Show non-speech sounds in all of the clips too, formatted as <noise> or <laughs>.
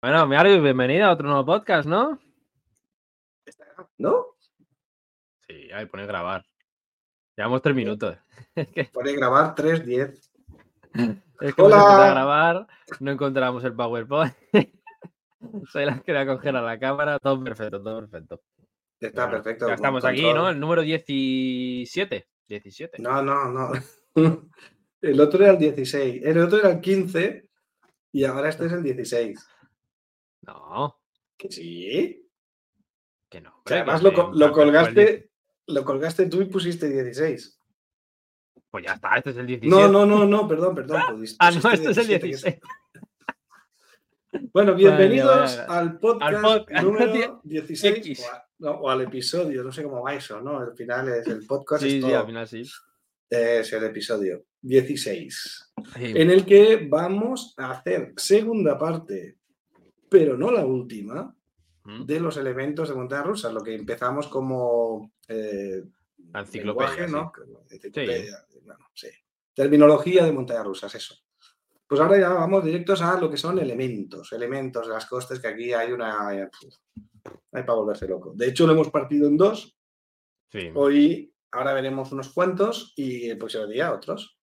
Bueno, Mario, bienvenida a otro nuevo podcast, ¿no? ¿No? Sí, ahí pone grabar. Llevamos tres minutos. <laughs> Pone grabar 3, 10. es que hemos Hola. empezado a grabar, no encontramos el PowerPoint. Se las quería coger a la cámara, todo perfecto, todo perfecto. Está Bueno, perfecto. Ya estamos aquí. ¿no? El número 17. 17. No, no, no. <laughs> El otro era el 16. El otro era el 15. Y ahora este es el 16. No, Que sí. que no. Que hombre, además que lo, lo pues colgaste. Lo colgaste tú y pusiste 16. Pues ya está, este es el 17. No, no, no, no, perdón, perdón. <laughs> pusiste- Ah, no, este es el 17, que 16. Bueno, bienvenidos al podcast podcast número <laughs> 16 X. o, a- no, o al episodio, no sé cómo va eso, ¿no? Al final es el podcast, Sí, es, sí, todo. al final sí. es el episodio 16, Sí. en el que vamos a hacer segunda parte, pero no la última, Mm, de los elementos de montaña rusa, lo que empezamos como eh, enciclopedia. lenguaje, sí. ¿no? Enciclopedia, bueno, sí. Terminología de montaña rusas, eso. Pues ahora ya vamos directos a lo que son elementos, elementos de las costes, que aquí hay una... Hay para volverse loco. De hecho, lo hemos partido en dos. Sí. Hoy, ahora veremos unos cuantos y el próximo día otros.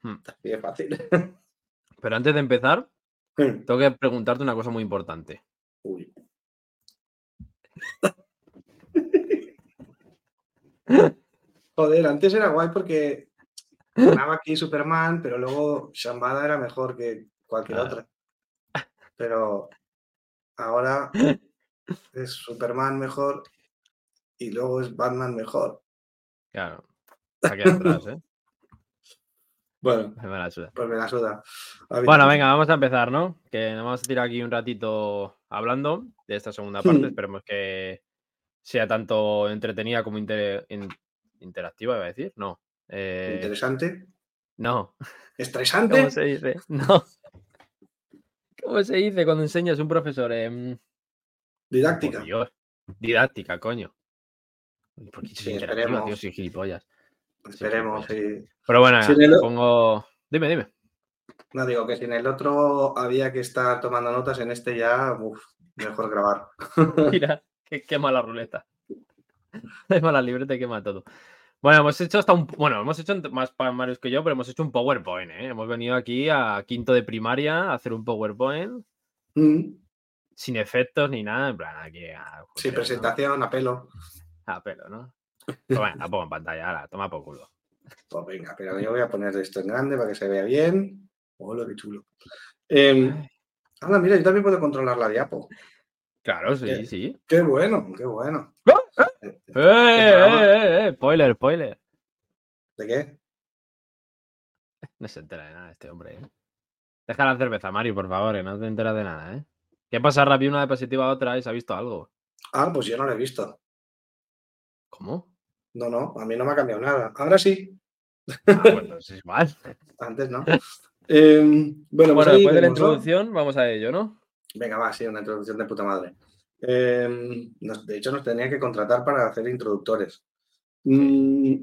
Hmm. Así fácil. <laughs> Pero antes de empezar, tengo que preguntarte una cosa muy importante. Uy. <laughs> Joder, antes era guay porque ganaba aquí Superman, pero luego Shambhala era mejor que cualquier otra. Pero ahora es Superman mejor y luego es Batman mejor. Claro. Aquí atrás, ¿eh? <laughs> Bueno, Me la suda. pues me la suda. Bueno, venga, vamos a empezar, ¿no? Que nos vamos a tirar aquí un ratito hablando de esta segunda parte. Hmm. Esperemos que sea tanto entretenida como inter- in- interactiva, iba a decir. No. Eh, Interesante. no. Estresante. ¿Cómo se dice? <laughs> No. ¿Cómo se dice cuando enseñas a un profesor? Em, Didáctica. Dios. Didáctica, coño. Uy, ¿Por qué soy Sí, tío? esperemos. Soy gilipollas. Esperemos. gilipollas. sí. Pero bueno, Si en el- pongo. Dime, dime. No digo que si en el otro había que estar tomando notas, en este ya, uf, mejor grabar. <laughs> Mira, que quema la ruleta. <laughs> Quema la libreta y quema todo. Bueno, hemos hecho hasta un. Bueno, hemos hecho más para Marius que yo, pero hemos hecho un PowerPoint, ¿eh? Hemos venido aquí a quinto de primaria a hacer un PowerPoint Mm, sin efectos ni nada. En plan, aquí. A, Sin ¿no? presentación, a pelo. A pelo, ¿no? Pues bueno, la pongo en pantalla, ahora, toma por culo. Pues venga, pero yo voy a poner esto en grande para que se vea bien. Hola, qué chulo. Ay, anda, mira, yo también puedo controlar la diapo. Claro, sí, Eh, sí. Qué bueno, qué bueno. Eh, ¡Eh, eh, eh, eh! Spoiler, spoiler. ¿De qué? No se entera de nada este hombre, ¿eh? Deja la cerveza, Mario, por favor, que no te enteras de nada, ¿eh? ¿Qué pasa rápido una diapositiva a otra y se ha visto algo? Ah, pues yo no lo he visto. ¿Cómo? No, no, a mí no me ha cambiado nada. Ahora sí, Ah, bueno, es igual. <laughs> antes no. Em, bueno, pues Bueno, después de la introducción, vamos a ello, ¿no? Venga, va, sí, una introducción de puta madre. Em, nos- de hecho, nos tenía que contratar para hacer introductores. Mm,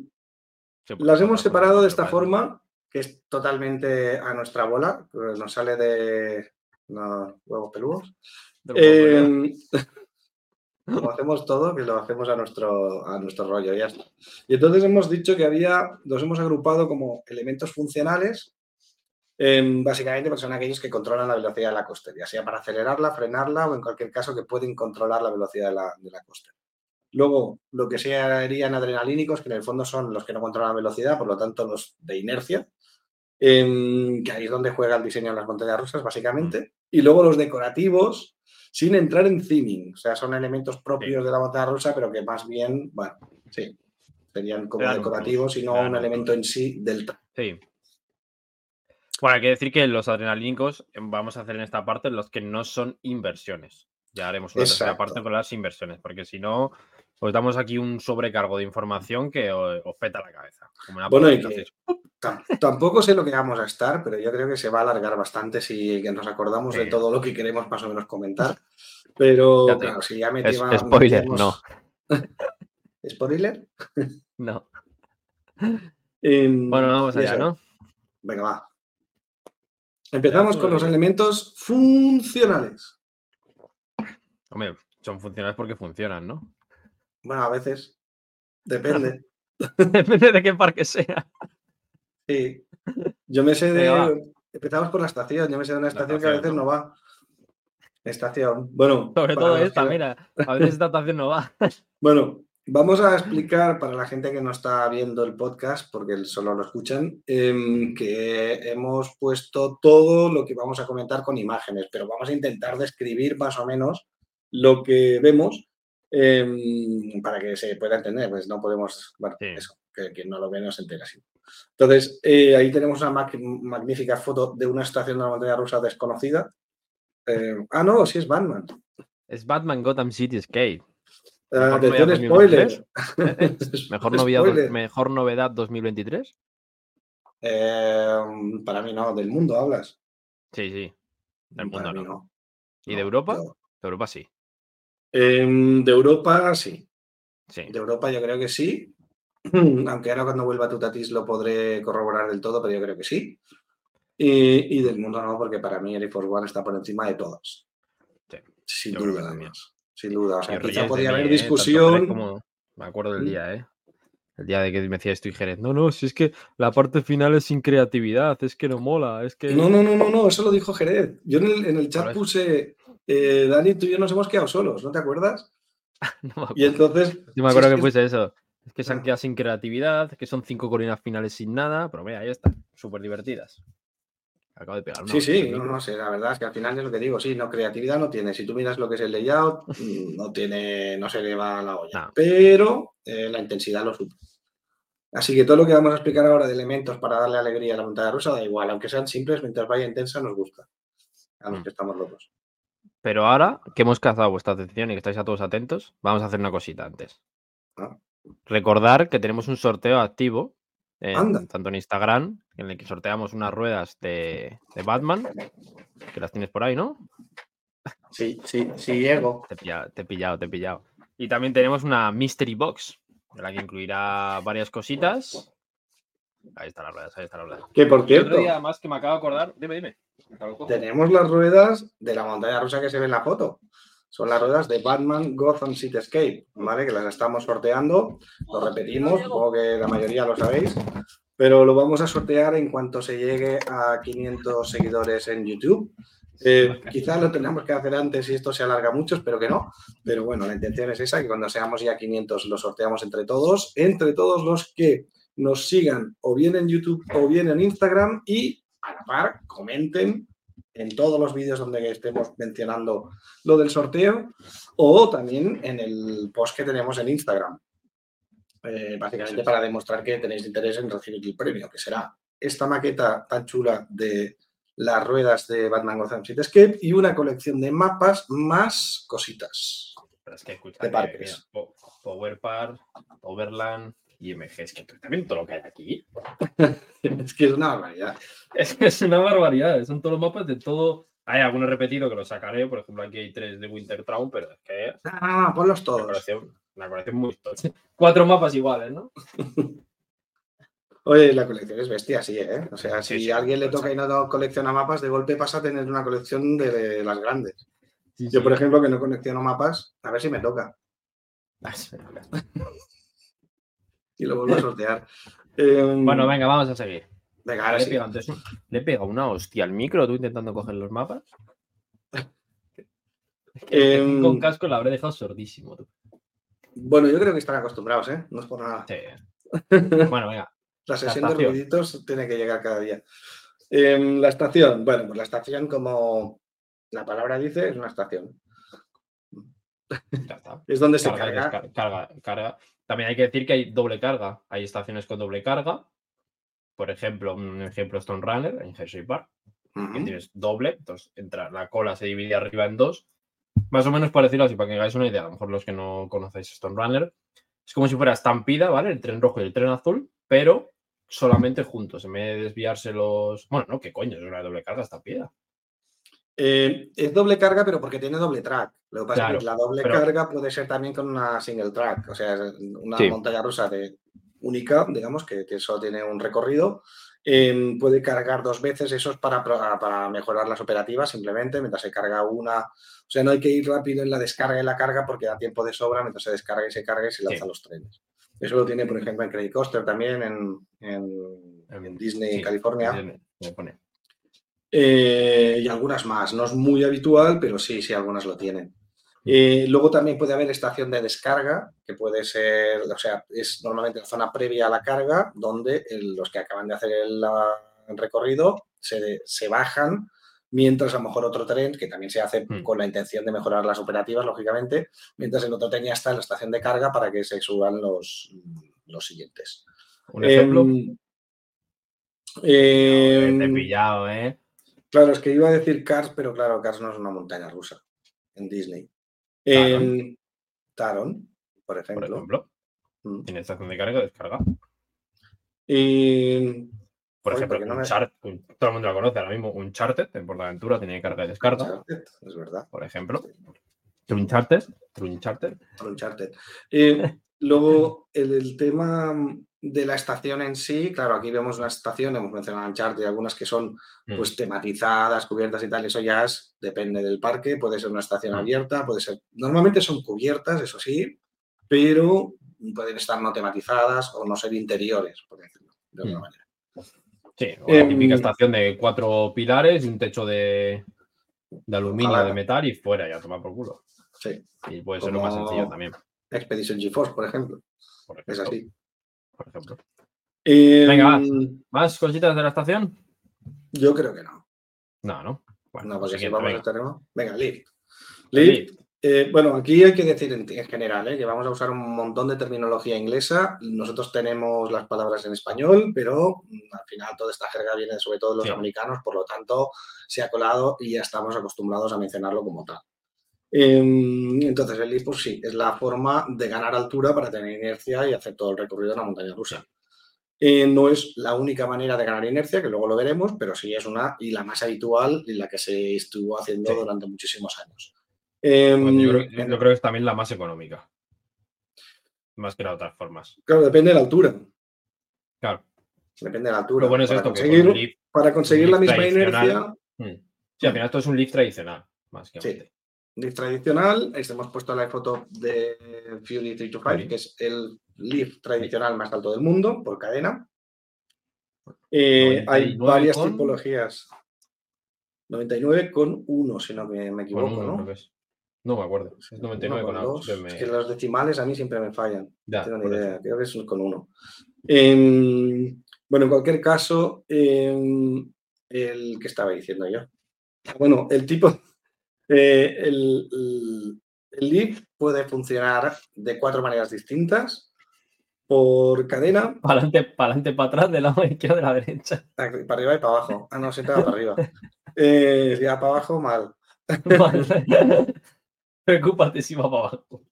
Sí, pues las hemos separado de esta forma, que es totalmente a nuestra bola, que nos sale de huevos peludos. Em, <laughs> como hacemos todo, que lo hacemos a nuestro, a nuestro rollo, ya está. Y entonces hemos dicho que había, los hemos agrupado como elementos funcionales, em, básicamente porque son aquellos que controlan la velocidad de la coaster, ya sea para acelerarla, frenarla o en cualquier caso que pueden controlar la velocidad de la, de la coaster. Luego, lo que serían adrenalínicos, que en el fondo son los que no controlan la velocidad, por lo tanto los de inercia, em, que ahí es donde juega el diseño de las montañas rusas, básicamente. Y luego los decorativos, sin entrar en theming, o sea, son elementos propios de la montaña rusa, pero que más bien, bueno, sí, serían como decorativos y no un elemento en sí del Sí. Bueno, hay que decir que los adrenalínicos eh, vamos a hacer en esta parte los que no son inversiones. Ya haremos una tercera parte con las inversiones, porque si no, Os damos aquí un sobrecargo de información que os, os peta la cabeza. como una Bueno, y que- Tampoco sé lo que vamos a estar, pero yo creo que se va a alargar bastante si nos acordamos de todo lo que queremos más o menos comentar. <laughs> Pero te claro, si ya es- metimos. spoiler, no. <laughs> ¿Spoiler? <laughs> No. Em, Bueno, vamos allá, eso. ¿no? Venga, va. Empezamos con lo los elementos funcionales. Hombre, son funcionales porque funcionan, ¿no? Bueno, a veces. Depende. <laughs> Depende de qué parque sea. Sí. Yo me sé de. Empezamos por la estación. Yo me sé de una estación que a veces ¿no? no va. Estación. Bueno. Sobre todo esta, mira. A veces esta estación no va. <laughs> Bueno, vamos a explicar para la gente que no está viendo el podcast, porque solo lo escuchan, em, que hemos puesto todo lo que vamos a comentar con imágenes, pero vamos a intentar describir más o menos lo que vemos em, para que se pueda entender. Pues no podemos, bueno, Sí. eso, que quien no lo ve no se entera así. Entonces, eh, ahí tenemos una mag- magnífica foto de una estación de la montaña rusa desconocida. Eh, ah, no, sí es Batman. Es Batman Gotham City Escape. Ah, Mejor spoiler. 2023. <laughs> <laughs> Mejor novedad, Spoiler. mejor novedad 2023. Eh, para mí no, del mundo hablas. Sí, sí. Del mundo no. no. ¿Y de Europa? yo- De Europa sí. Em, de Europa sí. Sí. De Europa yo creo que sí. <clears throat> Aunque ahora cuando vuelva a Tutatis lo podré corroborar del todo, pero yo creo que sí. Y, y del mundo no, porque para mí el Air Force One está por encima de todas. Sí, Sin yo creo que duda, también. además. Sin duda. O sea, Y quizá podría mí, haber discusión. Como- Me acuerdo del Mm. día, ¿eh? El día de que me decía esto y Jerez. No, no, si es que la parte final es sin creatividad, es que no mola, es que. No, no, no, no, no, eso lo dijo Jerez. Yo en el, en el chat puse, eh, Dani, tú y yo nos hemos quedado solos, ¿no te acuerdas? <laughs> no me Y acuerdo. entonces... Yo me si acuerdo es que puse eso. Es que se han Ah. quedado sin creatividad, que son cinco colinas finales sin nada, pero mira, ahí están, súper divertidas. Acabo de pegar una Sí, sí, no, no sé, la verdad es que al final es lo que digo, sí, no, creatividad no tiene. Si tú miras lo que es el layout, <laughs> no tiene, no se le va la olla. No. Pero eh, la intensidad lo supe. Así que todo lo que vamos a explicar ahora de elementos para darle alegría a la montaña rusa da igual, aunque sean simples, mientras vaya intensa nos gusta. A los Mm. que estamos locos. Pero ahora que hemos cazado vuestra atención y que estáis a todos atentos, vamos a hacer una cosita antes. Ah. Recordar que tenemos un sorteo activo, en- tanto en Instagram, en el que sorteamos unas ruedas de, de Batman, que las tienes por ahí, ¿no? Sí, sí, sí, llego. Te he pillado, te he pillado, te he pillado. Y también tenemos una Mystery Box, de la que incluirá varias cositas. Ahí están las ruedas, ahí están las ruedas. Que por cierto, otro día más que me acabo de acordar, dime, dime. tenemos las ruedas de la montaña rusa que se ve en la foto. Son las ruedas de Batman Gotham City Escape, ¿vale? Que las estamos sorteando. Lo repetimos, supongo que la mayoría lo sabéis. Pero lo vamos a sortear en cuanto se llegue a 500 seguidores en YouTube. Eh, quizás lo tengamos que hacer antes y esto se alarga mucho, espero que no. Pero bueno, la intención es esa, que cuando seamos ya 500 lo sorteamos entre todos, entre todos los que nos sigan o bien en YouTube o bien en Instagram y a la par comenten en todos los vídeos donde estemos mencionando lo del sorteo o también en el post que tenemos en Instagram. Eh, básicamente para demostrar que tenéis interés en recibir el premio, que será esta maqueta tan chula de las ruedas de Batman Gotham City Escape y una colección de mapas más cositas. Pero es que escucha, De que, parques. mira, Po- Power Park, Overland y MG. Es que también todo lo que hay aquí. <laughs> es que es una barbaridad. Es que es una barbaridad. Son todos los mapas de todo. Hay algunos repetidos que los sacaré. Por ejemplo, aquí hay tres de Winter Traum, pero es que Ah, ponlos una todos. colección, una colección muy tocha. Cuatro mapas iguales, ¿no? <laughs> Oye, la colección es bestia, sí, ¿eh? O sea, si sí, a alguien le toca y no colecciona mapas, de golpe pasa a tener una colección de las grandes. Yo, por ejemplo, que no colecciono mapas, a ver si me toca <laughs> y lo vuelvo a sortear. <laughs> Em, Bueno, venga, vamos a seguir. venga, ahora le, sí. pega, un- le pega una hostia al micro, tú intentando coger los mapas. <laughs> Es que Em, con casco la habré dejado sordísimo. Tú. Bueno, yo creo que están acostumbrados, ¿eh? No es por nada. Sí. <laughs> Bueno, venga. La sesión de ruiditos tiene que llegar cada día. Em, la estación. Bueno, pues la estación, como la palabra dice, es una estación. Ya está. Es donde se Carga, carga, carga. También hay que decir que hay doble carga. Hay estaciones con doble carga. Por ejemplo, un ejemplo Stone Runner en Hershey Park, que tienes doble. Entonces, entra, la cola se divide arriba en dos Más o menos por decirlo así, para que hagáis una idea, a lo mejor los que no conocéis Stone Runner, es como si fuera estampida, ¿vale? El tren rojo y el tren azul, pero solamente juntos, en vez de desviarse los. Bueno, no, ¿qué coño? Es una doble carga estampida. Eh, es doble carga, pero porque tiene doble track. Lo que pasa es que la doble carga puede ser también con una single track, o sea, una montaña rusa de única, digamos, que, que solo tiene un recorrido. Em, puede cargar dos veces, eso es para, para, mejorar las operativas simplemente, mientras se carga una. O sea, no hay que ir rápido en la descarga y la carga porque da tiempo de sobra mientras se descarga y se carga y se lanzan los trenes. Eso lo tiene, por ejemplo, en Credit Coaster también, en, en, Disney, California. Eh, y algunas más. No es muy habitual, pero sí, sí, algunas lo tienen. Eh, luego también puede haber estación de descarga, que puede ser, o sea, es normalmente la zona previa a la carga, donde los que acaban de hacer el, recorrido se, se, bajan, mientras a lo mejor otro tren, que también se hace hmm. con la intención de mejorar las operativas, lógicamente, mientras el otro tren ya está en la estación de carga para que se suban los, los siguientes. ¿Un ejemplo? Em, em, pillado, ¿eh? Claro, es que iba a decir Cars, pero claro, Cars no es una montaña rusa en Disney. En Taron, por ejemplo. Por ejemplo. Mm. En estación de carga, descarga. Y... Por ejemplo, un todo el mundo lo conoce ahora mismo, un Charted en Portaventura tiene carga y descarga. es verdad. Por ejemplo. un Charted. Un Charted. luego, el, tema de la estación en sí, claro, aquí vemos una estación, hemos mencionado Uncharted, algunas que son mm. pues tematizadas, cubiertas y tal, eso ya es, depende del parque, puede ser una estación mm. abierta, puede ser, normalmente son cubiertas, eso sí, pero pueden estar no tematizadas o no ser interiores, por decirlo de alguna mm. manera. Sí, una em, típica estación de cuatro pilares y un techo de, aluminio, de metal y fuera, ya toma por culo. Sí. Y puede ser lo más sencillo también. Expedition GeForce, por ejemplo. Es así por ejemplo. Venga, em, ¿más cositas de la estación? Yo creo que no. No, no. Bueno, no, porque si vamos venga. a Venga, Lift. Lift. Eh, bueno, aquí hay que decir en, general ¿eh? que vamos a usar un montón de terminología inglesa. Nosotros tenemos las palabras en español, pero mm, al final toda esta jerga viene sobre todo de los americanos, por lo tanto se ha colado y ya estamos acostumbrados a mencionarlo como tal. Em, entonces, el lift, pues sí, es la forma de ganar altura para tener inercia y hacer todo el recorrido de una montaña rusa. Eh, no es la única manera de ganar inercia, que luego lo veremos, pero sí es una y la más habitual y la que se estuvo haciendo durante muchísimos años. Em, yo, creo, que es también la más económica. Más que las otras formas. Claro, depende de la altura. Claro. Depende de la altura. bueno es para esto, conseguir, para conseguir la misma inercia. Hmm. Sí, al final esto es un lift tradicional, más que sí lift tradicional. Hemos puesto la foto de Fury 325, que es el lift tradicional más alto del mundo por cadena. Eh, hay varias tipologías. 99 con 1, si no me, equivoco, ¿no? No me acuerdo. Es 99 con 2. Es que los decimales a mí siempre me fallan. no tengo ni idea. Creo que es con 1. Em, bueno, en cualquier caso, em, el que estaba diciendo yo. Bueno, el tipo, eh, el, el, lift puede funcionar de cuatro maneras distintas. Por cadena. Para adelante, para adelante, para atrás, de la izquierda de la derecha. Para arriba y para abajo. Ah, no, se va <laughs> para arriba. Eh, ya para abajo, mal. <laughs> Preocúpate si va para abajo.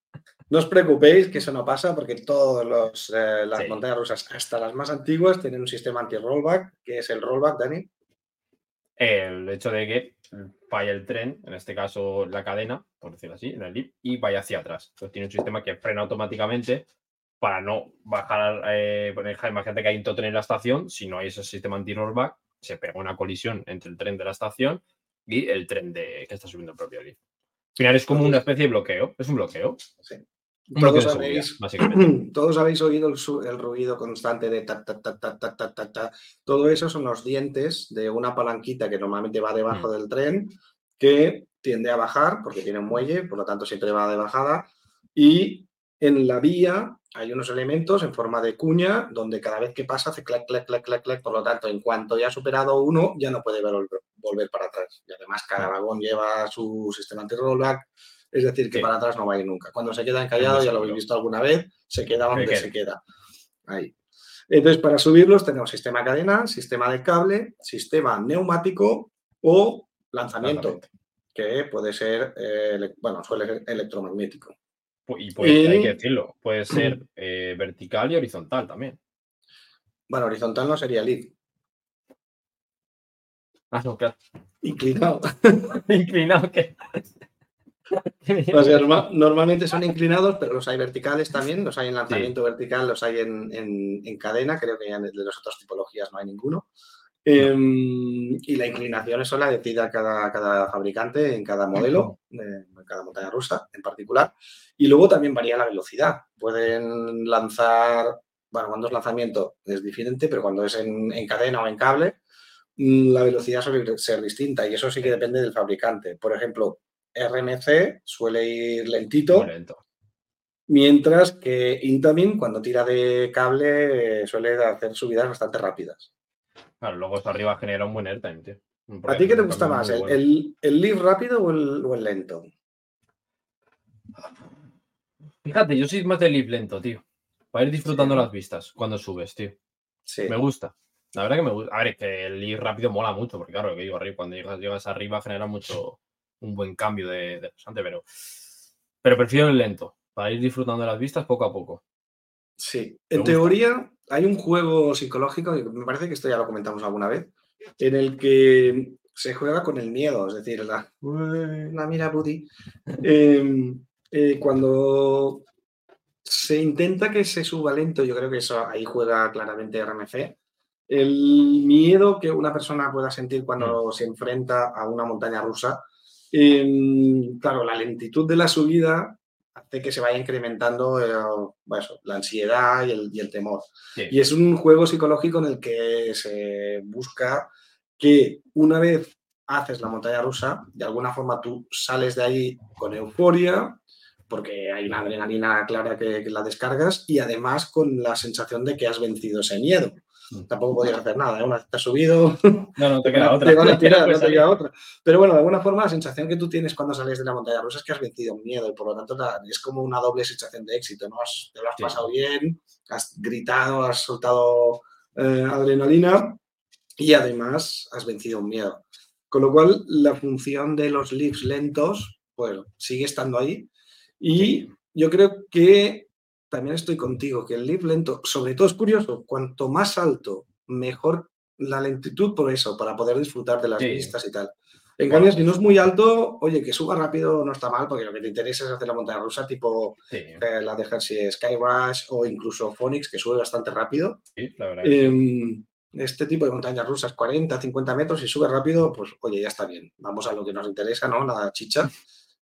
No os preocupéis que eso no pasa porque todas eh, las montañas rusas, hasta las más antiguas, tienen un sistema anti-rollback, que es el rollback, Dani. El hecho de que vaya el tren, en este caso la cadena, por decirlo así, en el lift, y vaya hacia atrás. Entonces tiene un sistema que frena automáticamente para no bajar, eh, imagínate que hay un tren en la estación, si no hay ese sistema anti-rollback, se pega una colisión entre el tren de la estación y el tren de, que está subiendo el propio lift. Al final es como una especie de bloqueo, es un bloqueo. Sí. Todos, habéis, <clears throat> todos habéis oído el, ruido constante de ta, ta, ta, ta, ta, ta, ta, Todo eso son los dientes de una palanquita que normalmente va debajo mm. del tren, que tiende a bajar porque tiene un muelle, por lo tanto siempre va de bajada. Y en la vía hay unos elementos en forma de cuña donde cada vez que pasa hace clac, clac, clac, clac, clac. Por lo tanto, en cuanto ya ha superado uno, ya no puede volver para atrás. Y además, cada vagón lleva su sistema anti-rollback es decir, que para atrás no va a ir nunca. Cuando se queda encallado, ya lo habéis visto alguna vez, se queda donde se queda. Ahí. Entonces, para subirlos tenemos sistema cadena, sistema de cable, sistema neumático o lanzamiento. que puede ser, eh, bueno, suele ser electromagnético. Y pues, hay que decirlo, puede ser <clears throat> eh, vertical y horizontal también. Bueno, horizontal no sería lead. Ah, no, claro. Inclinado. <laughs> Inclinado, <laughs> normalmente son inclinados, pero los hay verticales también, los hay en lanzamiento vertical, los hay en, cadena, creo que ya de las otras tipologías no hay ninguno. Em, y la inclinación eso la decida cada, cada fabricante en cada modelo, en cada montaña rusa en particular. Y luego también varía la velocidad. Pueden lanzar, bueno, cuando es lanzamiento es diferente, pero cuando es en, en cadena o en cable, mm, la velocidad suele ser distinta y eso sí que depende del fabricante. Por ejemplo, RMC suele ir lentito. Mientras que Intamin, cuando tira de cable, suele hacer subidas bastante rápidas. Claro, luego esto arriba genera un buen airtime, tío. ¿A ti qué te gusta más? ¿El, el, rápido o el, lento? Fíjate, yo soy más de live lento, tío. Para ir disfrutando las vistas cuando subes, tío. Sí. Me gusta. La verdad que me gusta. A ver, es que el live rápido mola mucho, porque claro, que digo arriba, cuando llegas, llegas arriba genera mucho un buen cambio de, de pero, pero prefiero el lento, para ir disfrutando de las vistas poco a poco. Sí, en teoría hay un juego psicológico, me parece que esto ya lo comentamos alguna vez, en el que se juega con el miedo, es decir, la, la mira puti. <laughs> Em, eh, cuando se intenta que se suba lento, yo creo que eso ahí juega claramente RMC. El miedo que una persona pueda sentir cuando mm. se enfrenta a una montaña rusa Em, claro, la lentitud de la subida hace que se vaya incrementando eh, la ansiedad y el, temor. Y es un juego psicológico en el que se busca que una vez haces la montaña rusa, de alguna forma tú sales de ahí con euforia, porque hay una adrenalina clara que, que la descargas, y además con la sensación de que has vencido ese miedo tampoco podías hacer nada. ¿eh? Una vez te has subido, no, no te queda otra. <laughs> no te queda otra. Pero bueno, de alguna forma la sensación que tú tienes cuando sales de la montaña rusa es que has vencido un miedo y por lo tanto es como una doble sensación de éxito. ¿no? te lo has pasado bien, has gritado, has soltado eh, adrenalina y además has vencido un miedo. Con lo cual, la función de los lifts lentos, bueno, sigue estando ahí. Y yo creo que también estoy contigo, que el lift lento, sobre todo es curioso, cuanto más alto, mejor la lentitud por eso, para poder disfrutar de las vistas y tal. En cambio, si no es muy alto, oye, que suba rápido no está mal, porque lo que te interesa es hacer la montaña rusa tipo eh, la de Hershey Skyrush o incluso Phoenix, que sube bastante rápido. Sí, la verdad. Em, este tipo de montañas rusas, 40, 50 metros, y sube rápido, pues oye, ya está bien. Vamos a lo que nos interesa, ¿no? La chicha.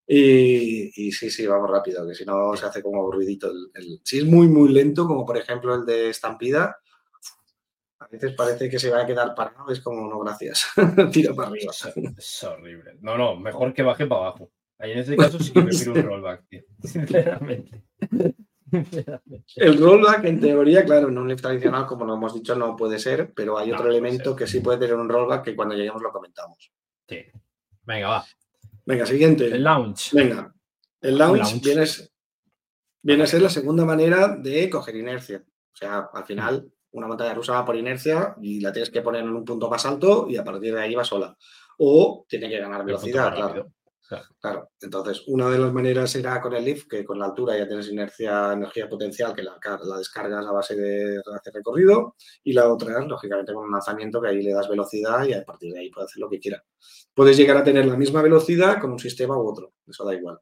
Y, sí, sí, vamos rápido, que si no se hace como aburridito. El, si es muy, muy lento, como por ejemplo el de Estampida, a veces parece que se va a quedar parado, es como, no, gracias, <laughs> tira para arriba. Es, horrible. No, no, mejor que baje para abajo. Ahí en este caso sí que prefiero un rollback, tío. Sinceramente. El rollback, en teoría, claro, en un lift tradicional, como lo hemos dicho, no puede ser, pero hay otro elemento que sí puede tener un rollback que cuando lleguemos lo comentamos. Sí. Venga, va. Venga, siguiente. El launch. Venga. El launch, Viene, a ser la segunda manera de coger inercia. O sea, al final, una montaña rusa va por inercia y la tienes que poner en un punto más alto y a partir de ahí va sola. O tiene que ganar velocidad, claro. Claro. entonces una de las maneras era con el lift, que con la altura ya tienes inercia, energía potencial, que la, la descargas a base de hacer recorrido, y la otra es, lógicamente, con un lanzamiento que ahí le das velocidad y a partir de ahí puede hacer lo que quiera. Puedes llegar a tener la misma velocidad con un sistema u otro, eso da igual.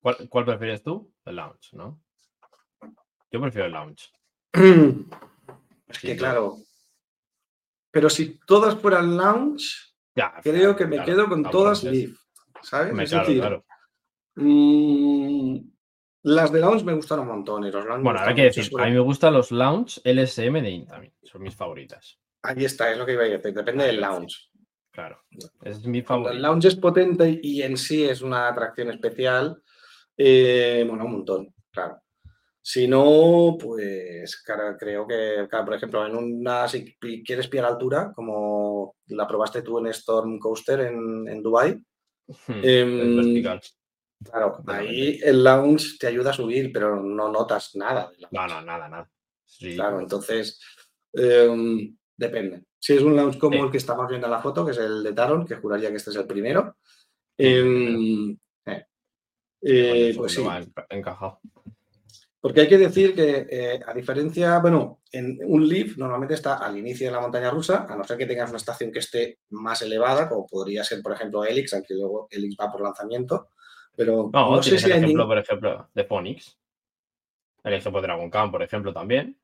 ¿Cuál, prefieres tú? El launch, ¿no? Yo prefiero el launch. <clears throat> es que, claro. Pero si todas fueran launch, creo que me quedo con todas lift. ¿Sabes? Me claro, mm, las de Lounge me gustan un montón. Y los bueno, hay que decir, a mí me gustan los Lounge LSM de Intamin, son mis favoritas. Ahí está, es lo que iba a decir, depende del Lounge. Claro, es mi favorito. El Lounge es potente y en sí es una atracción especial. Eh, bueno, un montón, claro. Si no, pues creo que, por ejemplo, en una, si quieres pillar altura, como la probaste tú en Storm Coaster en, en Dubai, Hmm, em, claro, ahí el lounge te ayuda a subir, pero no notas nada. No, no, nada, nada. Claro, entonces em, depende. Si es un lounge como el que estamos viendo en la foto, que es el de Taron, que juraría que este es el primero, Em, eh, eh, pues sí. Encajado. Porque hay que decir que, eh, a diferencia, bueno, en un lift normalmente está al inicio de la montaña rusa, a no ser que tengas una estación que esté más elevada, como podría ser, por ejemplo, Helix, aunque luego Helix va por lanzamiento. Pero no, no sé si el hay. ejemplo, por ejemplo, de Phoenix. El ejemplo de Dragon Camp, por ejemplo, también.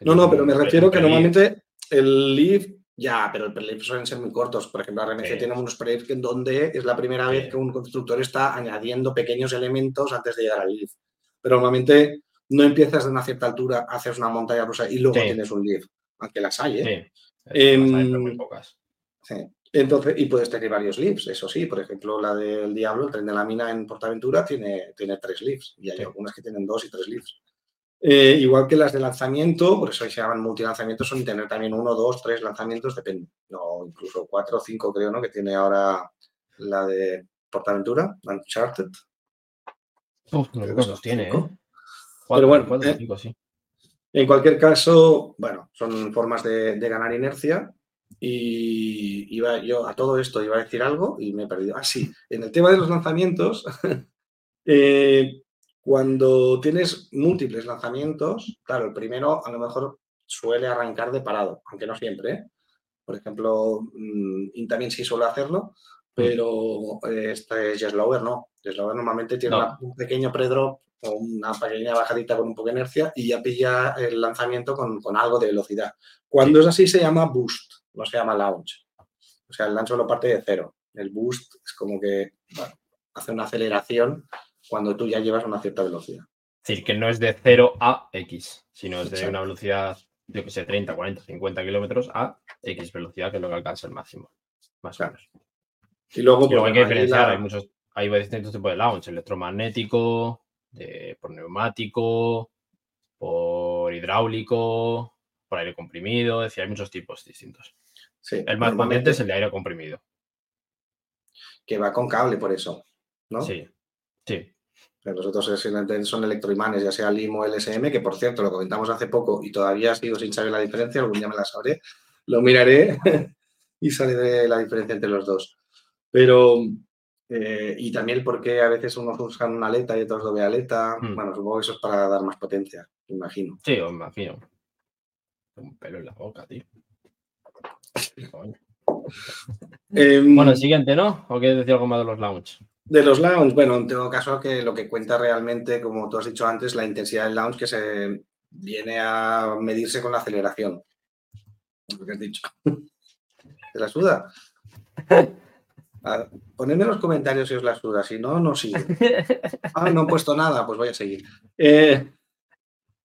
No, no, pero me refiero que normalmente el lift, ya, pero el prelift suelen ser muy cortos. Por ejemplo, RMC Sí. tiene unos prelift en donde es la primera Sí. vez que un constructor está añadiendo pequeños elementos antes de llegar al lift. Pero normalmente no empiezas de una cierta altura, haces una montaña rusa y luego Sí. tienes un lift, aunque las hay, ¿eh? Sí. Em, Las hay, pero muy pocas. Sí. Entonces, y puedes tener varios lifts, eso sí. Por ejemplo, la del Diablo, el tren de la mina en Portaventura, tiene, tiene tres lifts. Y hay Sí. algunas que tienen dos y tres lifts. Eh, igual que las de lanzamiento, por eso se llaman multilanzamientos, son tener también uno, dos, tres lanzamientos, depende. No, incluso cuatro o cinco, creo, ¿no? Que tiene ahora la de Portaventura, Uncharted. Uf, Creo que son tiene, ¿eh? Cuatro, bueno, cuatro, eh, cinco, sí. En cualquier caso, bueno, son formas de, de ganar inercia. Y iba yo a todo esto iba a decir algo y me he perdido. Ah, sí, en el tema de los lanzamientos, <laughs> eh, cuando tienes múltiples lanzamientos, claro, el primero a lo mejor suele arrancar de parado, aunque no siempre. ¿eh? Por ejemplo, mm, también sí suele hacerlo, pero eh, este Jeslower no. Jeslower normalmente tiene No. una- un pequeño predrop o una pequeña bajadita con un poco de inercia y ya pilla el lanzamiento con, con algo de velocidad. Cuando es así se llama boost, no se llama launch. O sea, el launch solo parte de cero. El boost es como que bueno, hace una aceleración cuando tú ya llevas una cierta velocidad. Es decir, que no es de 0 a X, sino es de Exacto. una velocidad, yo que sé, 30, 40, 50 kilómetros a X velocidad, que es lo que alcanza el máximo. Más o Claro. menos. Y luego, luego hay que pues, diferenciar, la- hay muchos, hay distintos tipos de launch, electromagnético, de- por neumático, por hidráulico, por aire comprimido, es decir, hay muchos tipos distintos. sí, El más normalmente potente es el de aire comprimido. que va con cable por eso, ¿no? Sí, sí. Pero Los otros es- son electroimanes, ya sea LIM o LSM, que por cierto lo comentamos hace poco y todavía sigo sin saber la diferencia, algún día me la sabré, lo miraré <laughs> y sale la diferencia entre los dos. Pero, eh, y también el por qué a veces unos usan una aleta y otros doble aleta, Hmm. bueno, supongo que eso es para dar más potencia, me imagino. Sí, os imagino. Un pelo en la boca, tío. Em, Bueno, el siguiente, ¿no? ¿O quieres decir algo más de los launch? De los launch, bueno, en todo caso que lo que cuenta realmente, como tú has dicho antes, la intensidad del launch que se viene a medirse con la aceleración. Lo que has dicho. <laughs> ¿Te la suda? <laughs> A- Ponedme en los comentarios si os la suda, si no, no sigo. <laughs> Ah, no he puesto nada, pues voy a seguir. Eh,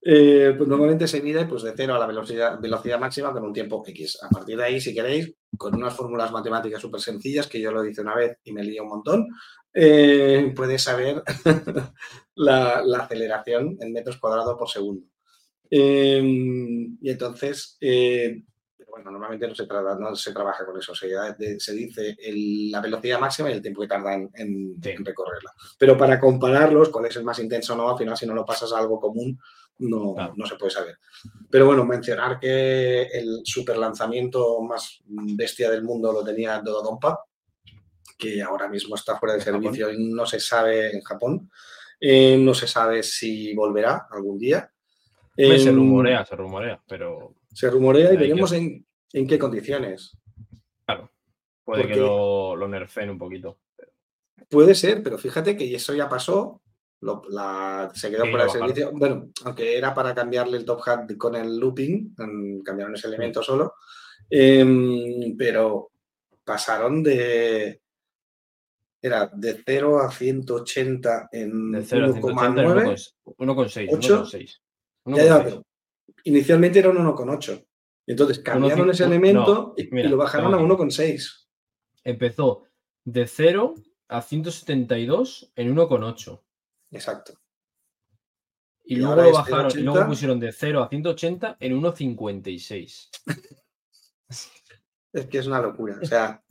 eh, pues normalmente se mide pues, de cero a la velocidad, velocidad máxima con un tiempo X. A partir de ahí, si queréis, con unas fórmulas matemáticas súper sencillas, que yo lo hice una vez y me lié un montón, eh, puedes saber <laughs> la, la aceleración en metros cuadrados por segundo. Eh, y entonces, bueno, normalmente no se, trata- no se trabaja con eso, se, de- se dice el- la velocidad máxima y el tiempo que tarda en, en- Sí. en recorrerla. Pero para compararlos, cuál es el más intenso o no, al final si no lo pasas a algo común, no, Claro. no se puede saber. Pero bueno, mencionar que el super lanzamiento más bestia del mundo lo tenía Dodonpa, que ahora mismo está fuera de ¿En Japón? servicio y no se sabe en Japón. Eh, no se sabe si volverá algún día. Hombre, se Em, rumorea, se rumorea, pero Se rumorea y Hay que- veremos en, en qué condiciones. puede Porque- que lo, lo nerfeen un poquito. Puede ser, pero fíjate que eso ya pasó. lo- la- se quedó Sí, de bajaron. servicio. Bueno, aunque era para cambiarle el top hat con el looping, cambiaron ese elemento solo. Em, pero pasaron de. Era de 0 a 180 en De 0 a 180 en 1,9. 1,6. Ocho. 1,6. Ya, ya, pero inicialmente era un 1,8. Entonces cambiaron cinco- ese no, elemento y, y mira, lo bajaron a tengo 1,6. Empezó de 0 a 172 en 1,8. Exacto. Y, Y luego lo es bajaron, y 0,80. luego pusieron de 0 a 180 en 1,56. <laughs> Es que es una locura. O sea,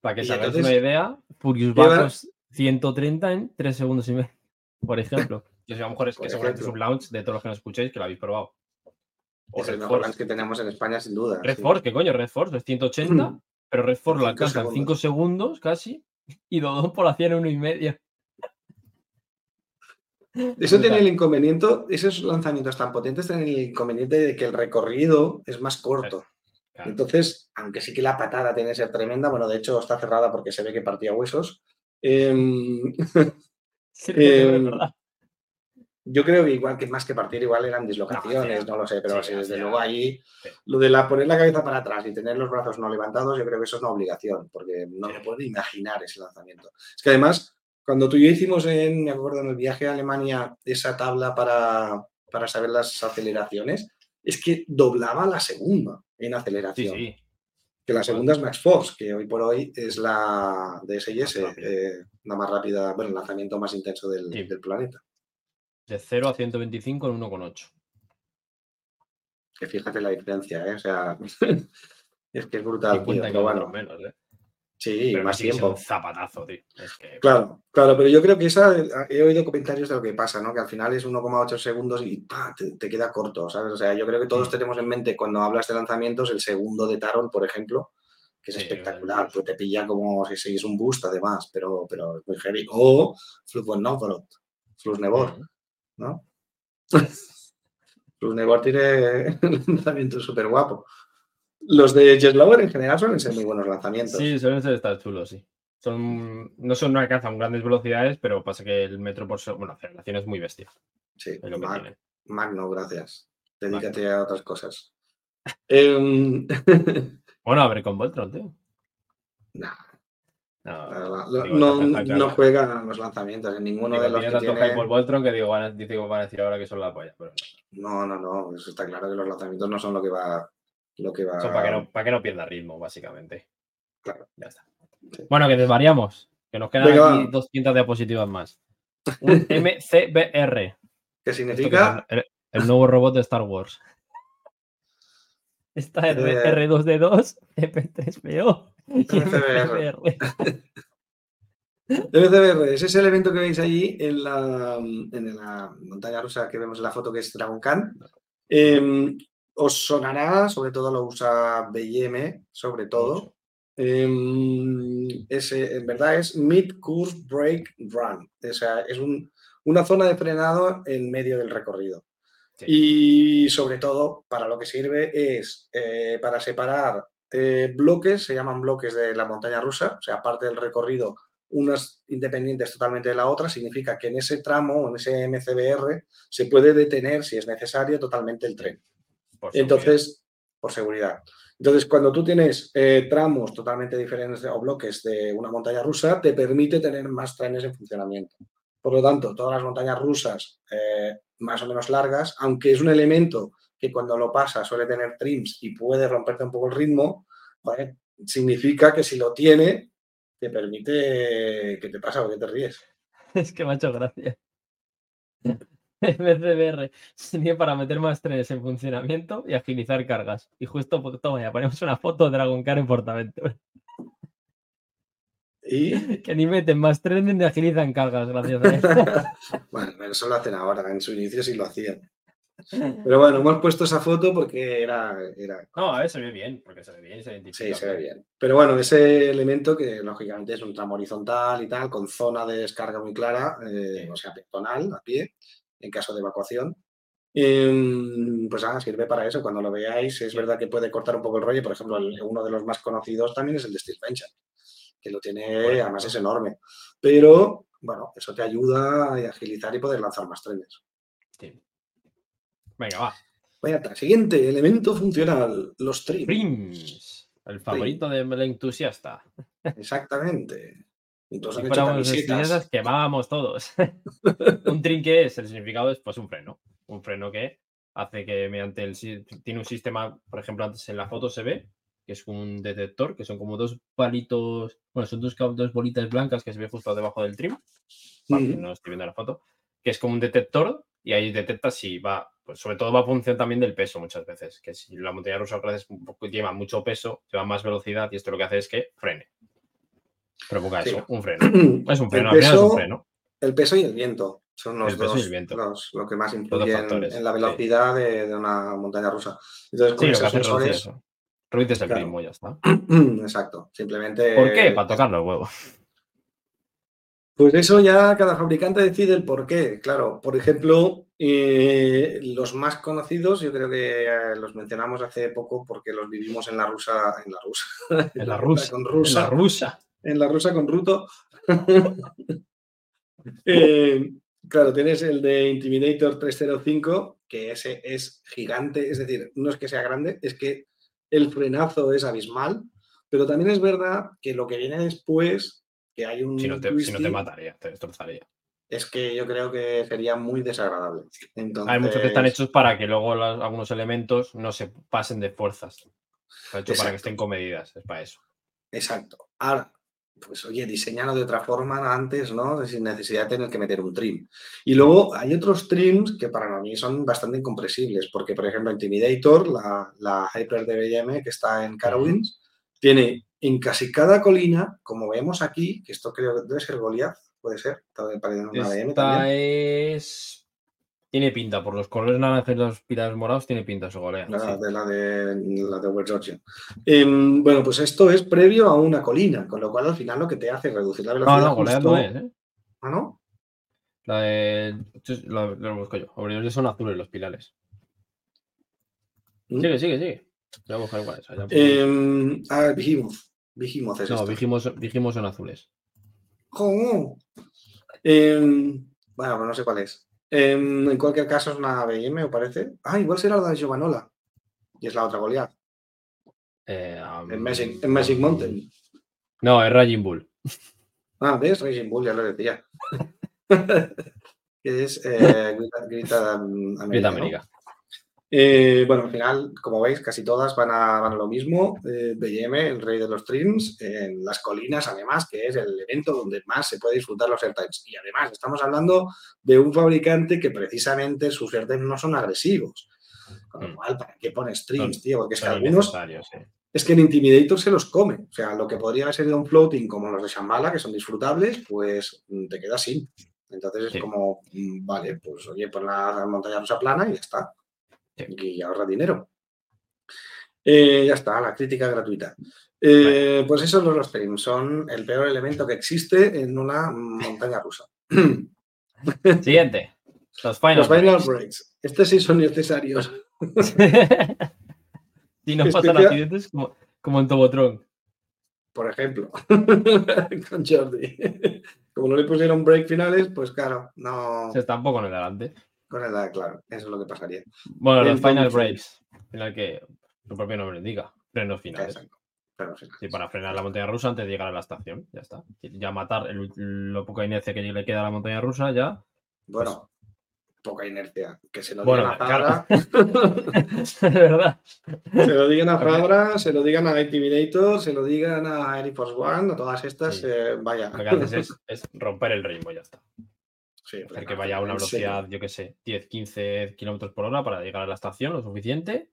Para que Y se hagáis una idea, Lleva- Bacos 130 en 3 segundos y medio, por ejemplo. <laughs> Yo sé, a lo mejor es que seguramente es un launch de todos los que nos escuchéis que lo habéis probado. O es el mejor Force. que tenemos en España, sin duda. Red sí. Force, ¿qué coño? Red Force es 180, pero Red Force lo En cinco alcanza en 5 segundos casi y Dodón por hacían uno y medio. Eso tiene el inconveniente, esos lanzamientos tan potentes tienen el inconveniente de que el recorrido es más corto. Entonces, aunque sí que la patada tiene que ser tremenda, bueno, de hecho está cerrada porque se ve que partía huesos. Em, <laughs> em, yo creo que igual que más que partir, igual eran dislocaciones, no, lo sé, pero desde luego ahí lo de la, poner la cabeza para atrás y tener los brazos no levantados, yo creo que eso es una obligación, porque no me puedo imaginar ese lanzamiento. Es que además cuando tú y yo hicimos en, me acuerdo, en el viaje a Alemania, esa tabla para, para saber las aceleraciones, es que doblaba la segunda en aceleración. Sí, sí. Que la segunda es Max Force, que hoy por hoy es la DSIS, eh, la más rápida, bueno, el lanzamiento más intenso del, del, planeta. De 0 a 125 en 1,8. Que fíjate la diferencia, ¿eh? O sea, <laughs> es que es brutal. Tío, bueno, menos, ¿eh? Sí, más tiempo. Un zapatazo, tío. Claro, claro, pero yo creo que esa, he oído comentarios de lo que pasa, ¿no? Que al final es 1,8 segundos y te, queda corto, ¿sabes? O sea, yo creo que todos mm. tenemos en mente cuando hablas de lanzamientos el segundo de Taron, por ejemplo, que es espectacular, pues te pilla como si seguís un boost además, pero, pero muy heavy. O Flux Novgorod, Flux Nebor, ¿no? <laughs> Flux Nebor tiene <laughs> un lanzamiento súper guapo. Los de Jeslover en general suelen ser muy buenos lanzamientos. Sí, suelen ser estar chulos, sí. Son, no son no alcanzan grandes velocidades, pero pasa que el metro por segundo, bueno, aceleración es muy bestia. Sí, Magno, gracias. Dedícate a otras cosas. <laughs> Em, bueno, a ver con Voltron, tío. No, no, juega los lanzamientos en ninguno de los que tiene... por Voltron que digo, van a, digo, van a decir ahora que son la polla. Pero... No, no, no. Eso está claro que los lanzamientos no son lo que va lo que va. para, que no, para que no pierda ritmo, básicamente. Claro. Ya está. Bueno, que desvariamos. Que nos quedan aquí 200 diapositivas más. <laughs> Un MCBR. ¿Qué significa? el, nuevo robot de Star Wars. Está R, 2 d 2 EP3PO MCBR. MCBR es ese elemento que veis ahí en la, en la montaña rusa que vemos en la foto que es Dragon Khan. Em, os sonará, sobre todo lo usa BM, sobre todo. Em, ese, en verdad es Mid Course Break Run. O sea, es una zona de frenado en medio del recorrido. Y sobre todo, para lo que sirve es eh, para separar eh, bloques, se llaman bloques de la montaña rusa, o sea, aparte del recorrido, unas independientes totalmente de la otra, significa que en ese tramo, en ese MCBR, se puede detener, si es necesario, totalmente el tren. Entonces, por seguridad. Entonces, cuando tú tienes eh, tramos totalmente diferentes o bloques de una montaña rusa, te permite tener más trenes en funcionamiento. Por lo tanto, todas las montañas rusas eh, más o menos largas, aunque es un elemento que cuando lo pasa suele tener trims y puede romperte un poco el ritmo, significa que si lo tiene, te permite que te pasa o que te ríes. <laughs> Es que me ha hecho gracia. <laughs> MCBR sería para meter más trenes en funcionamiento y agilizar cargas. Y justo, toma, ya ponemos una foto de Dragon Car en Portaventura. ¿Y? <laughs> Que ni meten más trenes ni agilizan cargas, gracias a eso. <laughs> bueno, eso lo hacen ahora, en su inicio sí lo hacían. Pero bueno, hemos puesto esa foto porque era. era... No, a ver, se ve bien, porque se ve bien, se Sí, se ve bien. Pero bueno, ese elemento que lógicamente es un tramo horizontal y tal, con zona de descarga muy clara, eh, o sea, pectonal, a pie, en caso de evacuación. Em, pues nada, sirve para eso. Cuando lo veáis, es verdad que puede cortar un poco el rollo. Por ejemplo, uno de los más conocidos también es el de Steel Venture, que lo tiene, además es enorme. Pero bueno, eso te ayuda a agilizar y poder lanzar más trenes. Venga, va. Vaya, siguiente elemento funcional, los trims. el favorito del entusiasta. Exactamente. Entonces si quemábamos todos. <laughs> un trin que es, el significado es pues un freno. Un freno que hace que mediante el tiene un sistema, por ejemplo, antes en la foto se ve, que es un detector, que son como dos palitos, bueno, son dos, dos bolitas blancas que se ve justo debajo del trim. No estoy viendo la foto, que es como un detector y ahí detecta si va, pues sobre todo va a función también del peso muchas veces, que si la montaña rusa lleva mucho peso, lleva más velocidad y esto lo que hace es que frene. Provoca eso, un freno. <clears throat> Es un freno, el peso, es un freno. El peso y el viento son los dos los, lo que más influyen en, la velocidad de, una montaña rusa. Entonces, con sí, esos sensores... Ruiz es el ritmo, ya está. Exacto, simplemente. ¿Por qué? Para tocar los huevos. Pues eso ya cada fabricante decide el por qué. Claro, por ejemplo, eh, los más conocidos, yo creo que eh, los mencionamos hace poco porque los vivimos en la rusa, en la rusa, <laughs> en la rusa, con rusa, en la rusa, en la rusa con ruto. <laughs> Eh, claro, tienes el de Intimidator 305, que ese es gigante, es decir, no es que sea grande, es que el frenazo es abismal, pero también es verdad que lo que viene después, que hay un... Si no te, si no te mataría, te destrozaría es que yo creo que sería muy desagradable. Hay muchos que están hechos para que luego algunos elementos no se pasen de fuerzas. Está hecho para que estén comedidas, es para eso. Exacto. Ahora, pues oye, diseñalo de otra forma antes, ¿no? Sin necesidad de tener que meter un trim. Y luego hay otros trims que para mí son bastante incompresibles, porque por ejemplo Intimidator, la, la Hyper DBM que está en Carowinds, tiene en casi cada colina, como vemos aquí, que esto creo que debe ser Goliath, puede ser. Esta es. Tiene pinta, por los colores naranjas y los pilares morados, tiene pinta su golea. La, de, la de la de Georgia. Em, bueno, pues esto es previo a una colina, con lo cual al final lo que te hace es reducir la velocidad. No, no, golea no es, ¿eh? ¿Ah, no? La de. Lo, lo busco yo. Obviamente son azules los pilares. ¿Mm? Sigue, sigue, sigue. Ya voy a buscar igual esa. Ya eh, ah, Vigimoth. Vigimoth es No, Vigimoth son azules. Em, bueno, pues no sé cuál es. Em, en cualquier caso es una BM, me parece. Ah, igual será la de Giovanola. Y es la otra Goliath. Eh, en, Magic, Mountain. No, es Raging Bull. Ah, ¿ves? Raging Bull, ya lo decía. <laughs> <laughs> que es eh, Grita, América. Eh, bueno, al final, como veis, casi todas van a, lo mismo. Eh, BM, el rey de los streams, en las colinas, además, que es el evento donde más se puede disfrutar los airtimes. Y además, estamos hablando de un fabricante que precisamente sus airtimes no son agresivos. Con lo mm. cual, ¿para qué pone streams, tío? Porque es que algunos. Es que el Intimidator se los come. O sea, lo que podría ser un floating como los de Shambhala, que son disfrutables, pues mm, te queda sin. Entonces es como, mm, vale, pues oye, pon la montaña rusa plana y ya está y ahorra dinero. Eh, ya está, la crítica gratuita. Eh, pues esos son los streams, son el peor elemento que existe en una montaña rusa. <laughs> Siguiente. Los final, breaks. Estos sí son necesarios. <laughs> y no pasan accidentes como, como en Tobotron. Por ejemplo, <laughs> con Jordi. Como no le pusieron break finales, pues claro, no. Se está un poco en el delante. Con edad, claro, eso es lo que pasaría. Bueno, los final breaks, el que su propio nombre indica, frenos finales. Sí, para frenar la montaña rusa antes de llegar a la estación, ya está. Ya matar el, lo poca inercia que le queda a la montaña rusa, ya. Pues bueno, poca inercia. Que se lo digan a Fabra. <laughs> es verdad. Se lo digan a Fabra, se lo digan a Intimidator, se lo digan a Air Force One, a todas estas, eh, vaya. Lo que haces <laughs> es, es romper el ritmo, ya está. Sí, hacer que vaya a una velocidad, yo qué sé, 10, 15 kilómetros por hora para llegar a la estación lo suficiente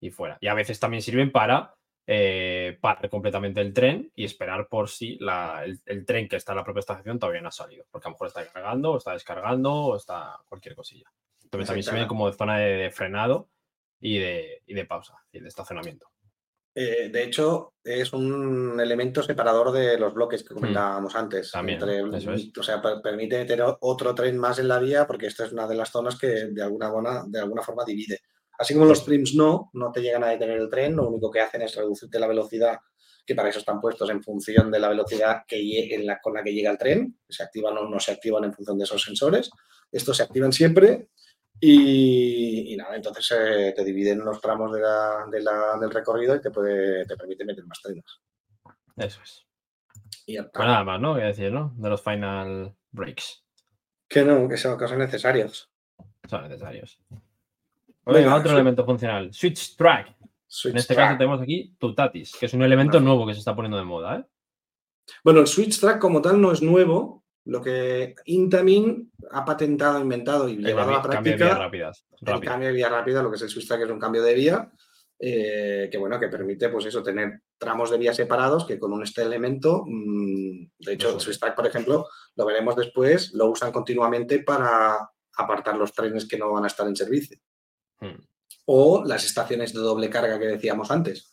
y fuera. Y a veces también sirven para eh, parar completamente el tren y esperar por si el, tren que está en la propia estación todavía no ha salido, porque a lo mejor está cargando o está descargando o está cualquier cosilla. Entonces también sirven como de zona de, frenado y de, y de pausa y de estacionamiento. Eh, de hecho, es un elemento separador de los bloques que hmm. comentábamos antes. También, O sea, permite meter otro tren más en la vía porque esta es una de las zonas que de alguna, de alguna forma divide. Así como los trims no, no te llegan a detener el tren, lo único que hacen es reducirte la velocidad, que para eso están puestos en función de la velocidad que en la, con la que llega el tren. Se activan o no se activan en función de esos sensores. Estos se activan siempre y, nada, entonces eh, te dividen los tramos de del recorrido y te, puede, te permite meter más trenes. Eso es. Y pues nada más, ¿no? Voy a decir, ¿no? De los final breaks. Que no, que son, cosas necesarios. Son necesarios. Venga, otro elemento funcional. Switch track. en este caso tenemos aquí Tutatis, que es un elemento nuevo que se está poniendo de moda. ¿eh? Bueno, el switch track como tal no es nuevo, lo que Intamin ha patentado, inventado y llevado a la práctica. Cambio de rápidas. El cambio de vía rápida, lo que es el switch que es un cambio de vía, eh, que bueno, que permite, pues eso, tener tramos de vía separados que con un este elemento, mm, de hecho, el switch por ejemplo, lo veremos después, lo usan continuamente para apartar los trenes que no van a estar en servicio. Hmm. O las estaciones de doble carga que decíamos antes.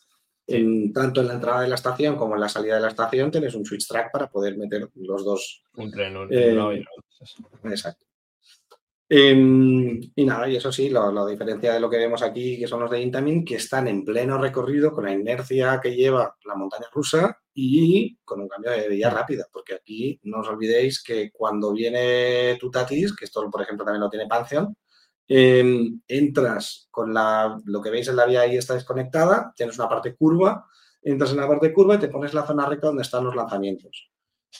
En, tanto en la entrada de la estación como en la salida de la estación tienes un switch track para poder meter los dos. Un tren, un, Eh, y otro. Exacto. Em, y nada, y eso sí, la, la diferencia de lo que vemos aquí, que son los de Intamin, que están en pleno recorrido con la inercia que lleva la montaña rusa y con un cambio de vía rápida, porque aquí no os olvidéis que cuando viene Tutatis, que esto por ejemplo también lo tiene Pantheon, em, entras con la, lo que veis en la vía ahí está desconectada, tienes una parte curva, entras en la parte curva y te pones la zona recta donde están los lanzamientos,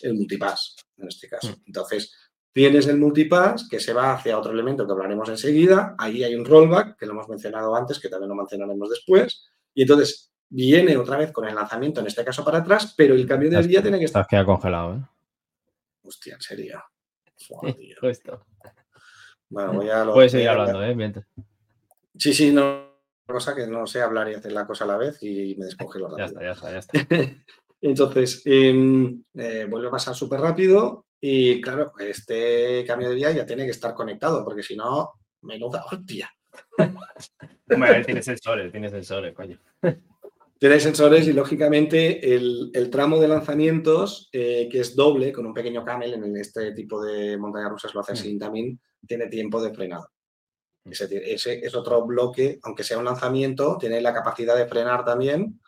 el multipass en este caso. Mm. Entonces, tienes el multipass que se va hacia otro elemento que hablaremos enseguida, ahí hay un rollback, que lo hemos mencionado antes, que también lo mencionaremos después, y entonces viene otra vez con el lanzamiento, en este caso para atrás, pero el cambio de vía tiene que estar... Queda congelado, ¿eh? Hostia, en serio. <laughs> Bueno, voy a... lo- Puedes seguir hablando, ¿eh? Mientras- Sí, sí, no. Cosa que no sé hablar y hacer la cosa a la vez y me descongelo <laughs> Ya está, ya está, ya está. <laughs> Entonces, em, eh, vuelve a pasar súper rápido y claro, este cambio de vía ya tiene que estar conectado porque si no, menuda hostia. <laughs> Hombre, ver, tiene sensores, tiene sensores, coño. Tiene sensores y lógicamente el, el tramo de lanzamientos, eh, que es doble, con un pequeño camel, en este tipo de montañas rusas lo hace así también, tiene tiempo de frenado. Ese, ti- ese es otro bloque, aunque sea un lanzamiento, tiene la capacidad de frenar también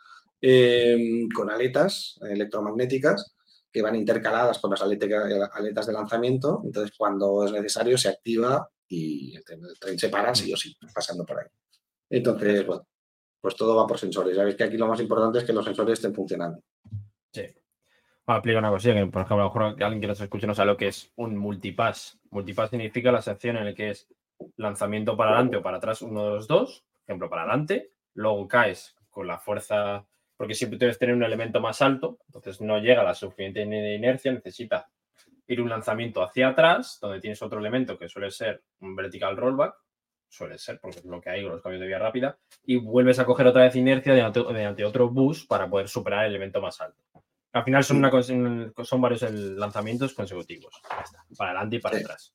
eh, con aletas electromagnéticas que van intercaladas con las aletas de lanzamiento. Entonces, cuando es necesario, se activa y el tren, el tren se para, sí o sí, pasando por ahí. Entonces, bueno, pues todo va por sensores. Ya veis que aquí lo más importante es que los sensores estén funcionando. Sí. Bueno, explico una cosilla, que por ejemplo, a lo mejor alguien que nos escuche no sabe lo que es un multipass. Multipass significa la sección en la que es lanzamiento para adelante o para atrás, uno de los dos, ejemplo, para adelante, luego caes con la fuerza, porque siempre debes tener un elemento más alto, entonces no llega a la suficiente ine- inercia, necesita ir un lanzamiento hacia atrás, donde tienes otro elemento que suele ser un vertical rollback, suele ser porque es lo que hay con los cambios de vía rápida, y vuelves a coger otra vez inercia mediante otro bus para poder superar el elemento más alto. Al final son, una, son varios lanzamientos consecutivos. Para adelante y para Sí. atrás.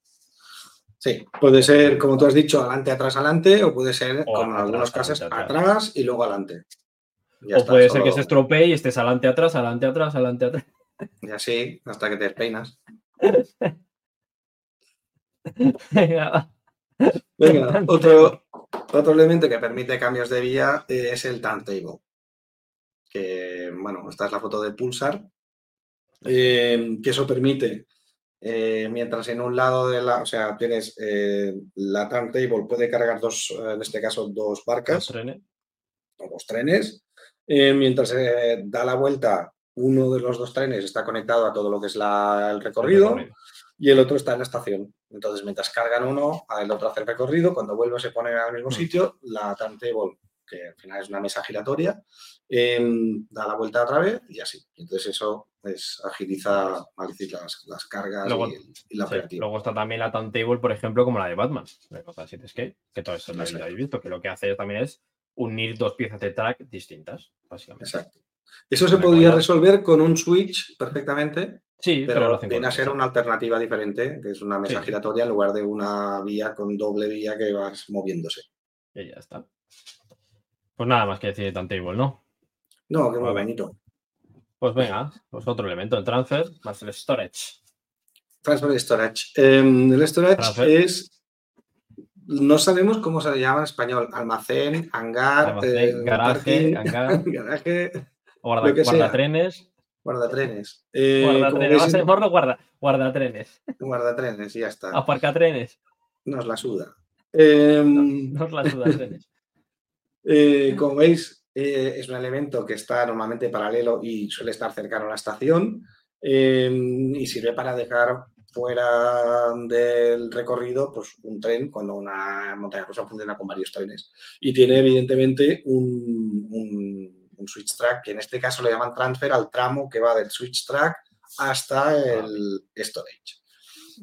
Sí, puede ser, como tú has dicho, adelante, atrás, adelante, o puede ser, O como en algunos casos, atrás. atrás. y luego adelante. Ya o está, puede ser que se estropee y estés adelante, atrás, adelante, atrás, adelante, atrás. Y así, hasta que te despeinas. <laughs> Venga, otro, otro elemento que permite cambios de vía eh, es el turntable. Que, bueno, esta es la foto del pulsar. eh, que eso permite, eh, mientras en un lado de la, o sea, tienes eh, la turntable, puede cargar dos, eh, en este caso, dos barcas. trenes. o los trenes. Eh, mientras eh, da la vuelta, uno de los dos trenes está conectado a todo lo que es la- el recorrido y el otro está en la estación. Entonces, mientras cargan uno, el otro hace el recorrido. Cuando vuelve, se pone al mismo Mm. sitio. La turntable, que al final es una mesa giratoria, em, da la vuelta otra vez y así. Entonces, eso pues, agiliza, las, las cargas Luego- y, y la Sí. Luego está también la turntable, por ejemplo, como la de Batman, de Escape, que todo eso lo habéis visto, que lo que hace también es unir dos piezas de track distintas, básicamente. Exacto. Eso se podría resolver con un switch perfectamente, Sí, pero, pero viene a ser una alternativa diferente, que es una mesa Sí. giratoria en lugar de una vía con doble vía que vas moviéndose. Y ya está. Pues nada más que decir de turntable, ¿no? No, que muy bonito. Pues venga, pues otro elemento, el transfer más el storage. Transfer storage. Em, el storage Transfer. es. No sabemos cómo se le llama en español. Almacén, hangar, Almacén, eh, garaje, parking, <laughs> hangar. garaje, Guarda, guardatrenes. guardatrenes. Eh, Guardatrenes. Vamos a llamarlo guarda, guardatrenes. guardatrenes, y ya está. Aparcatrenes. Nos la suda. Em, No os la sudan trenes. <laughs> Eh, como veis, eh, es un elemento que está normalmente paralelo y suele estar cercano a la estación eh, y sirve para dejar fuera del recorrido pues, un tren cuando una montaña rusa funciona con varios trenes. Y tiene evidentemente un, un- un switch track, que en este caso le llaman transfer al tramo que va del switch track hasta el storage.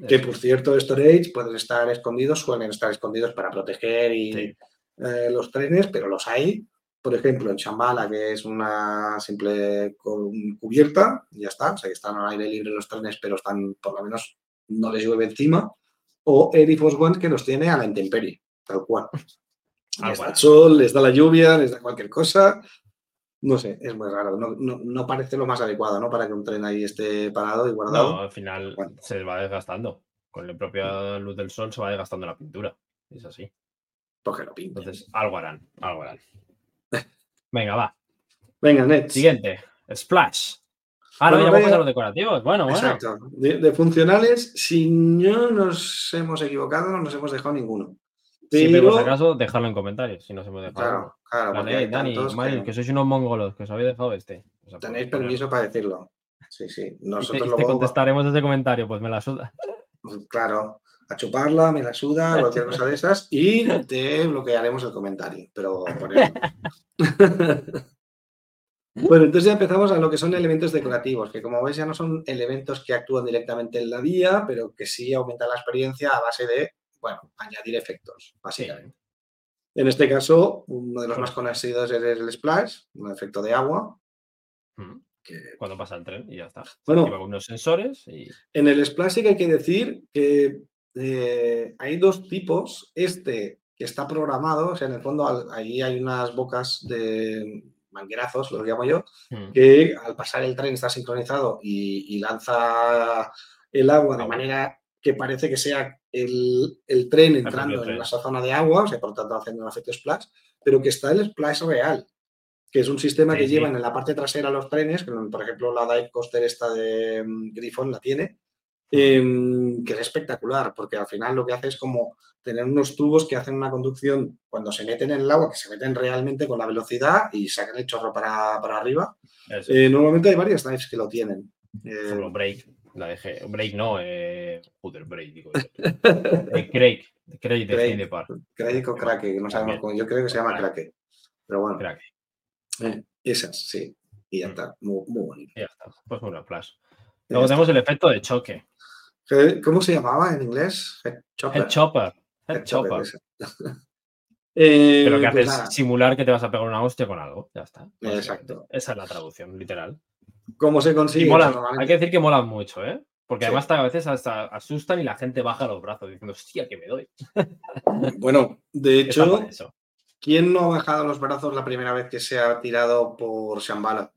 Que por cierto, storage pueden estar escondidos, suelen estar escondidos para proteger y Sí. eh, los trenes, pero los hay. Por ejemplo, en Chambala, que es una simple cu- cubierta, ya está. O sea, que están al aire libre los trenes, pero están, por lo menos, no les llueve encima. O Air Force One, que los tiene a la intemperie, tal cual. Tal Les da el sol, les da la lluvia, les da cualquier cosa. No sé, es muy raro. No, no- no parece lo más adecuado, ¿no? Para que un tren ahí esté parado y guardado. No, al final Bueno. se va desgastando. Con la propia luz del sol se va desgastando la pintura. Es así. Pues que lo pinten. Entonces, algo harán, algo harán. Venga, va. Venga, Nets. Siguiente. Splash. Ah, no, ya vamos a los decorativos. Bueno, bueno. Exacto. De, de funcionales, si no nos hemos equivocado, no nos hemos dejado ninguno. Sí, pero por Pero, si acaso, dejadlo en comentarios si nos hemos dejado. claro, claro, hay Dani, Mario, que que sois unos mongolos, que os habéis dejado este. O sea, tenéis ponerlo. permiso para decirlo. Sí, sí. <laughs> Y te, Nosotros y te luego, contestaremos ese comentario, pues me la suda. claro, a chuparla, me la suda, <laughs> cualquier cosa de esas, y te bloquearemos el comentario. Pero por eso. <laughs> Bueno, entonces ya empezamos a lo que son elementos decorativos, que como veis ya no son elementos que actúan directamente en la vía, pero que sí aumentan la experiencia a base de, bueno, añadir efectos, básicamente. En este caso, uno de los más conocidos es el splash, un efecto de agua, que Cuando pasa el tren y ya está. Bueno. Lleva unos sensores y. En el splash sí que hay que decir que eh, hay dos tipos. Este que está programado, o sea, en el fondo al- ahí hay unas bocas de manguerazos, los llamo yo, Mm, que al pasar el tren está sincronizado y, y lanza el agua de manera que parece que sea el, el tren entrando en tren. esa zona de agua, o sea, por lo tanto haciendo un efecto splash, pero que está el splash real, que es un sistema Sí, que sí. llevan en la parte trasera los trenes, que, por ejemplo la Dive Coaster esta de mm, Griffon la tiene, em, que es espectacular, porque al final lo que hace es como tener unos tubos que hacen una conducción cuando se meten en el agua, que se meten realmente con la velocidad y sacan el chorro para, para arriba. Eh, normalmente hay varias dives que lo tienen. Eh, Break. La dejé. Break no, eh. Joder, Break, digo. <laughs> Eh, Craig. Craig de Craig. Park. Crack o que no sabemos cómo. Yo creo que se llama Crack. Pero bueno, Crack. eh, esas, sí. Y ya Mm. está. Muy, muy bonito. Ya está. Pues bueno, Splash. Luego tenemos el efecto de choque. ¿Cómo se llamaba en inglés? Head chopper. Head Chopper. Head Head chopper. <laughs> Eh, Pero que pues haces nada, simular que te vas a pegar una hostia con algo. Ya está. Exacto. Esa es la traducción, literal. ¿Cómo se consigue? y Pues molan. Hay que decir que molan mucho, ¿eh? Porque Sí. además a veces hasta asustan y la gente baja los brazos diciendo, hostia, que me doy. <laughs> Bueno, de hecho. ¿quién no ha bajado los brazos la primera vez que se ha tirado por Shambhala?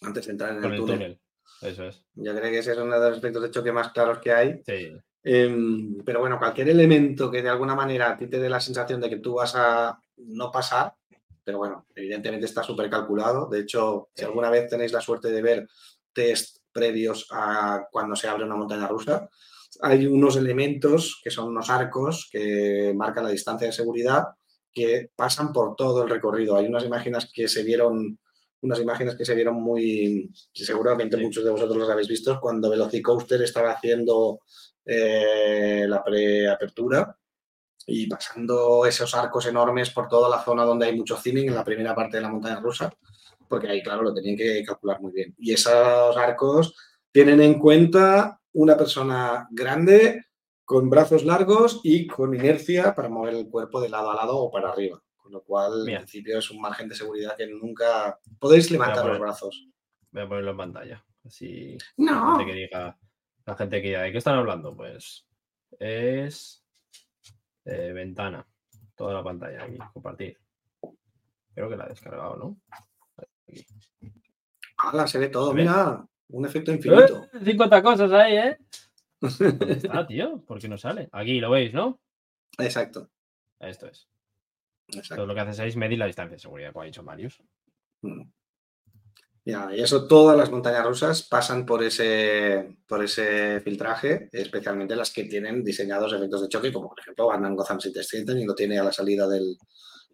Antes de entrar en el el túnel. túnel. Eso es. Yo creo que ese es uno de los aspectos de choque más claros que hay. Sí. Em, pero bueno, cualquier elemento que de alguna manera a ti te dé la sensación de que tú vas a no pasar, pero bueno, evidentemente está súper calculado. De hecho, si alguna vez tenéis la suerte de ver test previos a cuando se abre una montaña rusa, hay unos elementos que son unos arcos que marcan la distancia de seguridad que pasan por todo el recorrido. Hay unas imágenes que se vieron, unas imágenes que se vieron muy, seguramente Sí. muchos de vosotros los habéis visto, cuando Velocicoaster estaba haciendo eh, la preapertura y pasando esos arcos enormes por toda la zona donde hay mucho cine en la primera parte de la montaña rusa, porque ahí, claro, lo tenían que calcular muy bien. Y esos arcos tienen en cuenta una persona grande, con brazos largos y con inercia para mover el cuerpo de lado a lado o para arriba. Con lo cual, en principio, es un margen de seguridad que nunca podéis levantar los brazos. Voy a ponerlo en pantalla. Así No. la gente que diga, la gente que diga, ¿de qué están hablando? Pues es eh, ventana. Toda la pantalla aquí, compartir. Creo que la he descargado, ¿no? Aquí. ¡Hala! Se ve todo. ¿Se ve? Mira, un efecto infinito. ¡Eh! 50 cosas ahí, ¿eh? <laughs> ¿Dónde está, tío? ¿Por qué no sale? Aquí lo veis, ¿no? Exacto. Esto es. Exacto. Todo lo que haces es medir la distancia de seguridad, como ha dicho Marius. Mm. Ya, y eso todas las montañas rusas pasan por ese, por ese filtraje, especialmente las que tienen diseñados efectos de choque, como por ejemplo Van Gotham City Station y lo tiene a la salida del,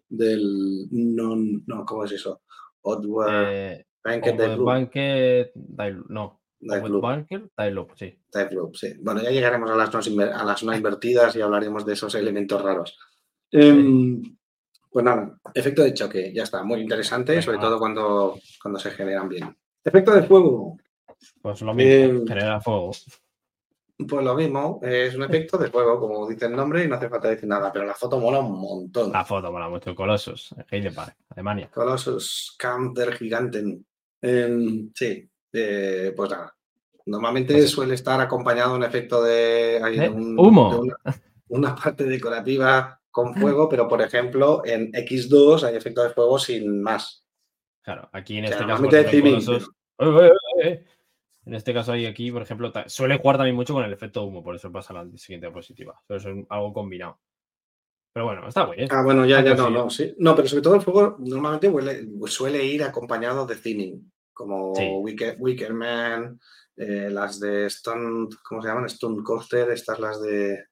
del non, no, ¿cómo es eso? Oddworld Eh, Banquet Banquet, no. Dive Loop, Bunker, Dive Loop, sí. Dive Loop, sí. Bueno, ya llegaremos a las, no inver- a las no invertidas y hablaremos de esos elementos raros. Em, pues nada, efecto de choque, ya está, muy interesante, sobre todo cuando, cuando se generan bien. Efecto de fuego, Pues lo mismo, Eh, genera fuego. Pues lo mismo, es un efecto de fuego, como dice el nombre, y no hace falta decir nada, pero la foto mola un montón. La foto mola mucho, Colossus, en Heide Park, Alemania. Colossus Camp der Giganten. Em, sí, eh, pues nada. Normalmente Pues- suele estar acompañado de un efecto de, hay un- Humo. de una, una parte decorativa con fuego, pero por ejemplo en X2 hay efecto de fuego sin más. Claro, aquí en O sea, este caso. ejemplo, ¡Eh, eh, eh, eh! En este caso, hay aquí, por ejemplo, ta- suele jugar también mucho con el efecto humo, por eso pasa la siguiente diapositiva. Pero Eso es algo combinado. Pero bueno, está muy bien. Ah, bueno, ya, Ah, ya no, no, sí. No, pero sobre todo el fuego normalmente huele- suele ir acompañado de theming, como Sí. Wicker, Wicker Man, eh, las de Stone, ¿cómo se llaman? Stone Coaster, estas las de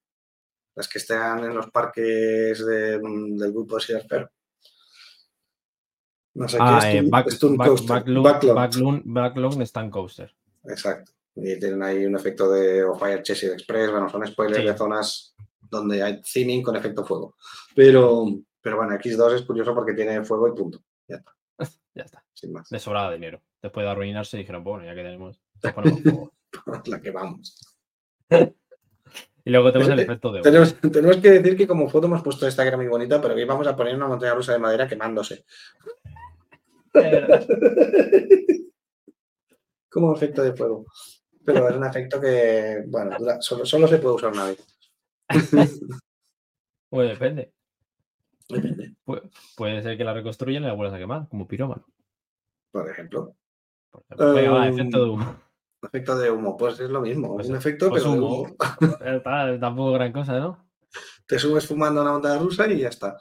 las que están en los parques de- mm, del grupo de Fair. No sé Ah, qué, eh, Stone, back, Stone back- Coaster, Coaster. exacto. Y tienen ahí un efecto de Fire Chase Express, bueno, son spoilers Sí. de zonas donde hay theming con efecto fuego. Pero, pero bueno, X2 es curioso porque tiene fuego y punto, Ya está. <laughs> sin más. De sobrada dinero. Después de arruinarse, dijeron, bueno, ya que tenemos. <laughs> ponemos fuego. la que vamos. <laughs> Y luego tenemos el efecto de. Tenemos, <laughs> tenemos que decir que como foto hemos puesto esta que era muy bonita, pero aquí vamos a poner una montaña rusa de madera quemándose. <laughs> como efecto de fuego. Pero es un efecto que, bueno, dura- solo, solo se puede usar una vez. <laughs> Pues depende. Depende. Pu- puede ser que la reconstruyan y la vuelvas a quemar, como pirómano. Por ejemplo. por Um, efecto de humo. Efecto de humo, pues es lo mismo. Pues- un efecto, pues pero de humo. humo. <laughs> Ya está, tampoco gran cosa, ¿no? Te subes fumando una montaña rusa y ya está.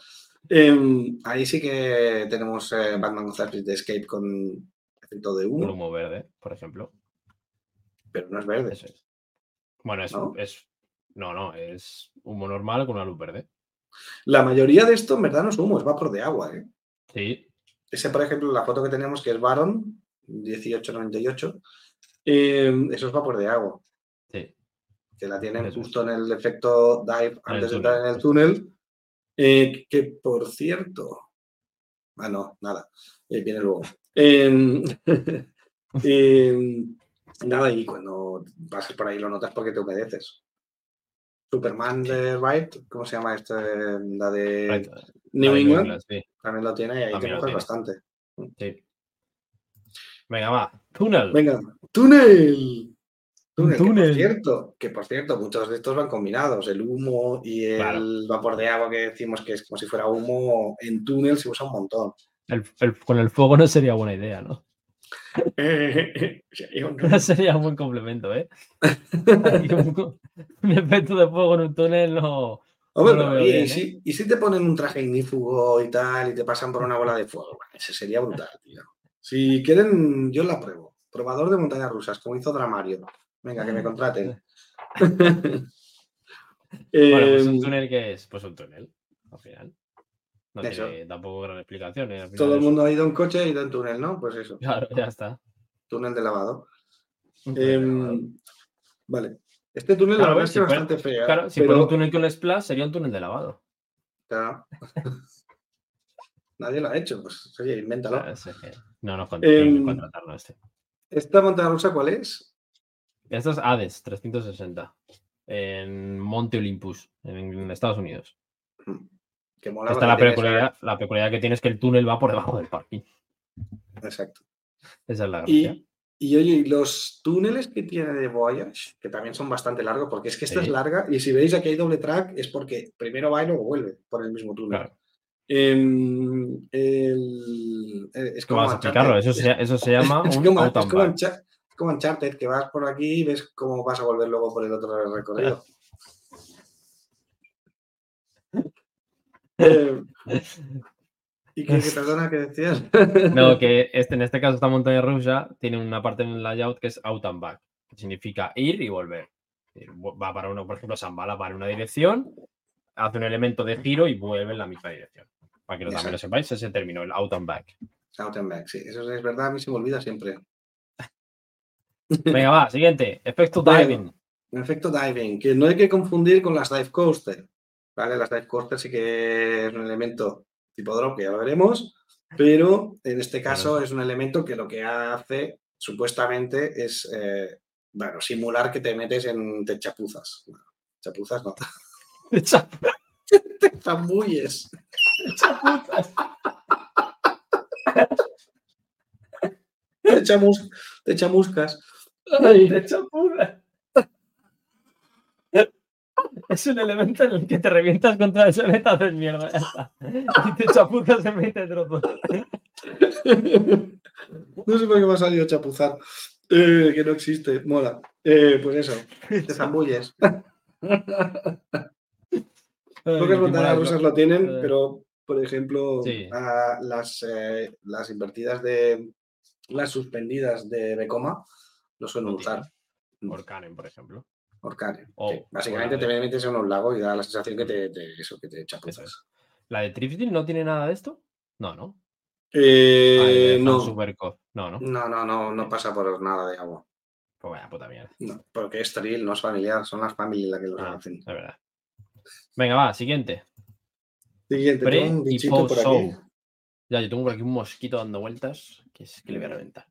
Em, ahí sí que tenemos eh, Batman González de Escape con efecto de Un humo, humo verde, por ejemplo. pero no es verde. Eso es. Bueno, es, ¿No? es. No, no, es humo normal con una luz verde. La mayoría de esto en verdad no es humo, es vapor de agua. ¿eh? Sí, Ese, por ejemplo, la foto que tenemos que es Baron 1898, eh, eso es vapor de agua, sí. que la tienen Eso es. justo en el efecto dive antes de entrar en el túnel. eh, que por cierto, ah, no, nada, eh, viene luego. Em, <laughs> em, nada, y cuando pases por ahí lo notas porque te humedeces. Superman de Right, ¿cómo se llama esta? La de Right, New la de England, England, también lo tiene y ahí te mojas bastante. sí. Venga, va. Túnel. Venga, túnel. Túnel, Que por cierto, que por cierto, muchos de estos van combinados. El humo y el Claro. vapor de agua que decimos que es como si fuera humo, en túnel se usa un montón. El- el- con el fuego no sería buena idea, ¿no? <laughs> Un- No <laughs> sería un buen complemento, ¿eh? <laughs> Un, un efecto de fuego en un túnel no. Hombre, no lo pero, veo oye, bien, y, si, y si te ponen un traje ignífugo y tal y te pasan por una bola de fuego, Bueno, ese sería brutal, tío. Si quieren, yo la pruebo. Probador de montañas rusas, como hizo Dramario. Venga, que me contraten. <laughs> <laughs> Bueno, pues un túnel que es, pues un túnel, al final. No Eso. tiene tampoco gran explicación. ¿eh? Todo el mundo ha ido en coche, ha ido en túnel, ¿no? Pues eso, Claro, ya está. túnel de lavado. De Em, lavado. vale. Este túnel Claro, la verdad si es que bastante fea. Claro, si pero, fuera un túnel con splash, sería un túnel de lavado. claro. <laughs> Nadie lo ha hecho, pues oye, invéntalo. Claro, es que no nos con- que contratarnos este. ¿Esta montaña rusa cuál es? Esto es Hades 360 en Monte Olympus, en, Estados Unidos. Que mola Esta la esa- peculiaridad, la peculiaridad que tiene es que el túnel va por debajo del parking. Exacto. Esa es la gracia. Y, y oye, los túneles que tiene de Voyage, que también son bastante largos, porque es que esta Sí. es larga, y si veis aquí hay doble track, es porque primero va y luego vuelve por el mismo túnel. Claro. Em, el- eh, es ¿Cómo como vas a explicarlo? Eso se, eso se llama <laughs> Es un como, out es and como back. Uncha- es como Uncharted, que vas por aquí y ves cómo vas a volver luego por el otro recorrido. <laughs> Eh, ¿Y qué, qué, perdona, qué decías? No, <laughs> que este, en este caso esta montaña rusa tiene una parte en el layout que es out and back, que significa ir y volver. Decir, Va para uno, por ejemplo, Zambala va en una dirección, hace un elemento de giro y vuelve en la misma dirección. Para que lo- también lo sepáis, ese término, el out and back. Out and back, sí, eso es verdad, a mí se me olvida siempre. Venga, va, siguiente. Efecto diving. Efecto, diving, que no hay que confundir con las dive coaster. ¿vale? Las dive coaster sí que es un elemento tipo drop, que ya lo veremos, pero en este caso Bueno. es un elemento que lo que hace supuestamente es, eh, bueno, simular que te metes en te chapuzas. Bueno, chapuzas no, <laughs> <laughs> te zambulles. Chaputas. Te, chamus- te chamuscas. Ay, de chaputas. Es un elemento en el que te revientas contra el te haces mierda. Ya está. Y te chapuzas en 20 trozos. no sé por qué me ha salido chapuzar. Eh, que no existe. Mola. Eh, pues eso. Te zambulles. Pocas montañas rusas lo tienen, pero por ejemplo, Sí. a las, eh, las invertidas de las suspendidas de Becoma lo suelen usar. Orcanen, por ejemplo. Orcane. O- sí. Básicamente te de- metes en un lago y da la sensación que te, te- eso, que te chapuzas. ¿La de Trifting no tiene nada de esto? No, ¿no? Eh, Ah, Fan no. No, no. no, no, no, no pasa por nada de agua. Pues vaya puta mierda. No, porque es trill, no es familiar, son las familias las que lo Ah, hacen. es verdad. Venga, va, siguiente. Siguiente, Pre tengo un y post por aquí. show. Ya, yo tengo por aquí un mosquito dando vueltas que es que le voy a reventar.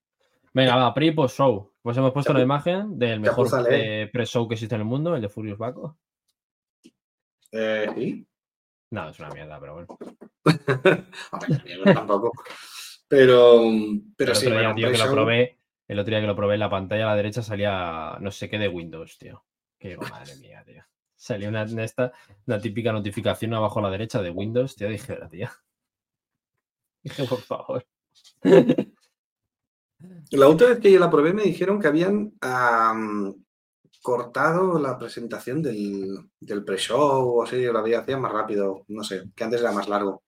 Venga, va, pre y post show. Pues hemos puesto la imagen del mejor eh, pre-show que existe en el mundo, el de Furious Baco. Eh, ¿sí? No, es una mierda, pero bueno. <laughs> Hombre, mierda tampoco. Pero, pero el sí, otro día, bueno, tío, que lo probé, el otro día que lo probé en la pantalla a la derecha salía no sé qué de Windows, tío. Que digo, madre mía, tío. Salía una, esta, una típica notificación abajo a la derecha de Windows, tío. Dije, "Pero, tío. <laughs> Dije, por favor. La última vez que yo la probé me dijeron que habían cortado la presentación del, del pre-show o así, la había hacían más rápido, no sé, que antes era más largo.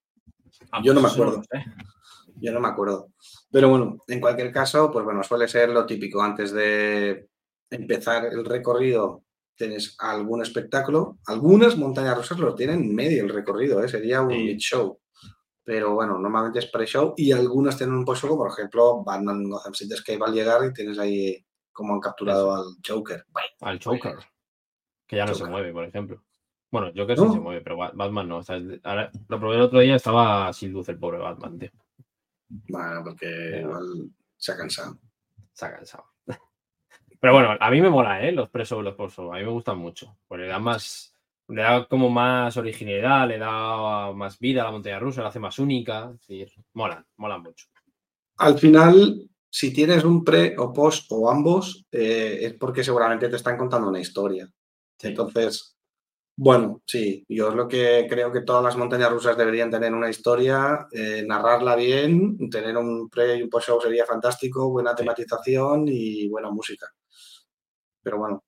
Ah, Yo no me pues acuerdo. lo. Yo no me acuerdo. Pero bueno, en cualquier caso, pues bueno, suele ser lo típico. Antes de empezar el recorrido, tienes algún espectáculo. Algunas montañas rusas lo tienen en medio el recorrido, ¿eh? sería un Sí. mid-show. Pero bueno, normalmente es pre-show y algunas tienen un post-show, por ejemplo, Batman Gotham City Escape al llegar y tienes ahí como han capturado al Joker. Al Joker. Que ya no se mueve, por ejemplo. Bueno, Joker sí se mueve, pero Ba- Batman no. Ahora, lo probé el otro día, estaba sin luz el pobre Batman, tío. Bueno, porque Pero- igual se ha cansado. Se ha cansado. Pero bueno, a mí me mola, ¿eh? Los presos y los post A mí me gustan mucho. Porque le da más. Le da como más originalidad, le da más vida a la montaña rusa, la hace más única. Es decir, molan, molan mucho. Al final, si tienes un pre o post o ambos, eh, es porque seguramente te están contando una historia. Sí. Entonces, bueno, sí, yo es lo que creo que todas las montañas rusas deberían tener una historia, eh, narrarla bien, tener un pre y un post show sería fantástico, buena tematización y buena música. Pero bueno,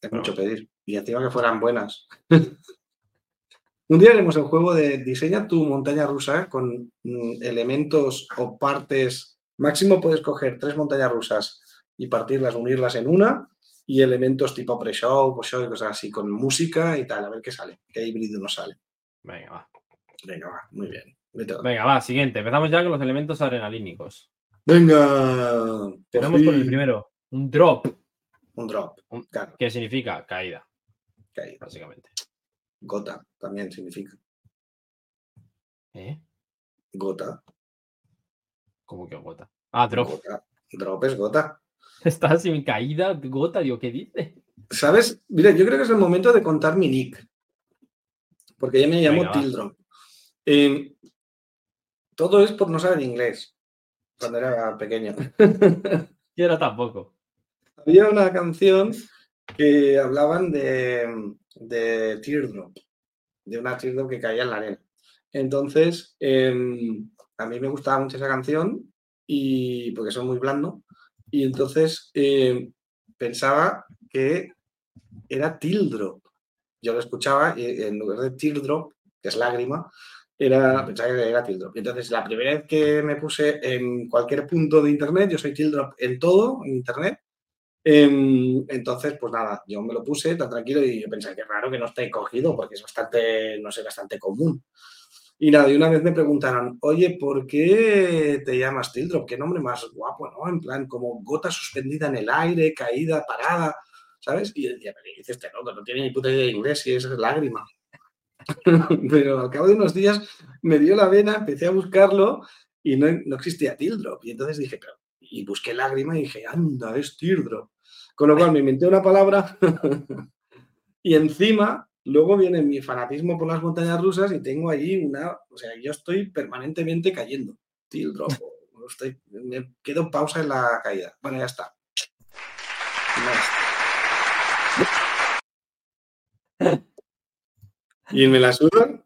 es Pero mucho pedir. Y encima que fueran buenas. <laughs> un día haremos el juego de diseña tu montaña rusa con mm, elementos o partes. Máximo puedes coger tres montañas rusas y partirlas, unirlas en una y elementos tipo pre-show, post-show y cosas así, con música y tal, a ver qué sale, qué híbrido nos sale. Venga, va. Venga, va, muy bien. Venga, va, siguiente. Empezamos ya con los elementos adrenalínicos. Venga. Empezamos con el primero. Un drop. Un drop. Claro, ¿Qué significa? Caída, ahí. básicamente. Gota también significa. ¿Eh? Gota. ¿Cómo que gota? Ah, drop. Gota. Drop es gota. <laughs> Está sin caída, gota, digo, ¿qué dice? ¿Sabes? Mira, yo creo que es el momento de contar mi nick. Porque ya me llamo Venga, va. Tildrop. Eh, todo es por no saber inglés. Cuando era pequeño. <laughs> Yo era tampoco. Había una canción que hablaban de, de Teardrop, de una Teardrop que caía en la arena. Entonces, em, a mí me gustaba mucho esa canción y porque soy muy blando. Y entonces em, pensaba que era Tildrop. Yo lo escuchaba y en lugar de Teardrop, que es lágrima, era, pensaba que era Tildrop. Entonces, la primera vez que me puse en cualquier punto de internet, yo soy Tildrop en todo, en internet. Em, entonces, pues nada, yo me lo puse tan tranquilo y yo pensé que raro que no esté cogido porque es bastante, no sé, bastante común. Y nada, y una vez me preguntaron, oye, ¿por qué te llamas Tildrop? ¿Qué nombre más guapo, no? En plan, como gota suspendida en el aire, caída, parada, ¿sabes? Y yo decía, pero ¿qué dice este loco? No tiene ni puta idea de inglés y es lágrima. <laughs> pero al cabo de unos días me dio la vena, empecé a buscarlo y no, no existía Tildrop. Y entonces dije, pero y busqué lágrima y dije, anda, es teardrop. Con lo cual me inventé una palabra <laughs> y encima luego viene mi fanatismo por las montañas rusas y tengo allí una, o sea, yo estoy permanentemente cayendo. O Estoy, me quedo en pausa en la caída. Bueno, ya está. Ya está. ¿Y me la sudan?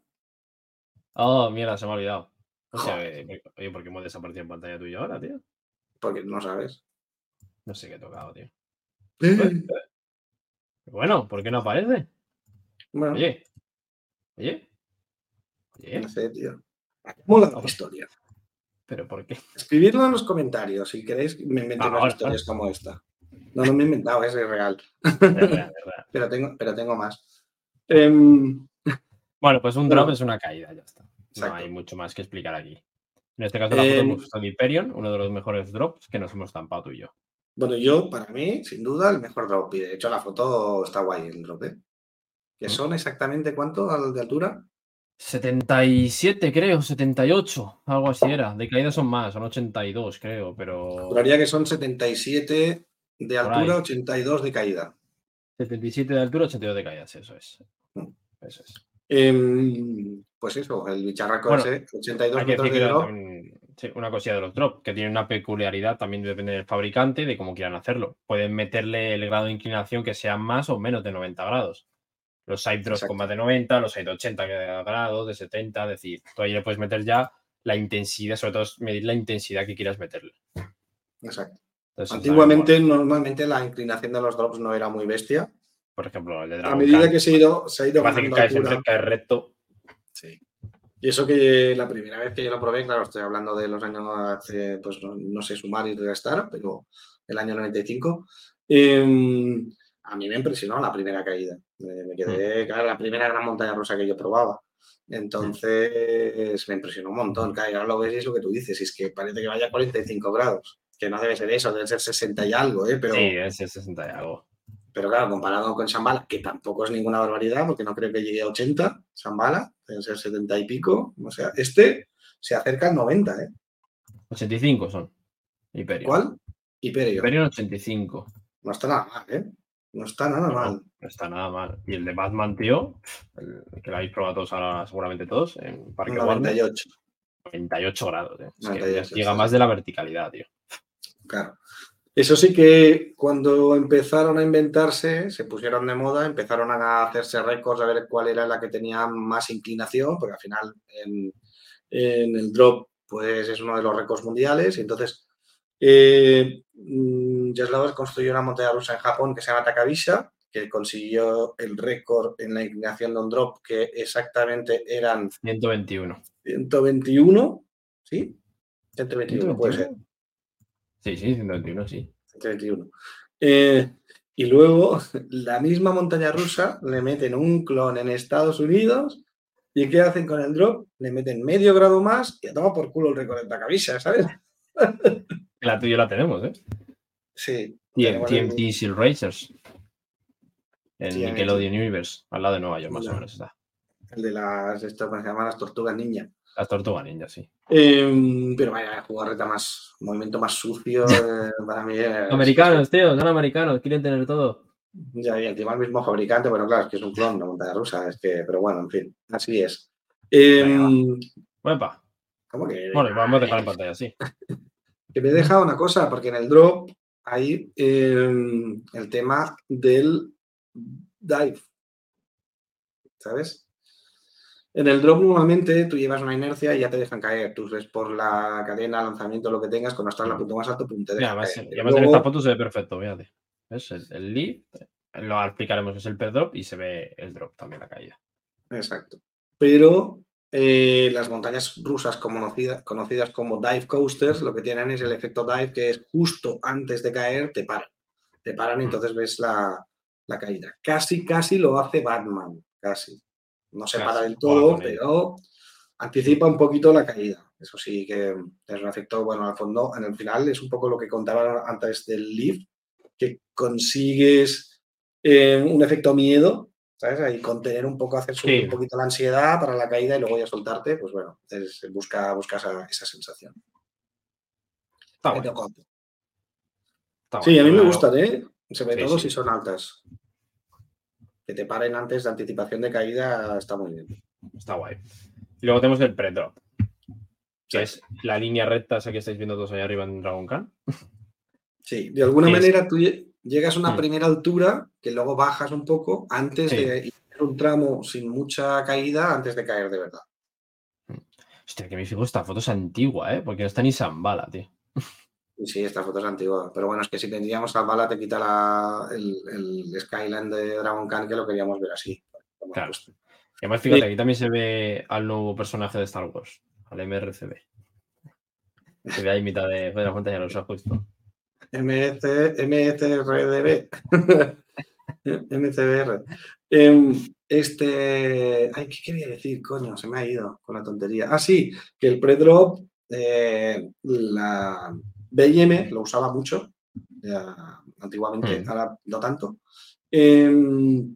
Oh, mierda, se me ha olvidado. O sea, oye, ¿por qué hemos desaparecido en pantalla tuya ahora, tío? Porque no sabes. No sé qué he tocado, tío. Eh. Bueno, ¿por qué no aparece? Bueno, Oye. Oye. Oye. no sé, tío. Mola la historia. ¿Pero por qué? Escribidlo en los comentarios si queréis me invento Ah, más ahora, historias como esta. No, no me he inventado, es real. Es real, es real. <laughs> Pero tengo, pero tengo más. Em, Bueno, pues un Bueno. drop es una caída, ya está. No hay mucho más que explicar aquí. En este caso, la foto Em, hemos de Hyperion, uno de los mejores drops que nos hemos estampado tú y yo. Bueno, yo, para mí, sin duda, el mejor drop. Y de hecho, la foto está guay, el drop, ¿eh? ¿Que Mm. son exactamente cuánto de altura? 77, creo, 78, algo así era. De caída son más, son 82, creo, pero. Juraría que son 77 de altura, ahí. 82 de caída. 77 de altura, 82 de caídas, eso es. Mm. Eso es. Em, pues eso, el bicharraco Bueno, ese, 82 Hay que metros de también- sí, una cosilla de los drops, que tienen una peculiaridad, también depende del fabricante, de cómo quieran hacerlo. Pueden meterle el grado de inclinación que sea más o menos de 90 grados. Los side drops con más de 90, los side de 80 grados, de 70, es decir, tú ahí le puedes meter ya la intensidad, sobre todo medir la intensidad que quieras meterle. Exacto. Entonces, Antiguamente, normalmente la inclinación de los drops no era muy bestia. por ejemplo, el de A Dragon medida Khan, que se ha ido, se ha ido caes, en- altura. recto. Sí. Y eso que la primera vez que yo lo probé, claro, estoy hablando de los años, hace, pues no, no sé sumar y restar, pero el año 95, em, a mí me impresionó la primera caída. Me, me quedé, claro, la primera gran montaña rusa que yo probaba. Entonces me impresionó un montón. Claro, y ahora lo ves y es lo que tú dices, y es que parece que vaya a 45 grados, que no debe ser eso, debe ser 60 y algo, ¿eh? pero, Sí, es el 60 y algo. Pero claro, comparado con Shambhala, que tampoco es ninguna barbaridad, porque no creo que llegue a 80, Shambhala, deben ser 70 y pico. O sea, este se acerca al 90, ¿eh? 85 son. Hyperion. ¿Cuál? Hyperion. Hyperion 85. No está nada mal, ¿eh? No está nada No, mal. no está nada mal. Y el de Batman, tío, el que lo habéis probado todos ahora, seguramente todos, en Parque Warner, 98, 98 grados. eh. Es que 98, llega más de la verticalidad, tío. claro. Eso sí que cuando empezaron a inventarse, se pusieron de moda, empezaron a hacerse récords a ver cuál era la que tenía más inclinación, porque al final en, en el drop pues es uno de los récords mundiales. Y entonces eh, mm, construyó una montaña rusa en Japón que se llama Takabisha, que consiguió el récord en la inclinación de un drop que exactamente eran 121. 121, ¿sí? 121, puede ser. Sí, sí, 121, sí. 121. Eh, y luego <laughs> la misma montaña rusa le meten un clon en Estados Unidos y ¿qué hacen con el drop? Le meten medio grado más y a tomar por culo el récord de Takabisha, ¿sabes? La tuya la tenemos, ¿eh? Sí. Tenemos el- TMT Seal Racers. En. Nickelodeon Universe, al lado de Nueva York, más o menos está. El de las, esto ¿cómo se llaman las tortugas ninja. Las tortugas ninja, sí. Eh, pero vaya, jugarreta más, movimiento más sucio <laughs> eh, para mí. eh, Americanos, tío, son americanos, quieren tener todo. Ya, y encima el mismo fabricante, bueno, claro, es que es un clon, una montaña rusa, es que, pero bueno, en fin, así es. Eh, Uepa. ¿Cómo que? Bueno, vamos a dejar en pantalla, sí. <laughs> Que me he dejado una cosa, porque en el drop hay eh, el tema del dive. ¿Sabes? En el drop normalmente tú llevas una inercia y ya te dejan caer. Tú ves por la cadena, lanzamiento, lo que tengas, cuando estás en el punto más alto, pum, te dejan además, caer. y Pero además en esta foto se ve perfecto, fíjate. ¿Ves? El, el lead, lo explicaremos, es el per drop y se ve el drop también, la caída. Exacto. Pero eh, las montañas rusas conocida- conocidas como dive coasters, lo que tienen es el efecto dive, que es justo antes de caer, te paran. Te paran y entonces ves la, la caída. Casi, casi lo hace Batman, casi. No se para del todo, pero anticipa un poquito la caída. Eso sí que es un efecto, bueno, al fondo, en el final es un poco lo que contaba antes del lift, que consigues eh, un efecto miedo, ¿sabes? Ahí contener un poco, hacer subir Sí. un poquito la ansiedad para la caída y luego ya soltarte, pues bueno, es- busca, busca esa, esa sensación. Está bueno. Sí, a mí me gustan, ¿eh? Sobre Sí, todo sí. si son altas. Que te paren antes de anticipación de caída está muy bien. Está guay. Y luego tenemos el pre-drop, Sí. que es la línea recta esa que estáis viendo todos allá arriba en Dragon Khan. Sí, de alguna Es- manera tú lle- llegas a una Mm. primera altura que luego bajas un poco antes Sí. de ir un tramo sin mucha caída antes de caer de verdad. O Hostia, que me fijo, esta foto es antigua, ¿eh? Porque no está ni Zambala, tío. Sí, esta foto es antigua. Pero bueno, es que si tendríamos Zambala te quita la, el, el Skyline de Dragon Khan que lo queríamos ver así. Claro. Y además, fíjate, aquí también se ve al nuevo personaje de Star Wars, al MRCB. Se ve ahí mitad de, de la pantalla rosa justo. MC, MCRDB. MCBR. Este. Ay, ¿qué quería decir, coño? Se me ha ido con la tontería. Ah, sí, que el pre-drop, eh, la BM lo usaba mucho, antiguamente, Mm. ahora no tanto. Em,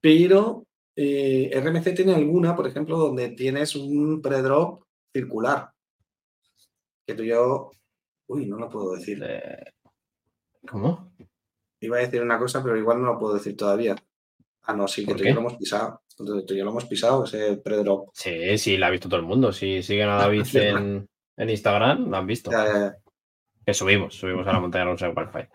pero eh, RMC tiene alguna, por ejemplo, donde tienes un pre-drop circular. Que tú y yo. Uy, no lo puedo decir. Eh, ¿Cómo? Iba a decir una cosa, pero igual no lo puedo decir todavía. Ah, no, sí, que ¿Por tú y yo lo hemos pisado. Tú tú y yo lo hemos pisado, ese pre-drop. Sí, sí, la ha visto todo el mundo. Si siguen a David <laughs> en, en Instagram, la han visto. Ya, ya, ya. Que subimos, subimos a la montaña rusa de Wi-Fi.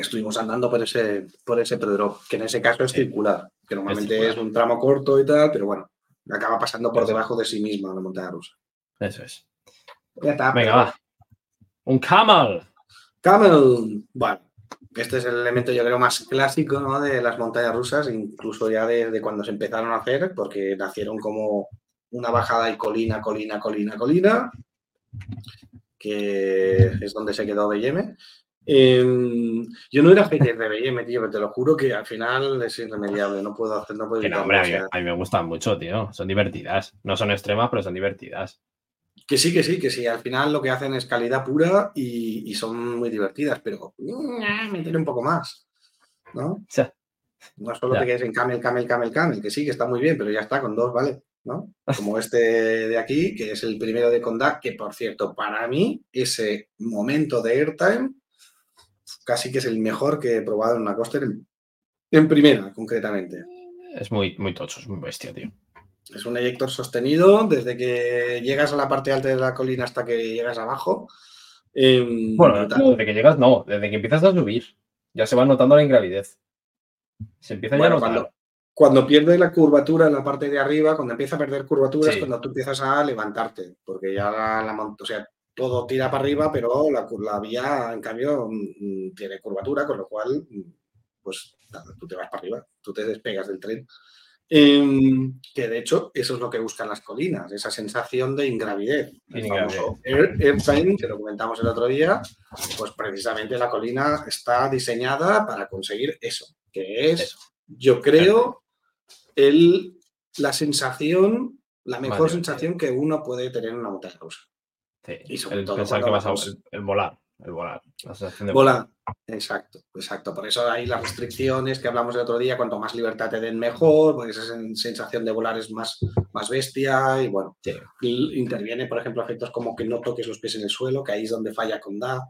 Estuvimos andando por ese, por ese pre-drop, que en ese caso es Sí. circular, que normalmente circular. es un tramo corto y tal, pero bueno, acaba pasando por Eso. debajo de sí misma la montaña rusa. Eso es. Ya está. Venga, va. Un camel. Camel. Bueno, este es el elemento yo creo más clásico ¿no? de las montañas rusas, incluso ya desde cuando se empezaron a hacer, porque nacieron como una bajada y colina, colina, colina, colina, que es donde se quedó BM. Em, yo no era hater de BM, tío, pero te lo juro que al final es irremediable, no puedo hacer, no puedo Que no, hombre, a mí, sea, a mí me gustan mucho, tío. Son divertidas. No son extremas, pero son divertidas. Que sí, que sí, que sí. Al final lo que hacen es calidad pura y, y son muy divertidas, pero mm, meter un poco más, ¿no? No solo Ya. te quedes en camel, camel, camel, camel, que sí, que está muy bien, pero ya está, con dos, ¿vale? ¿No? Como este de aquí, que es el primero de Condac, que por cierto, para mí, ese momento de airtime casi que es el mejor que he probado en una coaster en, en primera, concretamente. es muy, muy tocho, es muy bestia, tío. Es un eyector sostenido desde que llegas a la parte alta de la colina hasta que llegas abajo. Em, Bueno, brutal. desde que llegas, no. Desde que empiezas a subir. Ya se va notando la ingravidez. Se empieza ya a Bueno, notar. cuando, cuando pierde la curvatura en la parte de arriba, cuando empieza a perder curvatura es Sí. cuando tú empiezas a levantarte, porque ya la, la o sea, todo tira para arriba, pero la, la vía, en cambio, mm, mm, tiene curvatura, con lo cual, mm, pues tú te vas para arriba, tú te despegas del tren. Em, que de hecho, eso es lo que buscan las colinas, esa sensación de ingravidez. El famoso air, airtime, que lo comentamos el otro día, pues precisamente la colina está diseñada para conseguir eso, que es, yo creo, el, la sensación, la mejor Vale, sensación que uno puede tener en una montaña rusa. Sí, y sobre el todo pensar que vas a el, el volar. El volar. La sensación de Volar. Exacto, exacto. Por eso hay las restricciones que hablamos el otro día, cuanto más libertad te den mejor, porque esa sen- sensación de volar es más, más bestia y bueno, Sí. y interviene, por ejemplo, efectos como que no toques los pies en el suelo, que ahí es donde falla con Da,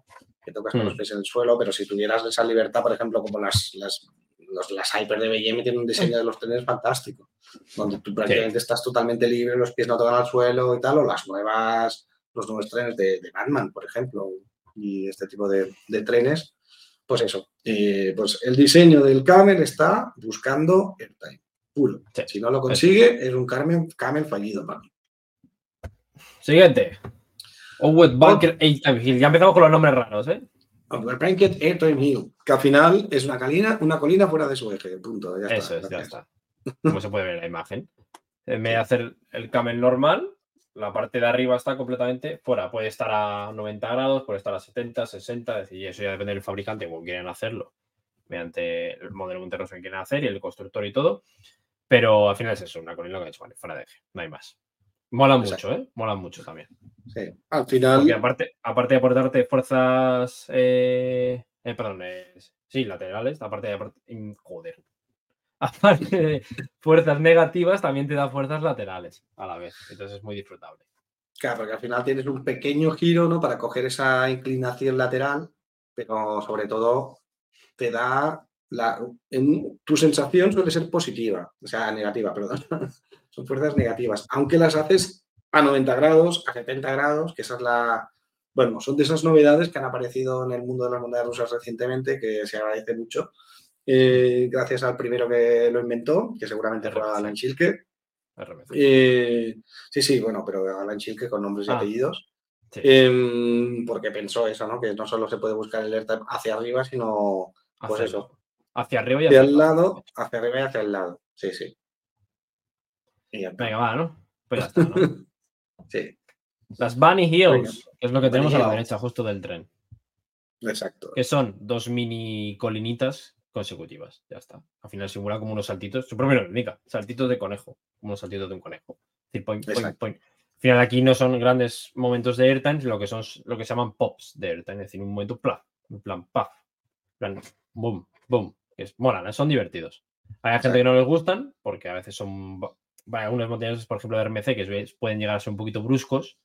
que tocas con Mm. los pies en el suelo, pero si tuvieras esa libertad, por ejemplo, como las, las, los- las Hyper de BM tienen un diseño de los trenes fantástico, donde tú prácticamente estás totalmente libre, los pies no tocan al suelo y tal, o las nuevas, los nuevos trenes de, de Batman, por ejemplo, y este tipo de, de trenes, pues eso, eh, pues el diseño del camel está buscando airtime, puro. Sí, Si no lo consigue, es un camel, camel fallido para mí. Siguiente. Owed Bunker 8 Hill. Ya empezamos con los nombres raros, ¿eh? Overpranked Airtime Hill, que al final es una colina, una colina fuera de su eje, punto. Ya Eso está, es, ya está. Como se puede ver en la imagen. En vez de hacer el camel normal, la parte de arriba está completamente fuera. Puede estar a 90 grados, puede estar a 70, 60, es decir, y eso ya depende del fabricante cómo quieren hacerlo, mediante el modelo Monterroso que quieren hacer y el constructor y todo. Pero al final es eso, una colina que ha hecho, vale, fuera de eje, no hay más. Mola Exacto. mucho, ¿eh? Mola mucho también. Sí, Al final, Porque aparte, aparte de aportarte fuerzas, eh, eh, perdón, eh, sí, laterales, aparte de aport- mm, joder. <laughs> Aparte de fuerzas negativas, también te da fuerzas laterales a la vez. Entonces es muy disfrutable. claro, porque al final tienes un pequeño giro, ¿no? Para coger esa inclinación lateral, pero sobre todo te da la, en- tu sensación suele ser positiva, o sea, negativa, perdón. <laughs> Son fuerzas negativas, aunque las haces a 90 grados, a 70 grados, que esa es la, bueno, son de esas novedades que han aparecido en el mundo de las montañas rusas recientemente, que se agradece mucho, eh, gracias al primero que lo inventó, que seguramente fue. Alan Schilke. Eh, sí, sí, bueno, pero Alan Chilke con nombres y Ah, apellidos. Sí. Em, porque pensó eso, ¿no? Que no solo se puede buscar el AirTime hacia arriba, sino pues Hacia- eso. Hacia arriba y hacia hacia el lado, hacia arriba y hacia el lado. Sí, sí. Y. Venga, va, ¿no? Pues ya <laughs> está, ¿no? Sí, Las Bunny Hills, que es lo que Bunny tenemos a la derecha, justo del tren. exacto. Que son dos mini colinitas consecutivas. Ya está. Al final simula como unos saltitos. Su propia indica. Saltitos de conejo. Como unos saltitos de un conejo. Es decir, point, point, point. Al final aquí no son grandes momentos de airtime, sino que son lo que se llaman pops de airtime. Es decir, un momento plaf. En plan, paf. Plan, boom, boom. Que es, molan, son divertidos. Hay gente que no les gustan porque a veces son. Bueno, algunas montañas, por ejemplo, de RMC, que pueden llegar a ser un poquito bruscos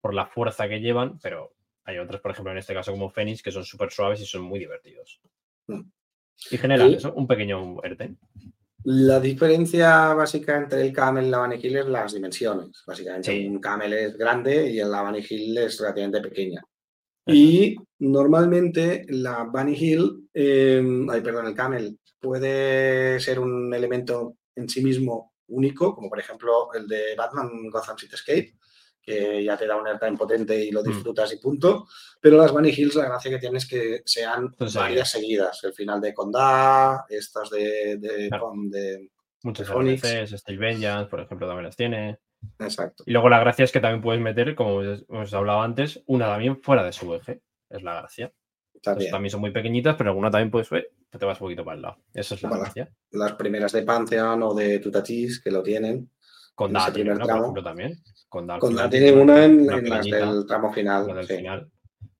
por la fuerza que llevan, pero hay otras, por ejemplo, en este caso como Phoenix, que son súper suaves y son muy divertidos. Mm. Y generan eso, un pequeño airtime. La diferencia básica entre el camel y la Hill es las dimensiones. Básicamente, Sí. un camel es grande y la Bunny Hill es relativamente pequeña. Y normalmente la Hill, eh, ay, perdón, el camel puede ser un elemento en sí mismo único, como por ejemplo el de Batman Gotham City Escape, que ya te da un airtime potente y lo Mm. disfrutas y punto. Pero las Bunny Hills, la gracia que tienen es que sean varias seguidas. El final de Condá, estas de, de, Claro. de- Phoenix. RMCs, Steel Vengeance, por ejemplo, también las tiene. Exacto. Y luego la gracia es que también puedes meter, como hemos hablado antes, una también fuera de su eje. Es la gracia. También. también son muy pequeñitas, pero alguna también puedes ver, que te vas un poquito para el lado. Esa es la Vale. gracia. Las primeras de Pantheon o de Tutatis que lo tienen. Con Da tiene una, por ejemplo, también. Con Da Condá final tiene una en, una en las del tramo final. la del sí. final.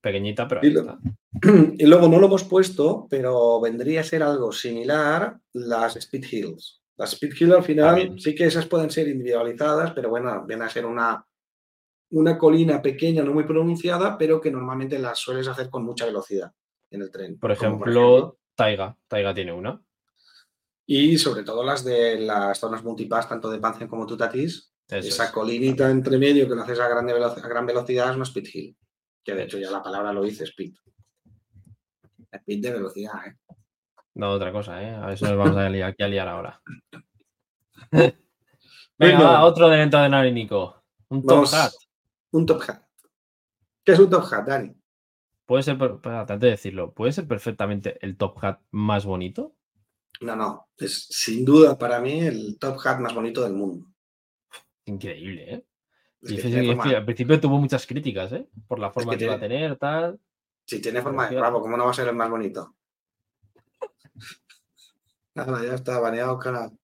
Pequeñita, pero Y lo- está. <clears throat> Y luego no lo hemos puesto, pero vendría a ser algo similar las Speed Hills. Las Speed Hills al final También. sí que esas pueden ser individualizadas, pero bueno, viene a ser una, una colina pequeña, no muy pronunciada, pero que normalmente las sueles hacer con mucha velocidad en el tren. Por ejemplo, Taiga. Taiga tiene una. Y sobre todo las de las zonas multipass, tanto de Pantheon como Tutatis, Eso esa es. colinita entre medio que lo haces a, grande velo- a gran velocidad es una speed hill. Que de Eso hecho ya es. la palabra lo dice, speed. Speed de velocidad, ¿eh? No, otra cosa, ¿eh? A ver si nos vamos a liar, aquí a liar ahora. <laughs> Venga, Venga. va, otro de dentro de Nari, Nico. Un top Vamos, hat. Un top hat. ¿Qué es un top hat, Dani? Puede ser, antes de decirlo, puede ser perfectamente el top hat más bonito. No, no. Es sin duda para mí el top hat más bonito del mundo. Increíble, ¿eh? Es que forma- al principio tuvo muchas críticas, ¿eh? Por la forma que que, iba a tener, tal. Si tiene forma de clavo, ¿cómo no va a ser el más bonito? <laughs> Nada, ya está baneado canal.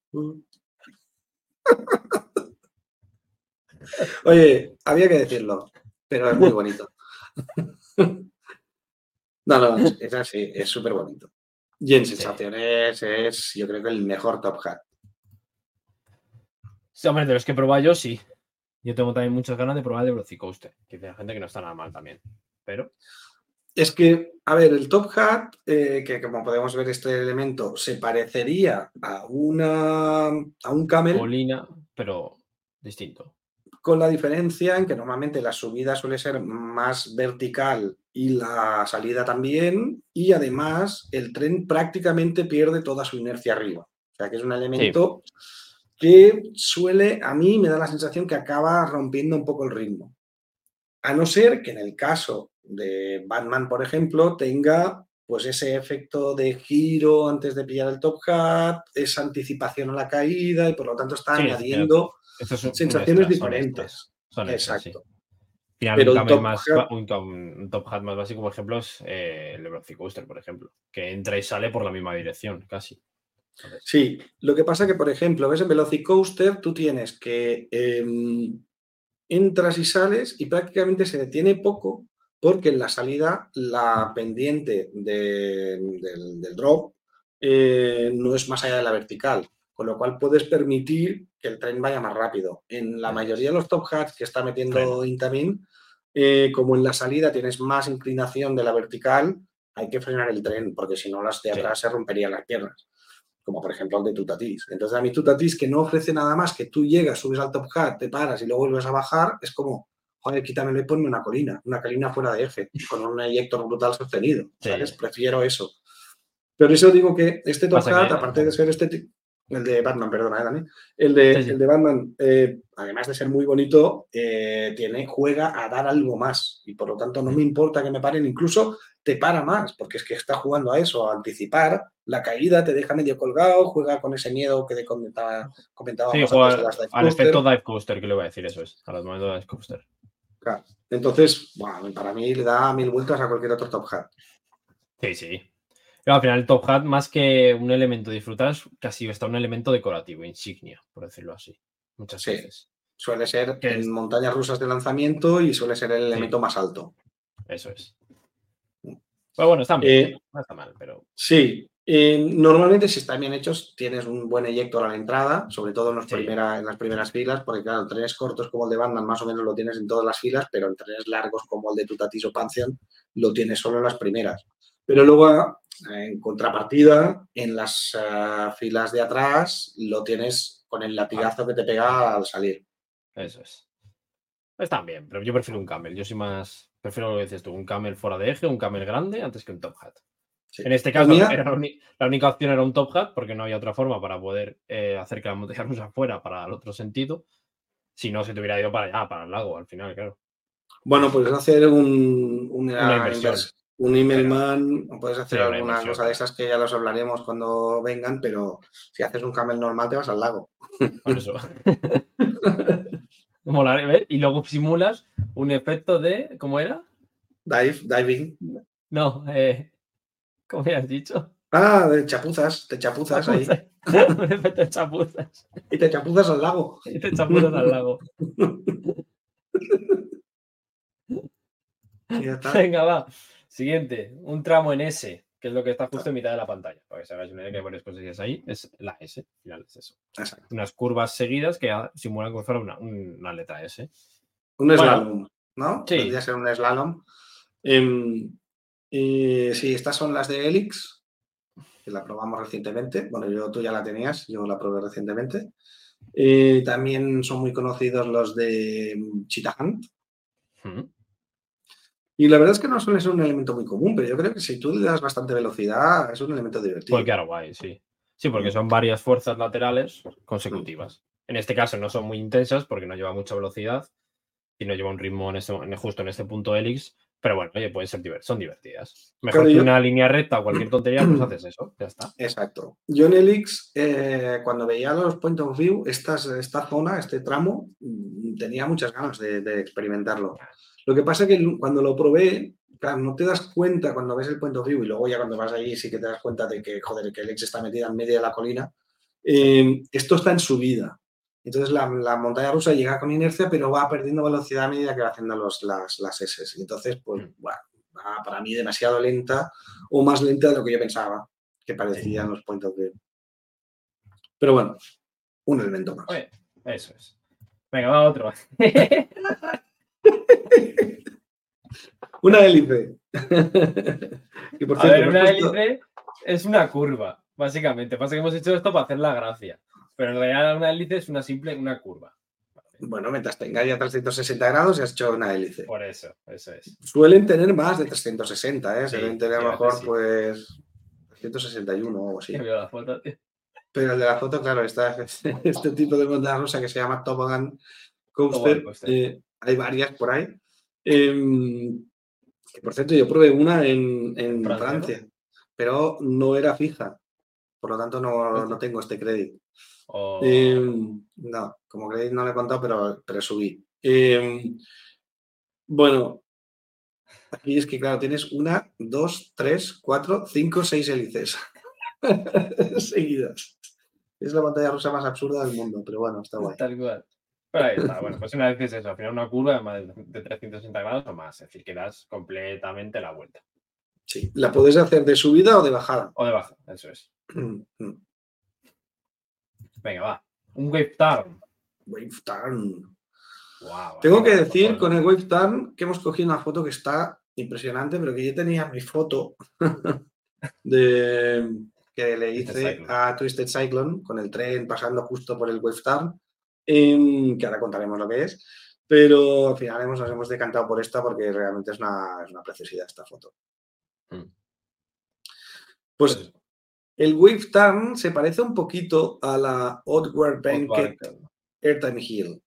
Oye, había que decirlo, pero es muy bonito. No, no, es, así, es súper bonito. Y en sensaciones es, yo creo que el mejor top hat. Sí, hombre, de los que he probado yo, sí. Yo tengo también muchas ganas de probar el de Velocicoaster, que hay gente que no está nada mal también. Pero, Es que, a ver, el top hat, eh, que como podemos ver este elemento, se parecería a, una, a un camel. colina, pero distinto. Con la diferencia en que normalmente la subida suele ser más vertical y la salida también, y además el tren prácticamente pierde toda su inercia arriba. O sea que es un elemento que suele, a mí me da la sensación que acaba rompiendo un poco el ritmo. A no ser que en el caso de Batman, por ejemplo, tenga pues ese efecto de giro antes de pillar el top hat, esa anticipación a la caída y por lo tanto está Sí, añadiendo Esto es un- un sensaciones son diferentes. son extras, sí. Exacto. Final, Pero un, top más, hat- un, top hat más básico, por ejemplo, es eh, el Velocicoaster, por ejemplo, que entra y sale por la misma dirección, casi. Entonces, Sí, lo que pasa que, por ejemplo, ves en Velocicoaster, tú tienes que em, entras y sales y prácticamente se detiene poco porque en la salida la pendiente de- del, del drop eh, no es más allá de la vertical, con lo cual puedes permitir que el tren vaya más rápido. En la mayoría de los top hats que está metiendo. Intamin, eh, como en la salida tienes más inclinación de la vertical, hay que frenar el tren porque si no las de Sí. atrás se romperían las piernas como por ejemplo el de Tutatis. Entonces, a mí Tutatis, que no ofrece nada más que tú llegas, subes al top hat, te paras y luego vuelves a bajar, es como, joder, quítamelo y ponme una colina, una colina fuera de eje, con un eyector brutal sostenido. Sí. ¿sabes? Prefiero eso. Pero eso digo que este top Pasa hat, que- aparte de ser estético, el de Batman, perdona, ¿eh, Dani. El de, Sí, sí. el de Batman, eh, además de ser muy bonito, eh, tiene, juega a dar algo más. Y por lo tanto no me importa que me paren, incluso te para más, porque es que está jugando a eso, a anticipar la caída, te deja medio colgado, juega con ese miedo que te comentaba, comentábamos Sí, juega de las Dive al efecto Dive Coaster, que le voy a decir, eso es. Al momento de Dive Coaster. Claro. Entonces, bueno, para mí le da mil vueltas a cualquier otro Top Hat. Sí, sí. Pero al final el Top Hat, más que un elemento de disfrutar, es casi está un elemento decorativo, insignia, por decirlo así. Muchas Sí. veces. Suele ser en es- montañas rusas de lanzamiento y suele ser el elemento más alto. Eso es. Pero bueno, está bien. Eh, no está mal, pero. Sí, eh, normalmente si están bien hechos tienes un buen eyector a la entrada, sobre todo en, los Sí. primera- en las primeras filas, porque claro, trenes cortos como el de Batman más o menos lo tienes en todas las filas, pero en trenes largos como el de Tutatis o Pantheon lo tienes solo en las primeras. Pero luego, en contrapartida, en las eh, filas de atrás lo tienes con el latigazo que te pega al salir. Eso es. Están bien, pero yo prefiero un camel. Yo soy más. Prefiero lo que dices tú, un camel fuera de eje, un camel grande, antes que un top hat. Sí. En este caso, era la, única opción era un top hat, porque no había otra forma para poder eh, hacer que la montaña rusa fuera para el otro sentido. Si no, se te hubiera ido para allá, para el lago, al final, claro. Bueno, puedes hacer un, una Una inversión. invers- un emailman, o puedes hacer alguna inversión, cosa de esas que ya los hablaremos cuando vengan, pero si haces un camel normal te vas al lago. Por eso. <laughs> Y luego simulas un efecto de. ¿Cómo era? Dive, diving. No, eh, ¿cómo me has dicho? Ah, de chapuzas, te chapuzas ahí. <laughs> un efecto de chapuzas. Y te chapuzas al lago. Y te chapuzas al lago. <laughs> Ya está. Venga, va. Siguiente, un tramo en S, que es lo que está justo en mitad de la pantalla. Para que se hagáis una idea que hay varias cosillas ahí, es la S. Al final es eso. Exacto. Unas curvas seguidas que simulan fuera una, una letra S. Un Bueno, slalom, ¿no? sí. Podría ser un slalom. Em, y sí, estas son las de Helix, que la probamos recientemente. Bueno, yo tú ya la tenías, yo la probé recientemente. Eh, también son muy conocidos los de Cheetah Hunt. Mm. Y la verdad es que no suele ser un elemento muy común, pero yo creo que si tú le das bastante velocidad, es un elemento divertido. Puede quedar guay, sí. Sí, porque son varias fuerzas laterales consecutivas. En este caso no son muy intensas porque no lleva mucha velocidad y no lleva un ritmo en este, justo en este punto helix. Pero bueno, oye, pueden ser divert- son divertidas. Mejor Claro, que yo- una línea recta o cualquier tontería, pues <clears throat> haces eso, ya está. Exacto. Yo en Helix, eh, cuando veía los point of view, estas, esta zona, este tramo, mm, tenía muchas ganas de, de experimentarlo. Lo que pasa es que cuando lo probé, claro, no te das cuenta cuando ves el point of view y luego ya cuando vas ahí sí que te das cuenta de que, joder, que Helix está metida en medio de la colina. Eh, esto está en subida. Entonces la, la montaña rusa llega con inercia, pero va perdiendo velocidad a medida que va haciendo los, las, las S. Y entonces, pues, Mm. bueno, va para mí demasiado lenta o más lenta de lo que yo pensaba que parecían los point of view. Pero bueno, un elemento más. Oye, eso es. Venga, va otro. <laughs> <laughs> Una hélice. Que, por A ver, una puesto- hélice es una curva, básicamente. Pasa que hemos hecho esto para hacer la gracia. Pero en realidad una hélice es una simple una curva. Bueno, mientras tenga ya 360 grados, ya has hecho una hélice. Por eso, eso es. Suelen tener más de 360, ¿eh? Sí, Suelen tener a lo mejor, sí. pues, 361 o algo así. <laughs> La foto, tío. Pero el de la foto, claro, está <laughs> este tipo de montaña rusa que se llama Coaster. Toboggan coaster. eh, hay varias por ahí. Em, que, por cierto, yo probé una en, en Francia, pero no era fija. Por lo tanto, no, Hostia. no tengo este crédito. O- Em, no, como crédito no le he contado, pero, pero subí. Em, bueno, aquí es que, claro, tienes una, dos, tres, cuatro, cinco, seis hélices <laughs> seguidas. Es la pantalla rusa más absurda del mundo, pero bueno, está guay. Tal cual. Pero ahí está. Bueno, pues una vez es eso, al final una curva de más de 360 grados o más. Es decir, que das completamente la vuelta. Sí, la puedes hacer de subida o de bajada. O de baja, eso es. Mm, mm. Venga, va. Un wave turn. Wave turn. Wow, Tengo que decir con el Wave Turn que hemos cogido una foto que está impresionante, pero que yo tenía mi foto <laughs> de que le hice a Twisted Cyclone con el tren pasando justo por el Wave Turn, em, que ahora contaremos lo que es, pero al final hemos, nos hemos decantado por esta porque realmente es una, es una preciosidad esta foto. Mm. Pues Pues, El Wave Turn se parece un poquito a la Banket Banket. Airtime Hill,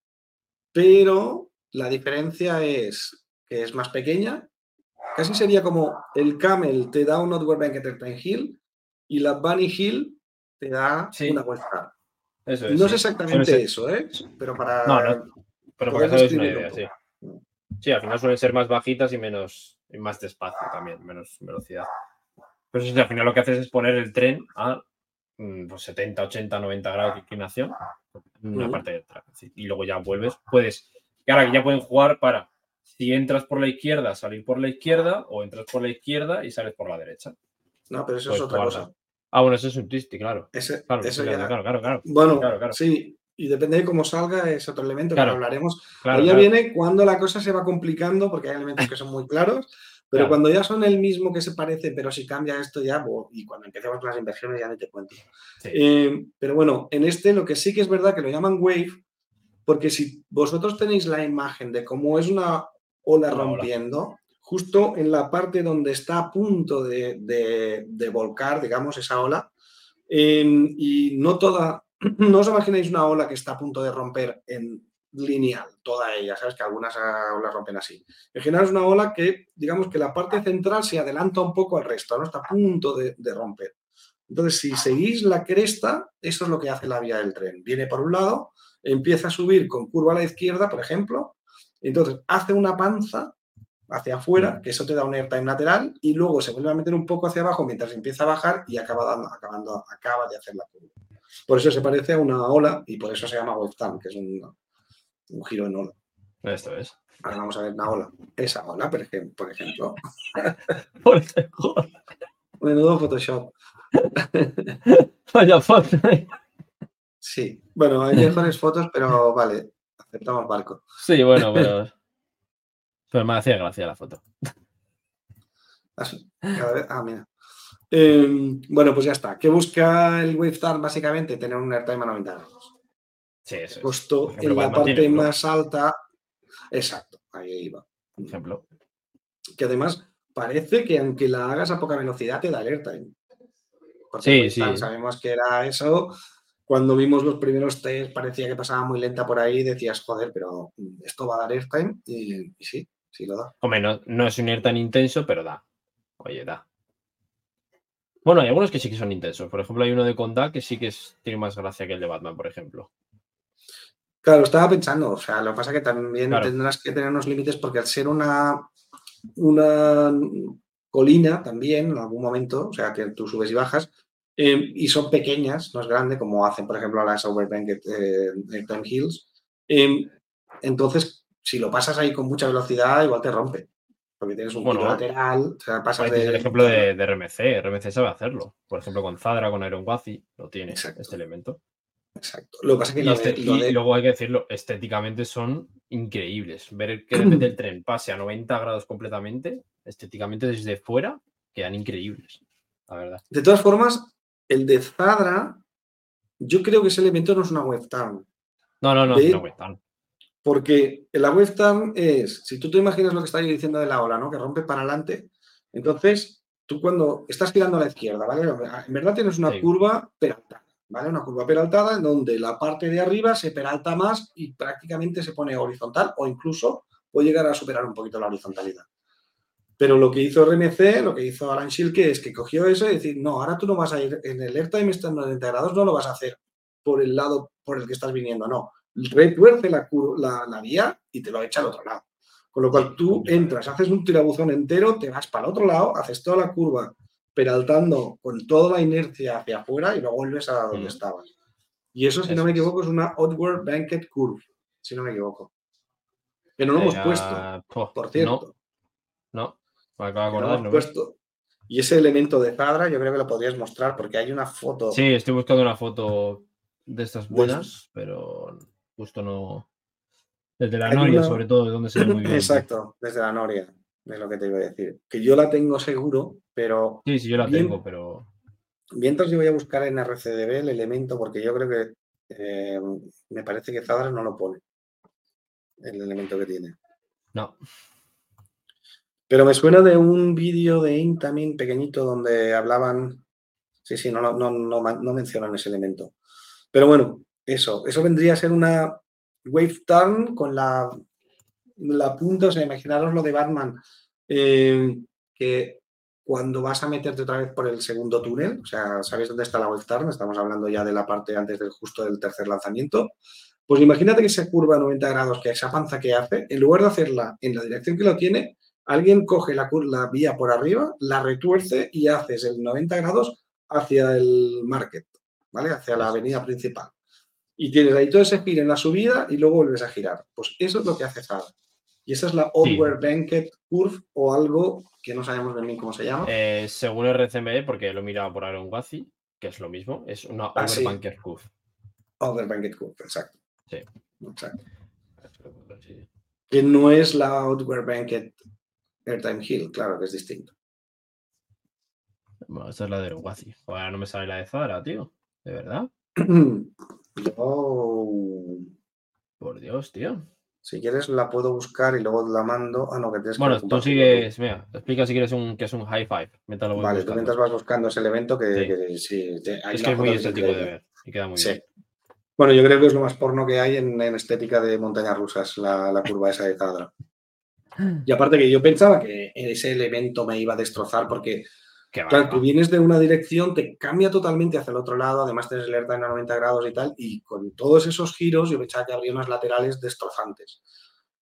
pero la diferencia es que es más pequeña. Casi sería como el Camel te da un Oddware Banket Airtime Hill y la Bunny Hill te da Sí. una Wave Turn. Eso es, No es exactamente eso, ¿eh? Pero para... No, no. Pero para eso es una idea, un sí. Sí, al final suelen ser más bajitas y menos y más despacio también, menos velocidad. Pero al final lo que haces es poner el tren a mm, pues 70, 80, 90 grados de inclinación en una parte de atrás. Y luego ya vuelves. Puedes. Y ahora que ya pueden jugar para si entras por la izquierda, salir por la izquierda, o entras por la izquierda y sales por la derecha. No, pero eso es otra cosa. Ah, bueno, eso es un twisty, claro. Ese- Claro, eso claro, ya- claro, claro, claro. Bueno, Claro, sí, y depende de cómo salga, es otro elemento que hablaremos. Ahí ya viene cuando la cosa se va complicando, porque hay elementos que son muy claros, pero cuando ya son el mismo que se parece, pero si cambia esto ya, bo- y cuando empecemos con las inversiones ya ni te cuento. Sí. Eh, pero bueno, en este lo que sí que es verdad que lo llaman wave, porque si vosotros tenéis la imagen de cómo es una ola Una ola. rompiendo, justo en la parte donde está a punto de, volcar, digamos, esa ola, eh, y no toda, <clears throat> no os imagináis una ola que está a punto de romper en lineal, toda ella, sabes que algunas olas rompen así. En general es una ola que, digamos que la parte central se adelanta un poco al resto, ¿no? Está a punto de, de romper. Entonces, si seguís la cresta, eso es lo que hace la vía del tren. Viene por un lado, empieza a subir con curva a la izquierda, por ejemplo, entonces hace una panza hacia afuera, que eso te da un airtime lateral, y luego se vuelve a meter un poco hacia abajo mientras empieza a bajar y acaba, dando, acabando, acaba de hacer la curva. Por eso se parece a una ola y por eso se llama wave turn, que es un, un giro en ola. Esto es. Ahora vamos a ver una ola. Esa ola, por ejemplo. <laughs> Por ejemplo, Menudo Photoshop. <laughs> Vaya foto. Sí. Bueno, hay mejores fotos, pero vale, aceptamos barco. Sí, bueno, pero. <laughs> Pero me hacía gracia la foto. Así, cada vez- ah, mira. Eh, bueno, pues ya está. ¿Qué busca el Wave Turn? Básicamente tener un airtime a 90 grados. Sí, eso Por ejemplo, en la parte tiene más alta. Exacto, ahí iba. Por ejemplo. Que además parece que aunque la hagas a poca velocidad te da airtime. Porque Sí, sí. Sabemos que era eso. Cuando vimos los primeros test parecía que pasaba muy lenta por ahí, decías, joder, pero mm, esto va a dar airtime y, y sí, sí lo da. Hombre, no, no es un air tan intenso, pero da. Oye, da. Bueno, hay algunos que sí que son intensos. Por ejemplo, hay uno de Conda que sí que es- tiene más gracia que el de Batman, por ejemplo. Claro, estaba pensando, o sea, lo que pasa es que también Claro. tendrás que tener unos límites porque al ser una, una colina también, en algún momento, o sea, que tú subes y bajas, eh, y son pequeñas, no es grande, como hacen, por ejemplo, las Overbank eh, Airtime Hills, eh, entonces, si lo pasas ahí con mucha velocidad, igual te rompe, porque tienes un Bueno, lateral, o sea, pasas Ahí tienes de... el ejemplo de, de RMC. RMC sabe hacerlo. Por ejemplo, con Zadra, con Iron Wazi, lo tiene Exacto. este elemento. Exacto. Lo que pasa es que Y, lo este- de- lo y de- luego hay que decirlo, estéticamente son increíbles. Ver que de repente el tren pase a 90 grados completamente, estéticamente desde fuera, quedan increíbles. La verdad. De todas formas, el de Zadra, yo creo que ese elemento no es una webcam. No, no, no, De- güey, tan- Porque la webcam es, si tú te imaginas lo que estaba yo diciendo de la ola, ¿no? Que rompe para adelante, entonces tú cuando estás girando a la izquierda, ¿vale? En verdad tienes una Sí. curva peraltada, ¿vale? Una curva peraltada en donde la parte de arriba se peralta más y prácticamente se pone horizontal o incluso puede llegar a superar un poquito la horizontalidad. Pero lo que hizo RMC, lo que hizo Alan Schilke es que cogió eso y decir, no, ahora tú no vas a ir en el airtime está en 90 grados, no lo vas a hacer por el lado por el que estás viniendo, no. Retuerce la, la, la vía y te lo echa al otro lado. Con lo cual tú entras, haces un tirabuzón entero, te vas para el otro lado, haces toda la curva peraltando con toda la inercia hacia afuera y luego vuelves a donde Mm. estabas. Y eso, si no me equivoco, es una Outward Banked Curve, si no me equivoco. Que no lo hemos puesto, po, por cierto. No, no. Me acabo de que no acordar. hemos puesto. Y ese elemento de Zadra yo creo que lo podrías mostrar porque hay una foto. Sí, estoy buscando una foto de estas buenas, pero justo no. Desde la Hay Noria, una- sobre todo, de donde se ve muy <laughs> bien. Exacto, desde la Noria, es lo que te iba a decir. Que yo la tengo seguro, pero Sí, sí, yo la Bien. tengo, pero. mientras yo voy a buscar en RCDB el elemento, porque yo creo que eh, me parece que Zadra no lo pone, el elemento que tiene. No. Pero me suena de un vídeo de Intamin pequeñito donde hablaban Sí, sí, no, no, no, no mencionan ese elemento. Pero bueno, eso, eso vendría a ser una wave turn con la, la punta, o sea, imaginaros lo de Batman, eh, que cuando vas a meterte otra vez por el segundo túnel, o sea, ¿sabéis dónde está la wave turn? Estamos hablando ya de la parte antes del justo del tercer lanzamiento. Pues imagínate que esa curva a 90 grados, que esa panza que hace, en lugar de hacerla en la dirección que lo tiene, alguien coge la, la vía por arriba, la retuerce y haces el 90 grados hacia el market, ¿vale? Hacia la avenida principal. Y tienes ahí todo ese giro en la subida y luego vuelves a girar. Pues eso es lo que hace Zara. Y esa es la Over Banked Curve o algo que no sabemos bien cómo se llama. Eh, según RCME, porque lo he mirado por Aaron Wazi, que es lo mismo, es una ah, Over Banked Curve. Over Banked Curve, exacto. Sí. Exacto. Que no es la Over Banked Airtime Hill, claro que es distinto. Bueno, esta es la de Wazi. Ahora no me sale la de Zara, tío. ¿De verdad? <clears throat> Por Dios, tío. Si quieres la puedo buscar y luego la mando. Ah, no, que tienes Bueno, tú sigues, mira, explica si quieres un, que es un high five. vale, tú mientras vas buscando ese evento que sí. es que es muy estético de ver y queda muy bien. Bueno, yo creo que es lo más porno que hay en, estética de montañas rusas, la, curva esa de Zadra. <laughs> Y aparte que yo pensaba que ese elemento me iba a destrozar porque claro, tú vienes de una dirección, te cambia totalmente hacia el otro lado, además tienes el alerta en 90 grados y tal, y con todos esos giros yo pensaba que habría unas laterales destrozantes.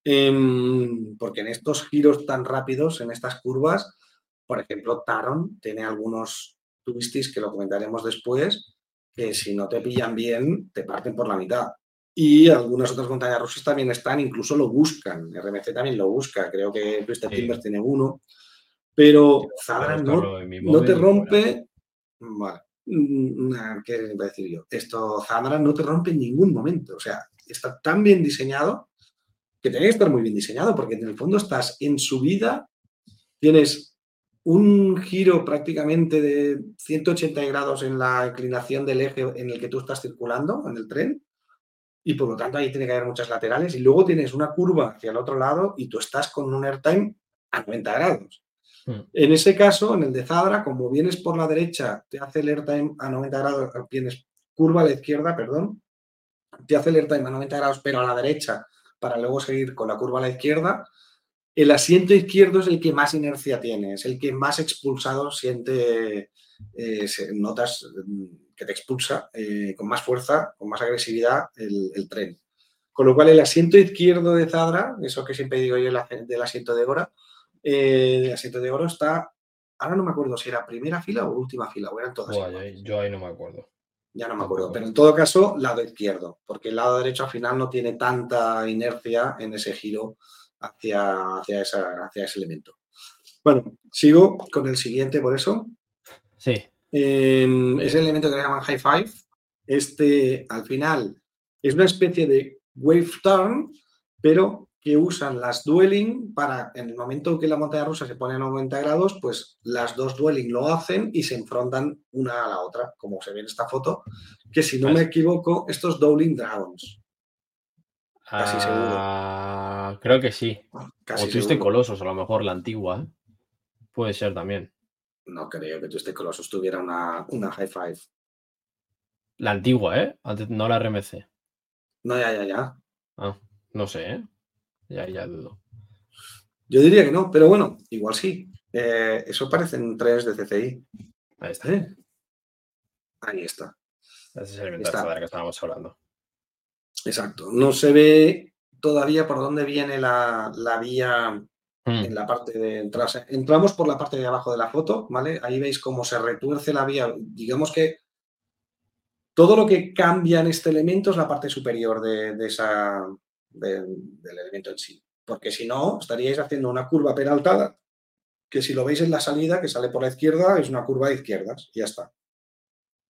Em, porque en estos giros tan rápidos, en estas curvas, por ejemplo, Taron tiene algunos twisties que lo comentaremos después, que si no te pillan bien, te parten por la mitad. Y algunas otras montañas rusas también están, incluso lo buscan. RMC también lo busca. Creo que Twisted Timbers tiene uno. Pero Zadra no, te rompe. Vale. Mm, ¿Qué voy a decir yo? Esto, Zadra no te rompe en ningún momento. O sea, está tan bien diseñado que tiene que estar muy bien diseñado, porque en el fondo estás en subida, tienes un giro prácticamente de 180 grados en la inclinación del eje en el que tú estás circulando, en el tren, y por lo tanto ahí tiene que haber muchas laterales, y luego tienes una curva hacia el otro lado y tú estás con un airtime a 90 grados. Hmm. En ese caso, en el de Zadra, como vienes por la derecha, te hace el airtime a 90 grados, tienes curva a la izquierda, perdón, te hace el airtime a 90 grados, pero a la derecha, para luego seguir con la curva a la izquierda, el asiento izquierdo es el que más inercia tiene, es el que más expulsado siente, eh, notas mm, que te expulsa eh, con más fuerza, con más agresividad el, tren. Con lo cual el asiento izquierdo de Zadra, eso que siempre digo yo del asiento de Gora, eh, el asiento de oro está, ahora no me acuerdo si era primera fila o última fila, o eran todas. yo ahí no me acuerdo. Ya no me acuerdo, pero en todo caso, lado izquierdo, porque el lado derecho al final no tiene tanta inercia en ese giro hacia, hacia, hacia ese elemento. Bueno, sigo con el siguiente por eso. Sí. Em, es el elemento que le llaman high five. Este, al final, es una especie de wave turn, pero que usan las dueling para, en el momento que la montaña rusa se pone a 90 grados, pues las dos dueling lo hacen y se enfrentan una a la otra, como se ve en esta foto, que si no me equivoco, estos Dowling Dragons. Casi ah, seguro. Creo que sí. Casi o Twisted Colosos, a lo mejor la antigua. ¿eh? Puede ser también. No creo que Twisted Colosos tuviera una, una high five. La antigua, ¿eh? no la RMC. No, ya, ya, ya. Ah, no sé, ¿eh? Ya, ya dudo. Yo diría que no, pero bueno, igual sí. Eh, eso parecen tres de CCI. Ahí está. ¿Eh? Ahí está. Ese es el elemento de que estábamos hablando. Exacto. No se ve todavía por dónde viene la, vía hmm. en la parte de entrada. Entramos por la parte de abajo de la foto, ¿vale? Ahí veis cómo se retuerce la vía. Digamos que todo lo que cambia en este elemento es la parte superior de esa, del elemento en sí. Porque si no, estaríais haciendo una curva peraltada, que si lo veis en la salida, que sale por la izquierda, es una curva de izquierdas, y ya está.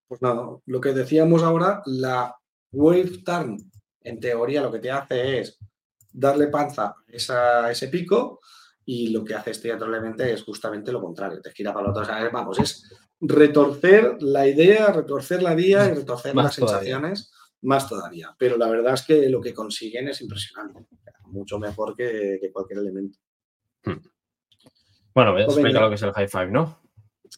Pues nada, lo que decíamos ahora, la wave turn, en teoría, lo que te hace es darle panza a ese pico, y lo que hace este otro elemento es justamente lo contrario, te gira para el otro. vamos, es retorcer la idea, retorcer la vía y retorcer las sensaciones más todavía. Pero la verdad es que lo que consiguen es impresionante, mucho mejor que, cualquier elemento. Bueno, voy a explicar lo que es el high five, ¿no?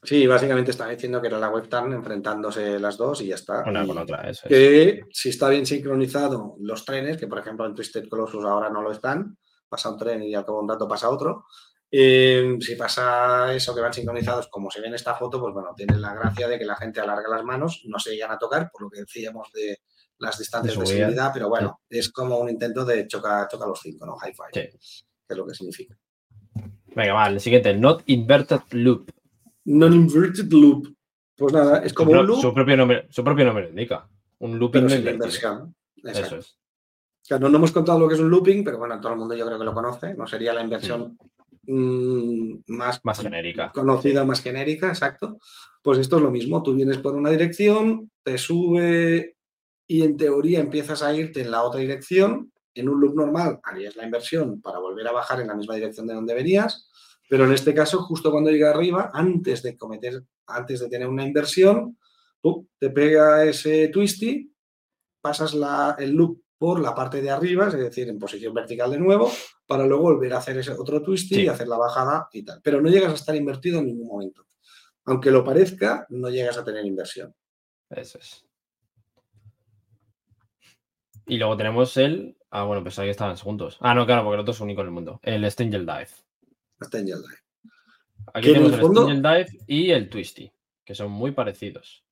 Sí, básicamente estaba diciendo que era la webcam enfrentándose las dos y ya está. Una con otra, eso es. que si está bien sincronizado los trenes, que por ejemplo en Twisted Colossus ahora no lo están, pasa un tren y al cabo de un rato pasa otro. eh, si pasa eso que van sincronizados como se ve en esta foto, pues bueno, tiene la gracia de que la gente alarga las manos, no se llegan a tocar, por lo que decíamos de las distancias de, De seguridad. pero bueno, es como un intento de chocar choca los cinco, ¿no? High five, Sí. que es lo que significa. Venga, va, el siguiente, Not Inverted Loop. Non-inverted loop. Pues nada, es Su, como pro- un loop, su propio nombre, su propio nombre lo indica. Un looping invertido. inversión. Exacto. Eso es. Claro, no hemos contado lo que es un looping, pero bueno, todo el mundo yo creo que lo conoce. No sería la inversión mm, más, Más genérica. conocida, más genérica, exacto. Pues esto es lo mismo. Tú vienes por una dirección, te sube y en teoría empiezas a irte en la otra dirección. En un loop normal harías la inversión para volver a bajar en la misma dirección de donde venías, pero en este caso, justo cuando llega arriba, antes de cometer, antes de tener una inversión, te pega ese twisty, pasas la- el loop por la parte de arriba, es decir, en posición vertical de nuevo, para luego volver a hacer ese otro twisty Sí. y hacer la bajada y tal. Pero no llegas a estar invertido en ningún momento. Aunque lo parezca, no llegas a tener inversión. Eso es. Y luego tenemos el. Ah, bueno, pensaba que estaban juntos. Ah, no, claro, porque el otro es único en el mundo. El Stingel Dive. En Yelda. Aquí tenemos el fondo- Stingel Dive y el Twisty, que son muy parecidos.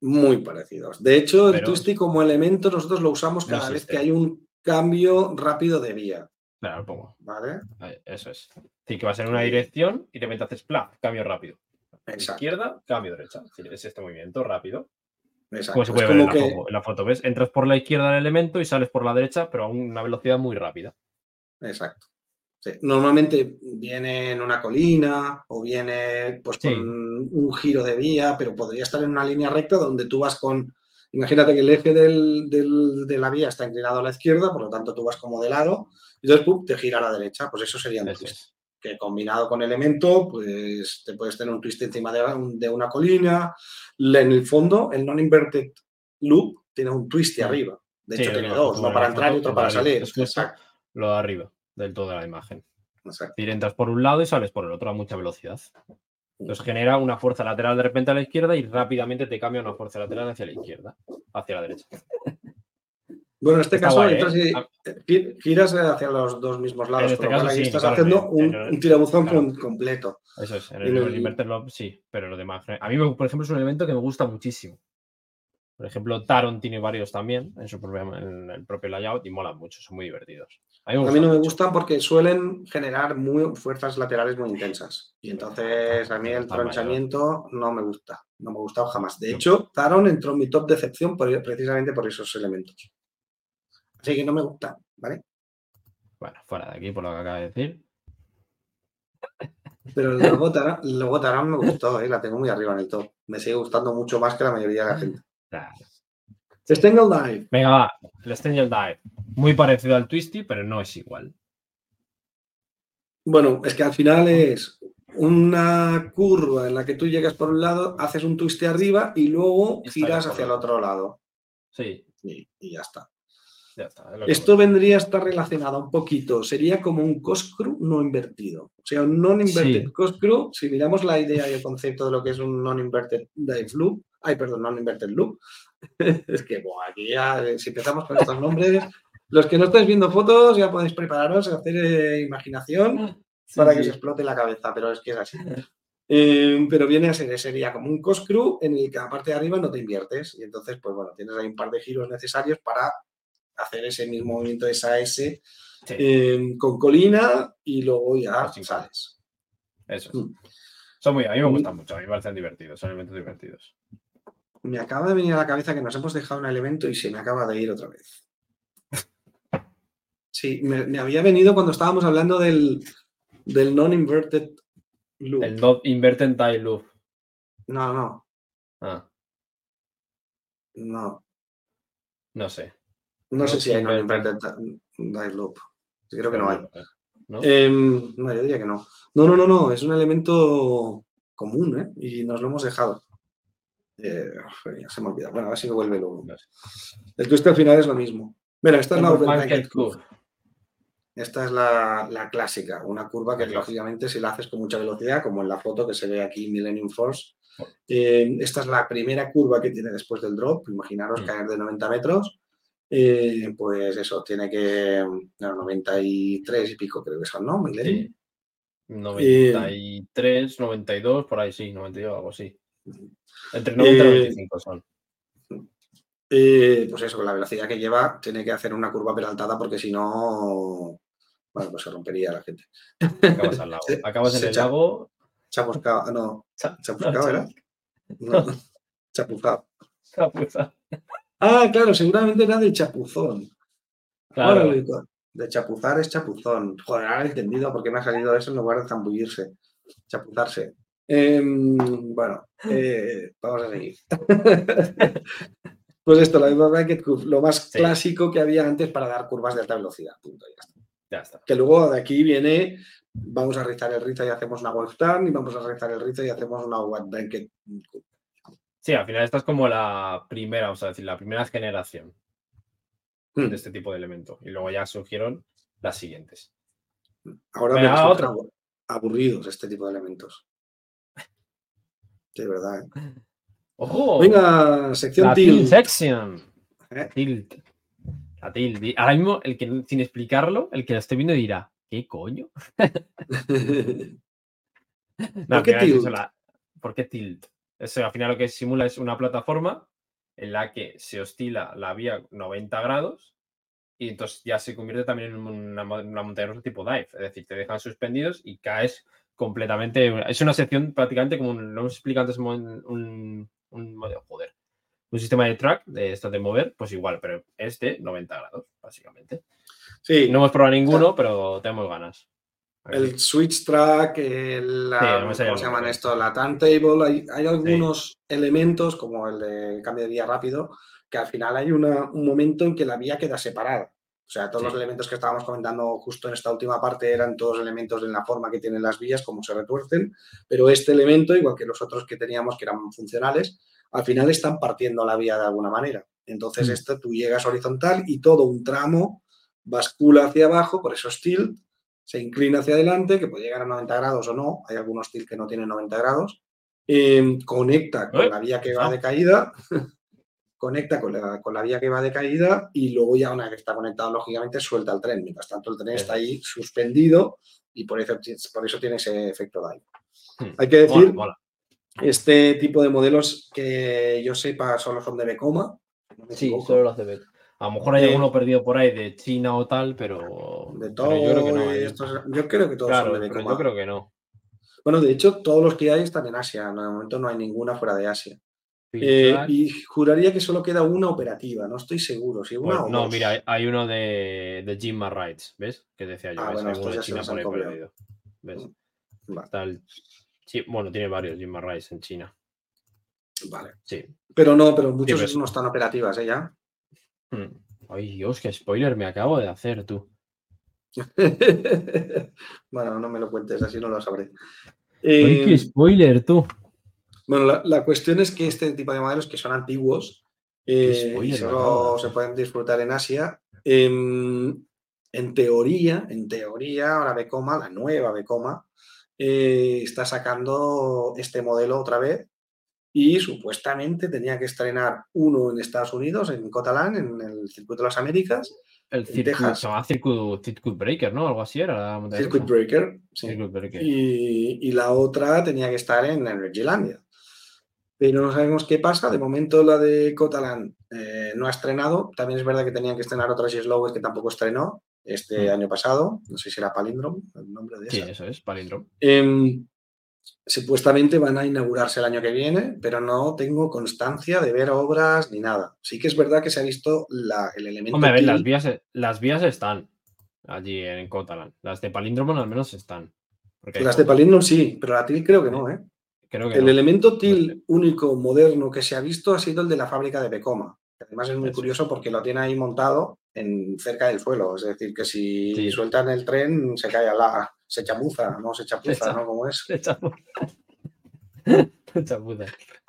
Muy parecidos. De hecho, el Pero- twisty como elemento nosotros lo usamos No cada vez que hay un cambio rápido de vía. Claro, lo pongo. ¿Vale? Eso es. Decir, que vas en una dirección y de repente haces plaf, cambio rápido. Exacto. Izquierda, cambio derecha. Es este movimiento rápido. Exacto. Como se Es puede ver en la, que- foto, en la foto, ¿ves? Entras por la izquierda del elemento y sales por la derecha, pero a una velocidad muy rápida. Exacto. Sí, Normalmente viene en una colina o viene pues, Sí. con un giro de vía, pero podría estar en una línea recta donde tú vas con. Imagínate que el eje del- del- de la vía está inclinado a la izquierda, por lo tanto tú vas como de lado, y entonces pum, te gira a la derecha. Pues eso sería un twist. Que combinado con elemento, pues te puedes tener un twist encima de, de una colina. En el fondo, el non-inverted loop tiene un twist arriba. De hecho, tiene dos, uno para entrar y otro para salir. es justo Exacto, Lo de arriba, del todo de la imagen. exacto. Decir, entras por un lado y sales por el otro a mucha velocidad. Entonces genera una fuerza lateral de repente a la izquierda y rápidamente te cambia una fuerza lateral hacia la izquierda, hacia la derecha. Bueno, en este Está caso guay, entras ¿eh? gi- giras hacia los dos mismos lados, este lo caso ahí sí, estás haciendo en- un, en el- un tirabuzón claro. completo. Eso es, en el, lo- en el inverter sí, pero lo demás. A mí, por ejemplo, es un elemento que me gusta muchísimo. Por ejemplo, Taron tiene varios también en su propio, en el propio layout y molan mucho, son muy divertidos. A mí, me A mí no me gustan porque suelen generar muy, fuerzas laterales muy intensas. Y entonces a mí el tronchamiento no me gusta. No me ha gustado jamás. De hecho, Taron entró en mi top decepción por- precisamente por esos elementos. Así que no me gusta, ¿vale? Bueno, fuera de aquí por lo que acaba de decir. Pero el logo Taron, el logo Taron me gustó, ¿eh? la tengo muy arriba en el top. Me sigue gustando mucho más que la mayoría de la gente. Stengle Dive. Venga, va, el Stranger Dive. Muy parecido al Twisty, pero no es igual. Bueno, es que al final es una curva en la que tú llegas por un lado, haces un twist arriba y luego giras hacia el el otro lado. Sí, Y, y ya está. Ya está. es lo que Esto vendría a estar relacionado un poquito. Sería como un cost-crew no invertido. O sea, un non-inverted Sí. cost-crew, si miramos la idea y el concepto de lo que es un non-inverted dive loop, ay, perdón, non-inverted loop, <laughs> es que aquí ya, eh, si empezamos con estos nombres, los que no estáis viendo fotos ya podéis prepararos a hacer eh, imaginación Sí, para que se explote la cabeza, pero es que es así. Eh, pero viene a ser, sería como un cost crew en el que la parte de arriba no te inviertes. Y entonces, pues bueno, tienes ahí un par de giros necesarios para hacer ese mismo movimiento de SAS Sí, eh, con colina y luego ya Pues sales. eso es. Mm. Son muy, a mí me gustan mucho, a mí me parecen divertidos, son elementos divertidos. Me acaba de venir a la cabeza que nos hemos dejado un elemento y se me acaba de ir otra vez. Sí, me, me había venido cuando estábamos hablando del, del non-inverted loop. El Not Inverted Die Loop. No, no, Ah, no. no sé. No sé si hay inverted. non-inverted di- dive loop. Creo que no hay. ¿No? Em, no, yo diría que no. No, no, no, no. Es un elemento común, ¿eh? Y nos lo hemos dejado. Eh, ya se me olvida. Bueno, a ver si me vuelve luego. El twist al final es lo mismo. Mira, esta es la Curve. Curve. Esta es la, la clásica, una curva que lógicamente si la haces con mucha velocidad, como en la foto que se ve aquí Millennium Force, Oh. eh, esta es la primera curva que tiene después del drop, imaginaros Mm. caer de 90 metros, eh, pues eso, tiene que, no, 93 y pico creo que son, ¿no? Millennium. Sí. 93, 92, por ahí sí, 92, algo así. Entre 90 y Eh, 95 son. Eh, pues eso, con la velocidad que lleva, tiene que hacer una curva peraltada porque si no, bueno, pues se rompería la gente. Acabas al <laughs> lago. se- Acabas en se el lago. Chapuzcao, ah, no, cha- chapuzcao no, <laughs> chapuzao. chapuza. Ah, claro, seguramente era de chapuzón. Claro. Órale, de chapuzar es chapuzón. Joder, ahora he entendido por qué me ha salido eso en lugar de zambullirse. Chapuzarse. Em, bueno, eh, vamos a seguir. <laughs> pues esto, la misma Bracket Curve, lo más Sí. clásico que había antes para dar curvas de alta velocidad. Punto, ya está. Ya está. Que luego de aquí viene, vamos a rizar el rizo y hacemos una wave turn, y vamos a rizar el rizo y hacemos una wide bracket. curve. Sí, al final esta es como la primera, vamos a decir, la primera generación Hmm. de este tipo de elemento. Y luego ya surgieron las siguientes. Ahora Venga, me abu- aburridos este tipo de elementos. De verdad. ¿eh? <laughs> ¡Ojo! Venga, sección la tilt. tilt section. ¿Eh? Tilt. La tilt. Ahora mismo, el que sin explicarlo, el que lo esté viendo dirá, ¿qué coño? <laughs> No, ¿Por qué tilt? la- ¿Por qué tilt? Eso al final lo que simula es una plataforma en la que se oscila la vía 90 grados y entonces ya se convierte también en una, mo- una montaña rusa tipo dive. Es decir, te dejan suspendidos y caes completamente. Es una sección prácticamente como un- lo hemos explicado antes, un, un, un joder, un sistema de track de esto de mover, pues igual, pero es de 90 grados, básicamente. Sí, No hemos probado ninguno, pero tenemos ganas. El switch track, el, la- Sí, ¿cómo se llaman esto? La turntable. Hay, hay algunos elementos, como el de cambio de vía rápido, que al final hay una- un momento en que la vía queda separada. O sea, todos Sí. los elementos que estábamos comentando justo en esta última parte eran todos elementos en la forma que tienen las vías, cómo se retuercen, pero este elemento, igual que los otros que teníamos que eran funcionales, al final están partiendo la vía de alguna manera. Entonces, Mm. esto tú llegas horizontal y todo un tramo bascula hacia abajo, por eso es tilt, se inclina hacia adelante, que puede llegar a 90 grados o no, hay algunos tilt que no tienen 90 grados, eh, conecta con Eh, la vía que va de caída, <laughs> conecta con la, con la vía que va de caída y luego ya una vez que está conectado, lógicamente, suelta el tren. Mientras tanto, el tren está ahí suspendido y por eso, por eso tiene ese efecto dive. Hmm. Hay que decir, Mola, mola. este tipo de modelos que yo sepa solo son de Becoma. no Sí, solo lo hace Bet. A lo mejor hay alguno perdido por ahí de China o tal, pero. De pero todo, yo creo que no. y ¿eh? estos- yo creo que todos Claro, son de yo creo que no. Bueno, de hecho, todos los que hay están en Asia. De momento no hay ninguna fuera de Asia. Eh, y juraría que solo queda una operativa. No estoy seguro. Si una pues, o no, dos. mira, hay- uno de, de Jimma Rights, ¿ves? Que decía yo, Ah, bueno, hay uno de China por ahí perdido. ¿Ves? Vale, Está el- sí, bueno, tiene varios Jimma Rights en China. vale. Sí. Pero no, pero muchos pues- no están operativas, ¿eh? Ya. Hmm. Ay, Dios, qué spoiler me acabo de hacer tú. <laughs> bueno, no me lo cuentes, así no lo sabré. Ay, Eh, qué spoiler tú. Bueno, la, la cuestión es que este tipo de modelos que son antiguos eh, y spoiler me solo se pueden disfrutar en Asia, em, en teoría, en teoría, ahora Becoma, la nueva Becoma, eh, está sacando este modelo otra vez y supuestamente tenía que estrenar uno en Estados Unidos, en Cotalán, en el Circuito de las Américas, El circuit, Texas. se llama circuit, circuit Breaker, ¿no? Algo así era la Circuit. Breaker, sí. Circuit Breaker. y, y la otra tenía que estar en Energylandia. Pero no sabemos qué pasa. De momento la de Cotalán eh, no ha estrenado. También es verdad que tenían que estrenar otras Slowes que tampoco estrenó este Mm. año pasado. No sé si era Palindrome, el nombre de Sí, esa. eso es, palindrome. Em, supuestamente van a inaugurarse el año que viene, pero no tengo constancia de ver obras ni nada. Sí que es verdad que se ha visto la- el elemento. Hombre, a ver, las vías, las vías están allí en Cotalan. Las de Palindrome al menos están. Las de fotos. Palindrome sí, pero la TIL creo que no, ¿eh? Creo que El no. elemento. TIL único moderno que se ha visto ha sido el de la fábrica de Becoma. que Además es muy curioso porque lo tiene ahí montado en, cerca del suelo. Es decir, que si Sí. sueltan el tren se cae a la... se chamuza, no se chapuza, cha- ¿no? Como es? De chapuza. De chapuza.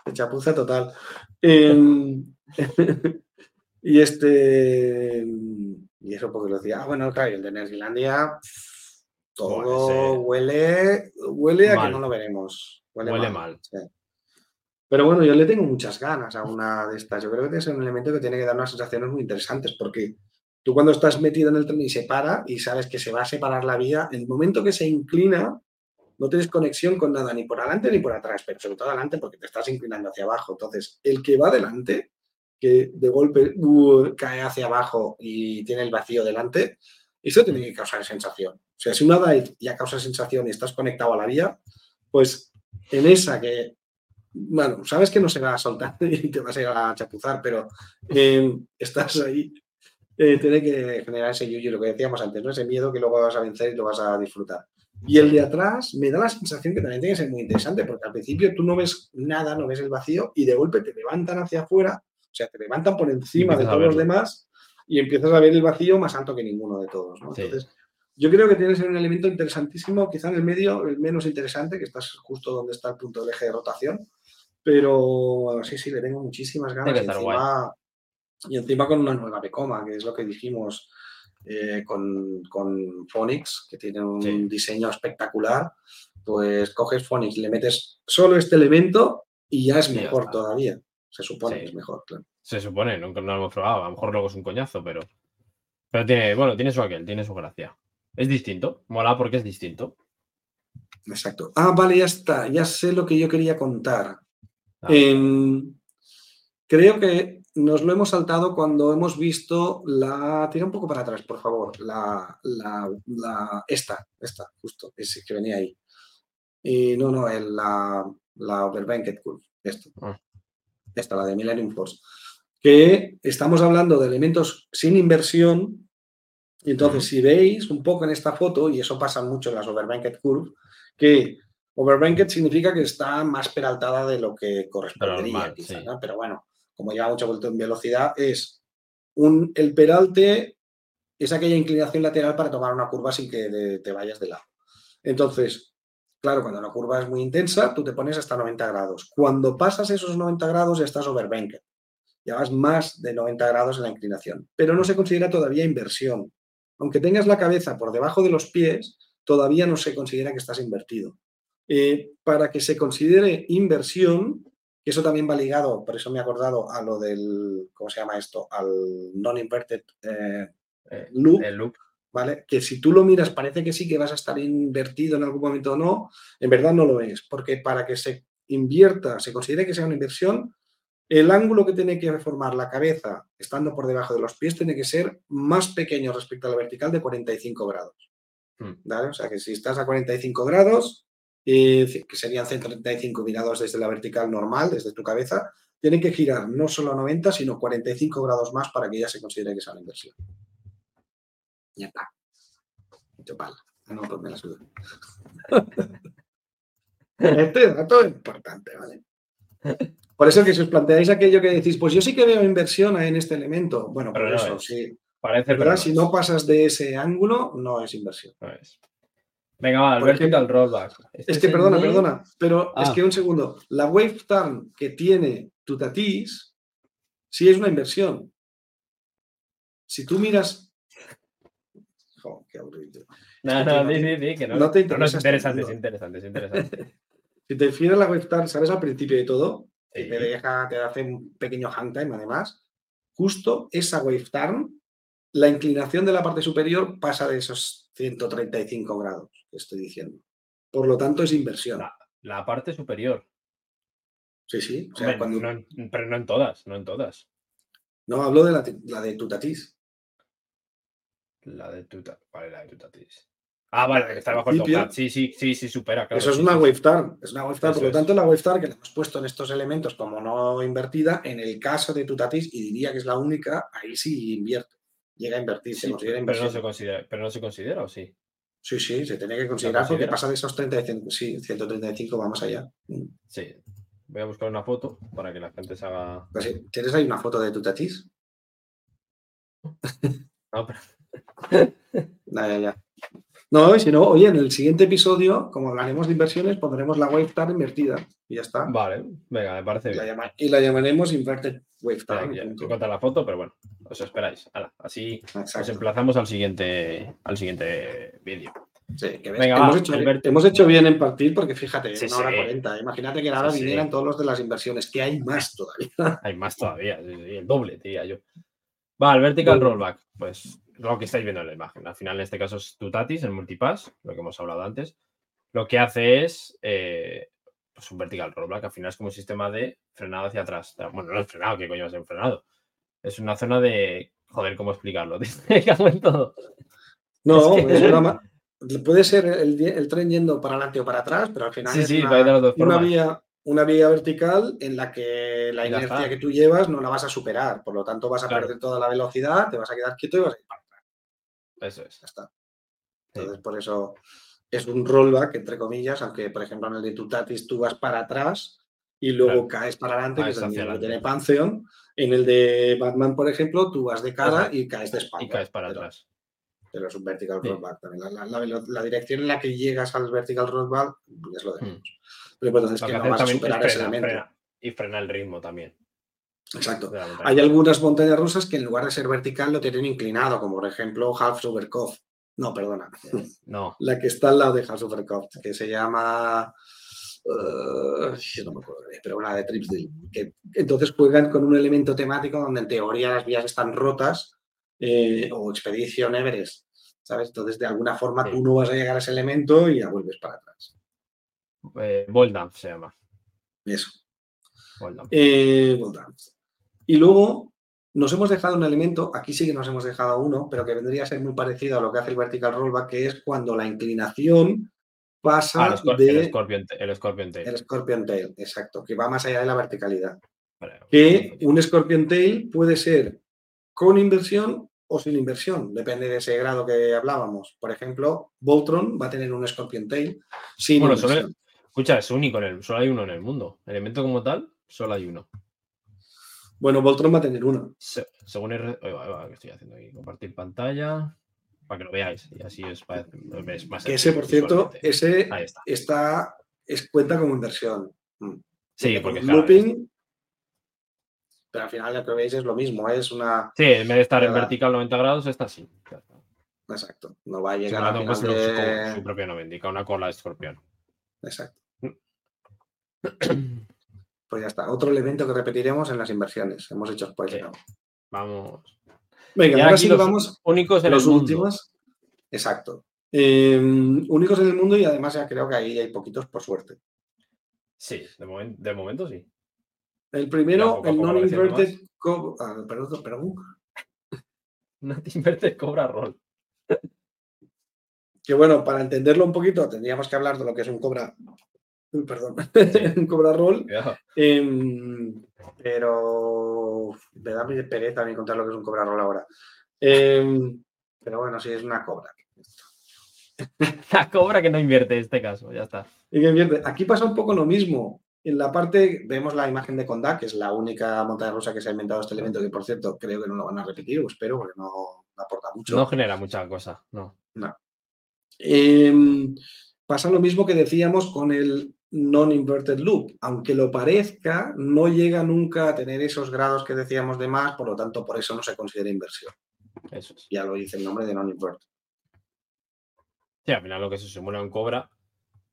Se chapuza total. Em, <laughs> y este... Y eso porque lo decía, ah, bueno, claro, el de Nergilandia, todo huele, huele a que no lo veremos. Huele, mal. Pero bueno, yo le tengo muchas ganas a una de estas. Yo creo que es un elemento que tiene que dar unas sensaciones muy interesantes porque tú cuando estás metido en el tren y se para y sabes que se va a separar la vía, en el momento que se inclina, no tienes conexión con nada, ni por adelante ni por atrás, pero sobre todo adelante porque te estás inclinando hacia abajo. Entonces, el que va adelante, que de golpe uh, cae hacia abajo y tiene el vacío delante, eso tiene que causar sensación. O sea, si una dive ya causa sensación y estás conectado a la vía, pues en esa que, bueno, sabes que no se va a soltar <laughs> y te vas a ir a chapuzar, pero eh, estás ahí, eh, tiene que generar ese yuyu, lo que decíamos antes, ¿no? Ese miedo que luego vas a vencer y lo vas a disfrutar. Y el de atrás me da la sensación que también tiene que ser muy interesante, porque al principio tú no ves nada, no ves el vacío y de golpe te levantan hacia afuera, o sea, te levantan por encima de todos los demás y empiezas a ver el vacío más alto que ninguno de todos. Entonces, yo creo que tiene que ser un elemento interesantísimo, quizá en el medio el menos interesante, que estás justo donde está el punto de eje de rotación, pero sí, sí, le tengo muchísimas ganas. Y encima, con una nueva Becoma, que es lo que dijimos eh, con, con Phonics, que tiene un diseño espectacular, pues coges Phonics, le metes solo este elemento y ya es mejor todavía. Se supone que es mejor, claro. Se supone, nunca no lo hemos probado. A lo mejor luego es un coñazo, pero. Pero tiene, bueno, tiene su aquel, tiene su gracia. Es distinto. Mola porque es distinto. Exacto. Ah, vale, ya está. Ya sé lo que yo quería contar. Ah. Em, creo que nos lo hemos saltado cuando hemos visto la. Tira un poco para atrás, por favor. La. la, esta, esta, justo, ese que venía ahí. Y no, no, la, la Overbanked Curve. Esta. Ah. esta, la de Millennium Force. Que estamos hablando de elementos sin inversión. Y entonces, si veis un poco en esta foto, y eso pasa mucho en las Overbanked Curve, que Overbanked significa que está más peraltada de lo que correspondería, Pero bueno, como ya mucho vuelto en velocidad, es un, el peralte es aquella inclinación lateral para tomar una curva sin que te vayas de lado. Entonces, claro, cuando la curva es muy intensa, tú te pones hasta 90 grados. Cuando pasas esos 90 grados, ya estás overbanked. Ya vas más de 90 grados en la inclinación. Pero no se considera todavía inversión. Aunque tengas la cabeza por debajo de los pies, todavía no se considera que estás invertido. Eh, para que se considere inversión, y eso también va ligado, por eso me he acordado a lo del, ¿cómo se llama esto? Al non-inverted eh, eh, loop, ¿vale? Que si tú lo miras parece que sí que vas a estar invertido en algún momento o no, en verdad no lo es, porque para que se invierta, se considere que sea una inversión, el ángulo que tiene que formar la cabeza estando por debajo de los pies tiene que ser más pequeño respecto a la vertical de 45 grados. Hmm. ¿Vale? O sea que si estás a 45 grados, que serían 135 grados desde la vertical normal, desde tu cabeza, tienen que girar no solo a 90, sino 45 grados más para que ya se considere que sea una inversión. Ya está. Mucho pala. No, pues me la sudo. <laughs> este dato es importante, ¿vale? Por eso que si os planteáis aquello que decís, pues yo sí que veo inversión en este elemento. Bueno, por eso, sí. Parece, pero si no pasas de ese ángulo, no es inversión. No es. Venga, va, el vertical rollback. Este es que, perdona, perdona, pero es ah. que un segundo. La wave turn que tiene Tutatis sí es una inversión. Si tú miras. Oh, qué aburrido. No, no, di, di, di, que no. No te interesa. es interesante, es interesante, es <laughs> interesante. si te a la wave turn, ¿sabes al principio de todo? te deja, te hace un pequeño hangtime, además. Justo esa wave turn, la inclinación de la parte superior pasa de esos 135 grados que estoy diciendo. Por lo tanto, es inversión. La, parte superior. Sí, sí. pero no en todas, no en todas. No, hablo de la, la de Tutatis. La de Tutatis. ¿Cuál es la de Tutatis? Ah, vale, que está bajo el top Sí, sí, sí, sí, supera. Eso es una wave turn. Es una wave turn. Por lo tanto, la wave turn que le hemos puesto en estos elementos como no invertida, en el caso de Tutatis, y diría que es la única, ahí sí invierte. Llega a invertir, se considera Pero no se considera, pero no se considera, ¿o sí? Sí, sí, se tiene que considerar porque pasa de esos 35, sí, 135 vamos allá. Mm. Sí. Voy a buscar una foto para que la gente se haga. Pues ¿Tienes ahí una foto de tu tatis? <laughs> No, pero. no, ya, ya. No, si no, oye, en el siguiente episodio, como hablaremos de inversiones, pondremos la wave time invertida y ya está. Vale, venga, me parece la, bien. llama- y la llamaremos inverted wave time. ya, contar la foto, pero bueno, os esperáis. Hala, así os Exacto. emplazamos al siguiente, al siguiente vídeo. Sí, que ves, Venga, hemos, va, hecho, hemos hecho bien en partir porque fíjate, Sí, una hora sí. cuarenta. Imagínate que ahora Sí, sí. vinieran todos los de las inversiones, que hay más todavía. Hay más todavía, sí, sí, el doble, diría yo. Va, el vertical rollback. Pues lo que estáis viendo en la imagen. Al final, en este caso, es Tutatis, el multipass, lo que hemos hablado antes. Lo que hace es eh, pues un vertical rollback. Al final es como un sistema de frenado hacia atrás. Bueno, no es frenado, ¿qué coño a ser un frenado? Es una zona de. Joder, ¿cómo explicarlo? <laughs> En todo. No, Es que- es <laughs> una puede ser el, el tren yendo para adelante o para atrás, pero al final Sí, es sí, una, va de las dos una formas. vía, una vía vertical en la que la inercia que tú llevas no la vas a superar. Por lo tanto, vas a Claro. perder toda la velocidad, te vas a quedar quieto y vas a ir para atrás. Eso es. Ya está. Sí. Entonces, por eso es un rollback, entre comillas, aunque, por ejemplo, en el de Tutatis tú vas para atrás y luego Claro. caes para adelante, que es el tiene Pantheon. En el de Batman, por ejemplo, tú vas de cara y caes de espalda. Y caes para pero, atrás. Pero es un vertical Sí. rollback también. La, la- la velo- la dirección en la que llegas al vertical rollback es lo de menos. Pero pues, entonces Lo que que no vas a superar ese elemento. frena- y frena el ritmo también. Exacto. Hay algunas montañas rusas que en lugar de ser vertical lo tienen inclinado, como por ejemplo Half Supercoff. No, perdona. <laughs> No, la que está al lado de Half Supercoff, que se llama. eh, no me acuerdo, pero una de Tripsdale. Que entonces juegan con un elemento temático donde en teoría las vías están rotas, eh, o Expedition Everest, ¿sabes? Entonces, de alguna forma Sí. tú no vas a llegar a ese elemento y ya vuelves para atrás. eh, Voldamp se llama. Eso. Eh. Y luego nos hemos dejado un elemento, aquí sí que nos hemos dejado uno, pero que vendría a ser muy parecido a lo que hace el vertical rollback, que es cuando la inclinación pasa Ah, el, de el Scorpion, el Scorpion Tail. el Scorpion Tail, exacto, que va más allá de la verticalidad. Vale, Que un Scorpion Tail puede ser con inversión o sin inversión, depende de ese grado que hablábamos. Por ejemplo, Voltron va a tener un Scorpion Tail sin Bueno, solo- inversión. Escucha, es único, en el, solo hay uno en el mundo. Elemento como tal, solo hay uno. Bueno, Voltron va a tener uno. Se- según el... Oye, va, va, ¿Qué estoy haciendo aquí? Compartir pantalla para que lo veáis. Y así es, más Que ese, por cierto, ese Ahí está. está, es, cuenta como inversión. Mm. Sí, porque claro, looping, pero al final lo que veis es lo mismo, es una... Sí, en vez de estar en vertical 90 grados, está así. Exacto, no va a llegar Simulando final su, de... su propio nombre, indica una cola de escorpión. Exacto. <clears throat> Pues ya está. Otro elemento que repetiremos en las inversiones. Hemos hecho spoiler. Sí. Vamos. Venga, Y ahora aquí sí los vamos únicos en los el mundo. últimos. Exacto. Eh, únicos en el mundo y además ya creo que ahí hay poquitos por suerte. Sí, de, momen- de momento sí. El primero, el apareciendo non-inverted... co- ah, perdón, perdón. No te <laughs> inviertes, cobra rol. Que bueno, para entenderlo un poquito tendríamos que hablar de lo que es un cobra... Perdón, <laughs> un cobra roll. Cuidado. Em, pero me da pereza a mí contar lo que es un cobra roll ahora. Em, pero bueno, sí, es una cobra. <laughs> La cobra que no invierte en este caso, ya está. Y que invierte. Aquí pasa un poco lo mismo. En la parte, vemos la imagen de Kondak, que es la única montaña rusa que se ha inventado este elemento, que por cierto creo que no lo van a repetir, o espero, porque no aporta mucho. No genera mucha cosa, no. Em, pasa lo mismo que decíamos con el non-inverted loop. Aunque lo parezca, no llega nunca a tener esos grados que decíamos de más, por lo tanto, por eso no se considera inversión. Eso es. Ya lo dice el nombre de non-inverted. Sí, al final lo que se simula en cobra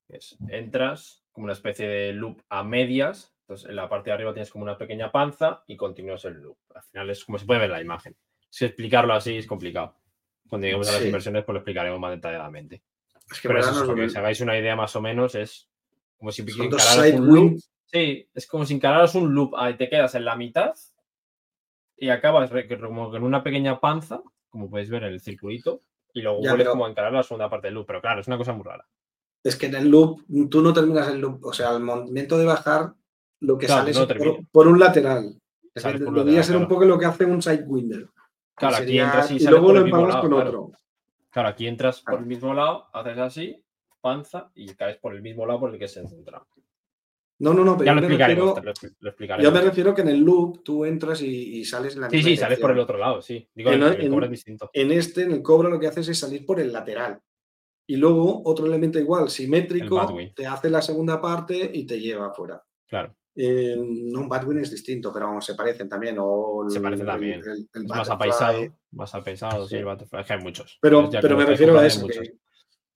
es entras como una especie de loop a medias. Entonces, en la parte de arriba tienes como una pequeña panza y continúas el loop. Al final es como se puede ver en la imagen. Si explicarlo así es complicado. Cuando lleguemos a las inversiones, pues lo explicaremos más detalladamente. Es que Pero eso es, no que os hagáis una idea más o menos, es como si encararas un loop. Sí, es como si encararas un loop, ahí te quedas en la mitad y acabas como con una pequeña panza, como podéis ver en el circulito, y luego Ya, vuelves pero- como a encarar la segunda parte del loop. Pero claro, es una cosa muy rara. Es que en el loop tú no terminas el loop. O sea, al momento de bajar, lo que Claro, sale no es por, un lateral. Es lateral, ser un poco lo que hace un sidewinder. que Claro, aquí sería- entras y y luego lo empalas lado, con claro. otro. Claro, aquí entras por el mismo lado, haces así, panza, y caes por el mismo lado por el que se centra. No, no, no, pero Ya yo lo me, refiero, lo, lo yo me refiero que en el loop tú entras y, y sales en la Sí, misma sí, sales por el otro lado, sí. Digo, En- el, el en- cobra es distinto. En este, en el cobra, lo que haces es salir por el lateral. Y luego otro elemento igual, El simétrico, te hace la segunda parte y te lleva afuera. Claro. Eh, no, un Batwing es distinto, pero vamos, se parecen también. O Se el- parecen el- también. el- el Es más apaisado. Más apaisado, sí, el. Es que hay muchos. Pero, pero me refiero a eso, que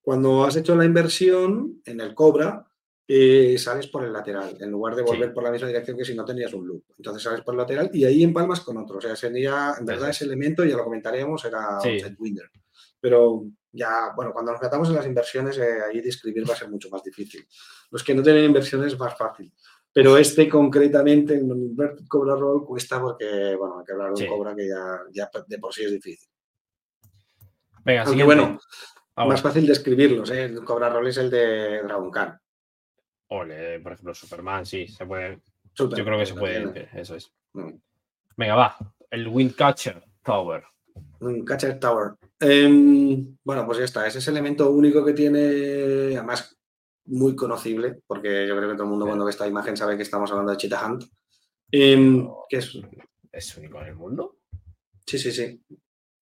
cuando has hecho la inversión en el Cobra, eh, sales por el lateral, en lugar de Sí. volver por la misma dirección que si no tenías un loop. Entonces sales por el lateral y ahí empalmas con otro. O sea, sería, en verdad, ese elemento, ya lo comentaremos, era Sidewinder. Pero ya, bueno, cuando nos metamos en las inversiones, eh, ahí describir va a ser mucho más difícil. Los que no tienen inversiones es más fácil. Pero este concretamente, el non-inverted Cobra Roll, cuesta porque, bueno, hay que hablar de un Sí. Cobra que ya, ya de por sí es difícil. Venga, Aunque bueno, Ah, más fácil describirlos, ¿eh? El Cobra Roll es el de Dragon Khan. Ole, por ejemplo, Superman, sí, se puede. Yo creo que se puede eso es. Mm. Venga, va. El Windcatcher Tower. Un Catcher Tower. Em, bueno, pues ya está. Es ese elemento único que tiene, además, muy conocible, porque yo creo que todo el mundo Sí. cuando ve esta imagen sabe que estamos hablando de Cheetah Hunt. Em, que es, ¿Es único en el mundo? sí, sí, sí.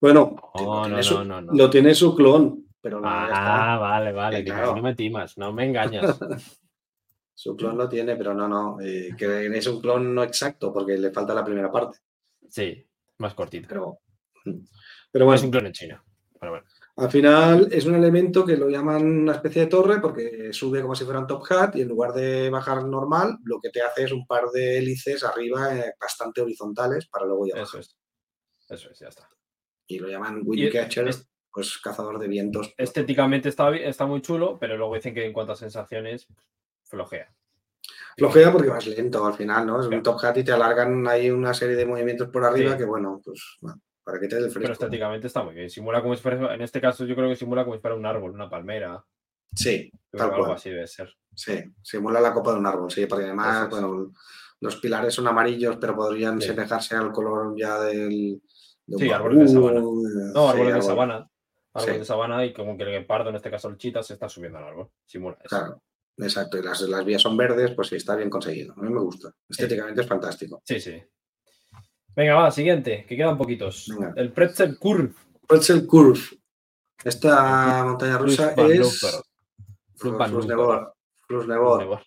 Bueno, No, lo, no, tiene no, su, no, no. lo tiene su clon, pero está. Ah, vale, vale. Claro. no me timas, no me engañas. <laughs> Su clon lo tiene, pero no, no. eh, que es un clon no exacto, porque le falta la primera parte. Sí, más cortito. Pero, pero es bueno, un clon en China. Bueno. Al final es un elemento que lo llaman una especie de torre porque sube como si fuera un top hat y en lugar de bajar normal, lo que te hace es un par de hélices arriba eh, bastante horizontales para luego ya Eso bajar. es. Eso es, ya está. Y lo llaman Windcatcher, es- pues cazador de vientos. Estéticamente está, está muy chulo, pero luego dicen que en cuanto a sensaciones, flojea. Flojea porque vas lento al final, ¿no? Es un top hat y te alargan ahí una serie de movimientos por arriba Sí. que, bueno, pues bueno, para que te dé el Pero fresco. estéticamente está muy bien. Simula como si fuera, en este caso yo creo que simula como si fuera un árbol, una palmera. Sí, Yo Tal que algo cual. así debe ser. sí, simula la copa de un árbol, sí, porque además, bueno, los pilares son amarillos, pero podrían Sí. semejarse al color ya del... de Sí, árboles de sabana. No, sí, árboles de árbol. sabana. Árboles Sí. de sabana y como que el guepardo, en este caso el chita, se está subiendo al árbol. Simula eso. Claro, exacto. Y las, las vías son verdes, pues sí, está bien conseguido. A mí me gusta. Estéticamente es fantástico. Sí, sí. Venga, va, siguiente, que quedan poquitos. Venga. El Pretzel Curve. Pretzel Curve. Esta montaña rusa es... Flusnevor.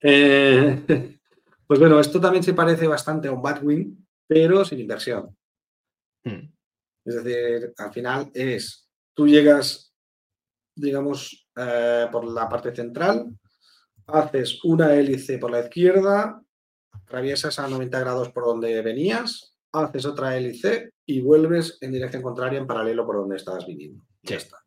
Eh, <laughs> pues bueno, esto también se parece bastante a un Batwing, pero sin inversión. Hmm. Es decir, al final es, tú llegas, digamos, eh, por la parte central, haces una hélice por la izquierda, atraviesas a 90 grados por donde venías, haces otra hélice y vuelves en dirección contraria en paralelo por donde estabas viniendo. Ya Sí. está.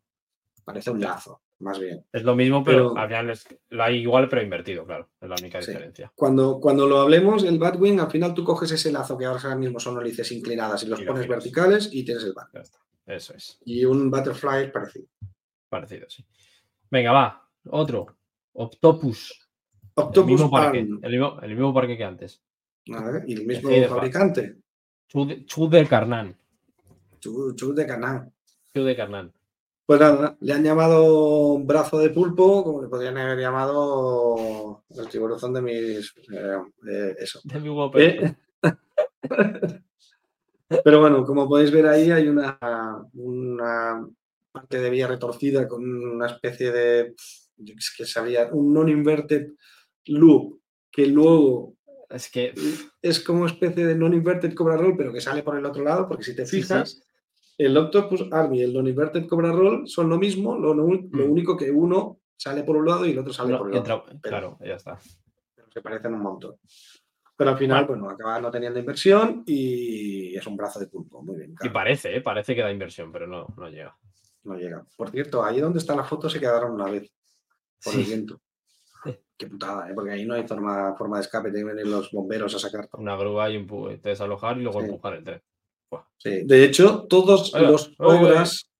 Parece un lazo, más bien. Es lo mismo, pero, Pero- al final es la igual, pero invertido, claro. Es la única Sí. diferencia. Cuando, cuando lo hablemos, el Batwing, al final tú coges ese lazo que ahora mismo son hélices inclinadas y los Y pones verticales y tienes el Bat. Ya está. Eso es. Y un Butterfly parecido. Parecido, sí. Venga, va. Otro. Octopus. El mismo parque. El mismo, el mismo parque que antes. Y el mismo fabricante, Chu de, Carnán. Chu, Chu de Canán. Chu de Carnán. Pues nada, le han llamado brazo de pulpo, como le podrían haber llamado el tiburón de mis. eh, eh, eso. De mi guapo. Eh, Pero bueno, como podéis ver ahí, hay una, una parte de vía retorcida con una especie de. sé que sabía, un non-inverted loop que luego Es que. es como especie de non-inverted Cobra Roll, pero que sale por el otro lado, porque si te Sí, sí. fijas, el Octopus Army y el non-inverted Cobra Roll son lo mismo, lo, lo Mm. único que uno sale por un lado y el otro sale no, por el entra- otro. claro, ya está. Pero se parecen un montón. Pero al final, bueno, acaba no teniendo inversión y es un brazo de pulpo. Muy bien. Y parece, ¿eh? parece que da inversión, pero no, no llega. no llega. Por cierto, ahí donde está la foto se quedaron una vez por el Sí. viento. <laughs> Qué putada, ¿eh? porque ahí no hay forma, forma de escape, tienen que venir los bomberos a sacar. Una grúa y empu- te desalojar y luego Sí. empujar el tren. Buah. Sí, De hecho, todos los cobras,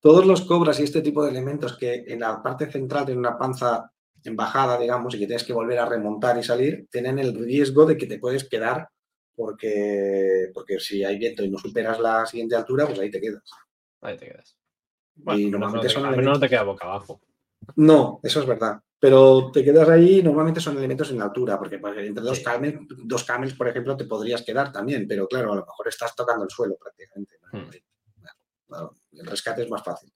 todos los cobras y este tipo de elementos que en la parte central tienen una panza en bajada, digamos, y que tienes que volver a remontar y salir, tienen el riesgo de que te puedes quedar porque, porque si hay viento y no superas la siguiente altura, pues ahí te quedas. Ahí te quedas. Y Bueno, al menos no normalmente te- son no te queda boca abajo. No, eso es verdad. Pero te quedas ahí y normalmente son elementos en la altura, porque pues, entre dos, Sí. camels, dos camels, por ejemplo, te podrías quedar también, pero claro, a lo mejor estás tocando el suelo prácticamente. Hmm. El rescate es más fácil.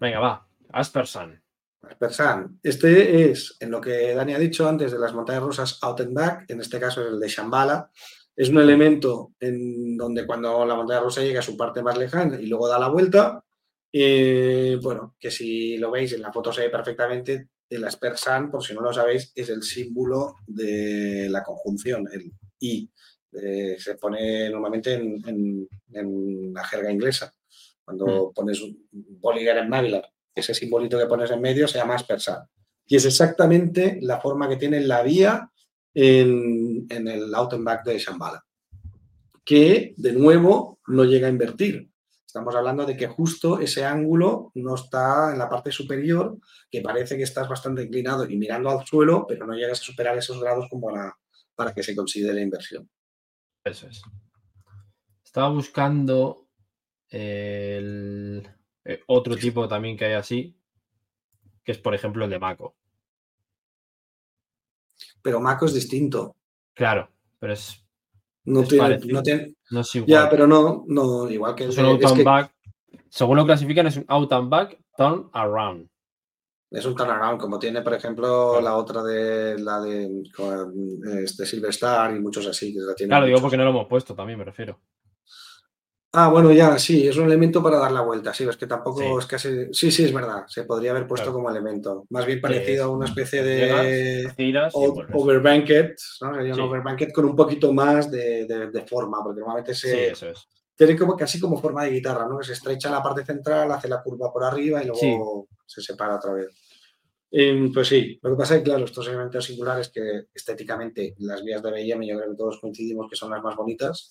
Venga, va. Aspersan. Aspersan. Este es, en lo que Dani ha dicho antes de las montañas rusas out and back, en este caso es el de Shambhala. Es un elemento en donde cuando la montaña rusa llega a su parte más lejana y luego da la vuelta, eh, bueno, que si lo veis en la foto se ve perfectamente, el Aspersan, por si no lo sabéis, es el símbolo de la conjunción, el I. Eh, se pone normalmente en, la jerga inglesa. Cuando mm. pones un Bolliger en Mavilar, ese simbolito que pones en medio se llama Aspersan. Y es exactamente la forma que tiene la vía en, el out and back de Shambhala. Que, de nuevo, no llega a invertir. Estamos hablando de que justo ese ángulo no está en la parte superior, que parece que estás bastante inclinado y mirando al suelo, pero no llegas a superar esos grados como para, para que se considere inversión. Eso es. Estaba buscando el eh, otro tipo también que hay así, que es por ejemplo el de Mako. Pero Mako es distinto. Claro, pero es. No, tiene, no, tiene, no es igual. Ya, pero no, no igual que. Es un out and back. Según lo clasifican, es un out and back turn around. Es un turnaround, como tiene, por ejemplo, la otra de la de este Silver Star y muchos así. Que claro, digo porque no lo hemos puesto también, me refiero. Ah, bueno, ya, sí, es un elemento para dar la vuelta. Sí, es que tampoco es casi. Sí, sí, es verdad. Se podría haber puesto como elemento. Más bien parecido a una especie de overbanket, ¿no? Sería un overbanket con un poquito más de, forma, porque normalmente se. Tiene como casi como forma de guitarra, ¿no? Que se estrecha en la parte central, hace la curva por arriba y luego se separa otra vez. Em, pues sí, lo que pasa es que, claro, estos elementos singulares que estéticamente las vías de BIM, yo creo que todos coincidimos que son las más bonitas,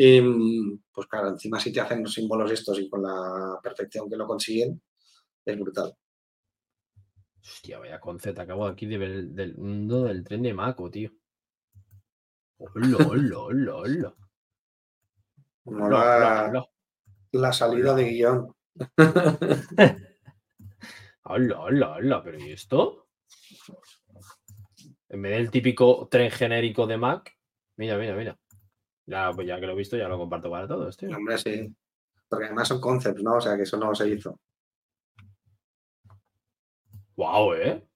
Em, pues claro, encima si te hacen los símbolos estos y con la perfección que lo consiguen, es brutal. Hostia, vaya concepto, acabo aquí de ver el, del mundo del tren de Mako, tío. Hola, hola, hola, hola. la, salida de guion. hola, hola, hola, pero ¿y esto? En vez del típico tren genérico de Mac, mira, mira, mira. Ya, pues ya que lo he visto, ya lo comparto para todos, tío. Hombre, sí. Porque además son concepts, ¿no? O sea que eso no se hizo. Wow, ¿eh?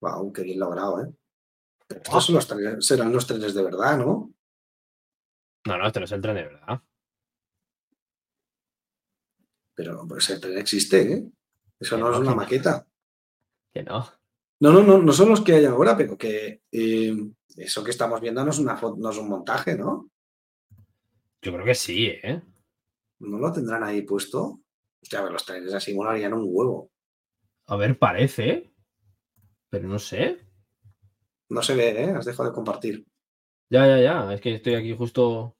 Wow, qué bien logrado, ¿eh? estos son los trenes, serán los trenes de verdad, ¿no? No, no, este no es el tren de verdad. Pero pues el tren existe, ¿eh? Eso no, es una maqueta. Que no. No, no, no, no son los que hay ahora, pero que eh, eso que estamos viendo no es, una no es un montaje, ¿no? Yo creo que sí, ¿eh? ¿No lo tendrán ahí puesto? Hostia, a ver, los trenes así molarían un huevo. A ver, parece. Pero no sé. No se ve, ¿eh? Has dejado de compartir. Ya, ya, ya. Es que estoy aquí justo.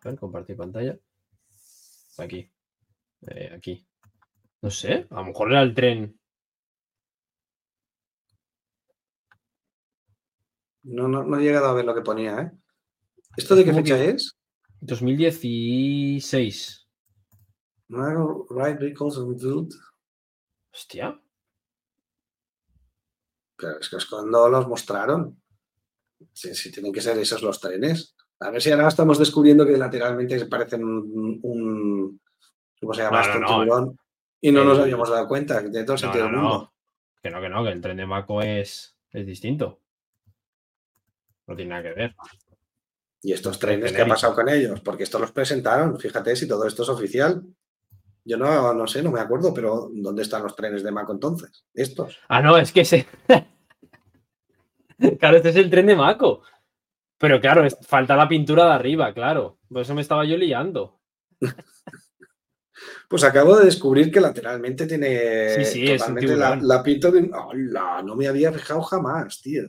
A ver, compartir pantalla. Aquí. Eh, aquí. No sé. A lo mejor era el tren. No, no, no he llegado a ver lo que ponía, ¿eh? ¿Esto de qué fecha es? 2016. Right vehicles Hostia. Pero es que es cuando los mostraron. Si, tienen que ser esos los trenes. A ver si ahora estamos descubriendo que lateralmente se parecen un, ¿cómo se llama? Tiburón, y no nos habíamos dado cuenta de todo sentido del mundo. Que no, que no, que el tren de Mako es, es distinto. No tiene nada que ver. ¿Y estos trenes qué ha pasado con ellos? Porque estos los presentaron, fíjate si todo esto es oficial. Yo no, no sé, no me acuerdo, pero ¿dónde están los trenes de Mako entonces? Estos. Ah, no, es que ese. <laughs> claro, este es el tren de Mako. Pero claro, falta la pintura de arriba, claro. Por eso me estaba yo liando. <laughs> Pues acabo de descubrir que lateralmente tiene sí, sí, totalmente la, la, pinta de. ¡Hola! No me había fijado jamás, tío.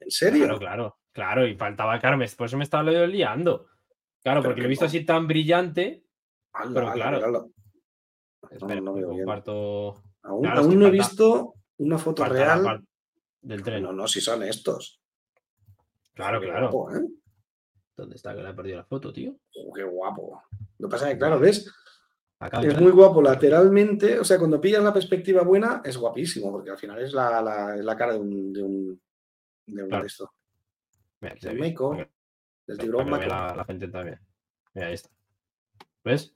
¿En serio? Claro, claro. Claro, y faltaba Carmen, por eso me estaba liando. Claro, porque lo he visto así tan brillante. pero claro. Espera, no, no comparto... Aún, no he visto una foto real del tren. No, no, si son estos. Claro, claro. ¿eh? ¿Dónde está que le he perdido la foto, tío? Oh, qué guapo. Lo que pasa es que, claro, ¿ves? es muy guapo lateralmente. O sea, cuando pillas la perspectiva buena, es guapísimo, porque al final es la, la, cara de un, de un, de un esto. Mira, aquí del tiburón La, gente también. Mira, ahí está. ¿Ves?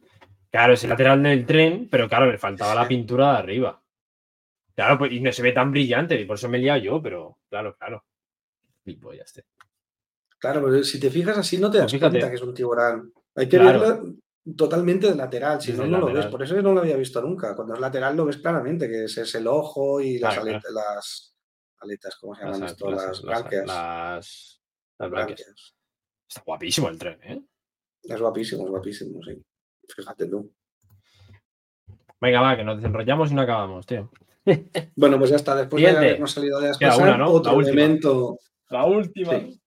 Claro, es el lateral del tren, pero claro, le faltaba la pintura de arriba. Claro, pues, y no se ve tan brillante, y por eso me he liado yo, pero claro, claro. Ya esté. Claro, pero si te fijas así no te das Pues cuenta que es un tiburón. Hay que Claro. verlo totalmente de lateral, si Desde no, no lo ves. Por eso yo no lo había visto nunca. Cuando es lateral lo ves claramente, que es, es el ojo y las, Claro, aletas, las aletas, ¿cómo se llaman Las, esto? las- Las, las- branquias. las- las branquias. branquias. Está guapísimo el tren, ¿eh? Es guapísimo, es guapísimo, sí. Fíjate tú. Venga, va, que nos desenrollamos y no acabamos, tío. <laughs> Bueno, pues ya está. Después Siguiente. de habernos salido de cosas, una, ¿no? Otro elemento, La última. Sí.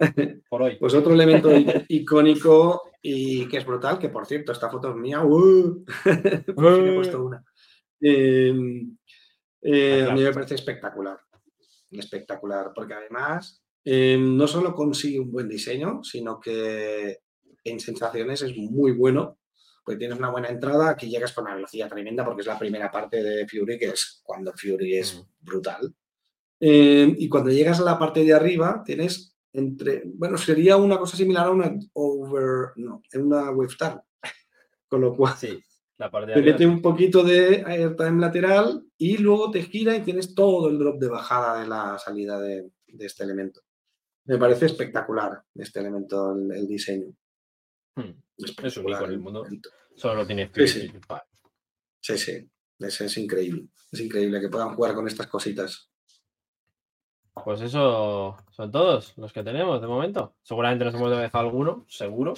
<laughs> Por hoy. pues otro elemento icónico y que es brutal, que por cierto, esta foto es mía. ¡uh! <laughs> Por fin he puesto una. Eh, eh, a mí me parece espectacular. Espectacular, porque además eh, no solo consigue un buen diseño, sino que en sensaciones es muy bueno. Porque tienes una buena entrada, aquí llegas con una velocidad tremenda, porque es la primera parte de Fury, que es cuando Fury es Mm. brutal. Eh, y cuando llegas a la parte de arriba, tienes entre. Bueno, sería una cosa similar a una over. No, una wave tunnel. <laughs> Con lo cual Sí, la parte de te mete un poquito de airtime lateral y luego te gira y tienes todo el drop de bajada de la salida de, de este elemento. Me parece espectacular este elemento, el, el diseño. Hmm, Es único en el mundo. el- Solo lo tiene Sí, sí. Sí, sí. Es, es increíble. Es increíble que puedan jugar con estas cositas. Pues eso son todos los que tenemos de momento. Seguramente nos hemos dejado alguno, seguro.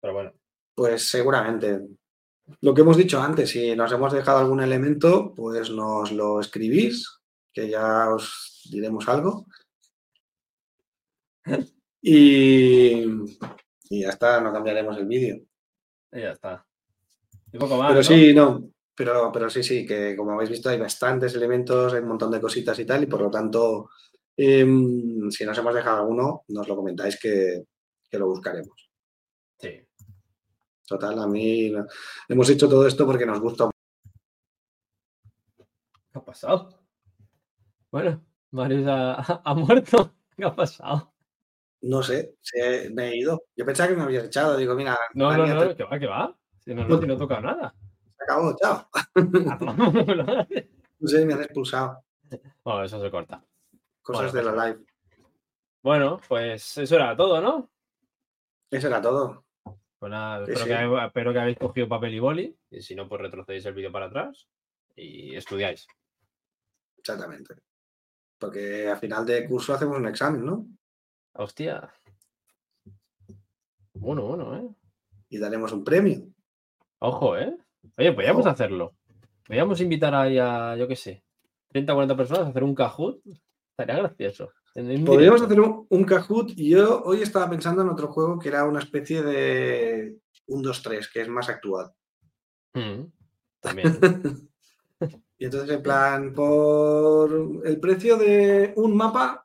Pero bueno, Pues seguramente. Lo que hemos dicho antes, si nos hemos dejado algún elemento, pues nos lo escribís, que ya os diremos algo. <laughs> Y, y ya está, no cambiaremos el vídeo. y ya está. Y poco más. Pero ¿no? sí, no. Pero, pero sí, sí, que como habéis visto hay bastantes elementos, hay un montón de cositas y tal, y por lo tanto, em, si nos hemos dejado alguno, nos lo comentáis que, que lo buscaremos. Sí. Total, a mí hemos hecho todo esto porque nos gusta. ¿Qué ha pasado? Bueno, Marius ha, <laughs> ha muerto. ¿Qué ha pasado? No sé, se- me he ido. Yo pensaba que me habías echado. Digo, mira, No, no, no, te- que va, que va. Si no, no, si no he tocado nada. se acabó, chao. <laughs> bueno, No sé, me han expulsado. eso se corta. Cosas Bueno, de la live. Bueno, pues eso era todo, ¿no? Eso era todo. Pues nada, Sí, espero, sí. Que, espero que habéis cogido papel y boli. Y si no, pues retrocedéis el vídeo para atrás y estudiáis. Exactamente. Porque a final de curso hacemos un examen, ¿no? Hostia. Bueno, bueno, ¿eh? Y daremos un premio. Ojo, ¿eh? Oye, podríamos Ojo. hacerlo. Podríamos invitar ahí a, yo qué sé, 30 o 40 personas a hacer un Kahoot. Estaría gracioso. Podríamos hacer un, un Kahoot y yo hoy estaba pensando en otro juego que era una especie de un 2-3, que es más actual. Mm, También. <laughs> Y entonces, en plan, por el precio de un mapa,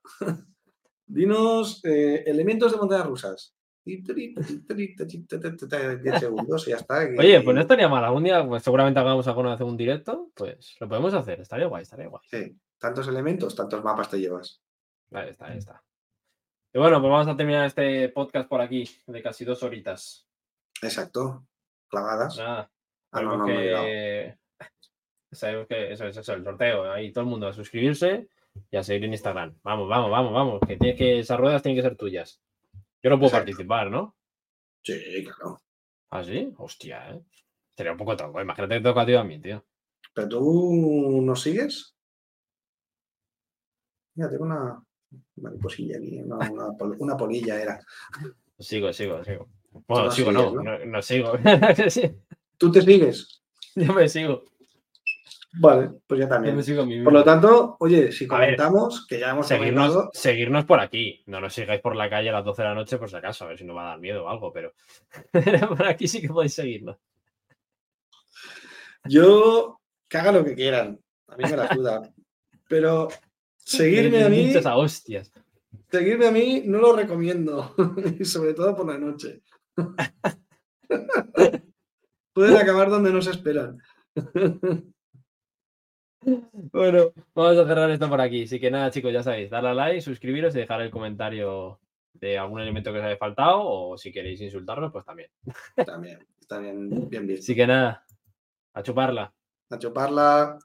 dinos eh, elementos de montañas rusas. Y tri, tri, tri, tri, tri, tri, tri, 10 segundos y ya está. y- Oye, pues no estaría mal. Algún día, pues seguramente hagamos alguna vez un directo. Pues lo podemos hacer. Estaría guay, estaría guay. Sí, tantos elementos, tantos mapas te llevas. Ahí está, ahí está. Y bueno, pues vamos a terminar este podcast por aquí, de casi dos horitas. Exacto. Clavadas. Nada. Ah, no, no, que... <laughs> sabemos que eso es eso, el sorteo. Ahí todo el mundo a suscribirse y a seguir en Instagram. Vamos, vamos, vamos, vamos. Que, tiene que esas ruedas tienen que ser tuyas. Yo no puedo Exacto. participar, ¿no? Sí, claro. ¿Ah, sí? Hostia, ¿eh? Sería un poco tronco. Imagínate que toca a ti a mí, tío. ¿Pero tú nos sigues? Mira, tengo una mariposilla aquí, una, una pol- una polilla era. Sigo, sigo, sigo. Bueno, no sigo, sigues, no, ¿no? no, no sigo. Sí, <laughs> ¿Tú te sigues? Yo me sigo. Vale, pues ya Yo también. me sigo a mí Por lo tanto, oye, si ver, comentamos, que ya hemos Seguirnos, comentado, seguirnos por aquí. No nos sigáis por la calle a las 12 de la noche, por si acaso, a ver si nos va a dar miedo o algo, pero <laughs> por aquí sí que podéis seguirnos. yo que hagan lo que quieran. A mí me la suda. Pero seguirme <laughs> a mí, a hostias. seguirme a mí no lo recomiendo. <laughs> Y sobre todo por la noche. Pueden acabar donde no se esperan. Bueno, vamos a cerrar esto por aquí. Así que nada, chicos, ya sabéis, darle a like, suscribiros y dejar el comentario de algún elemento que os haya faltado o si queréis insultarnos, pues también. También. Bien, bien visto. Así que nada, a chuparla. A chuparla.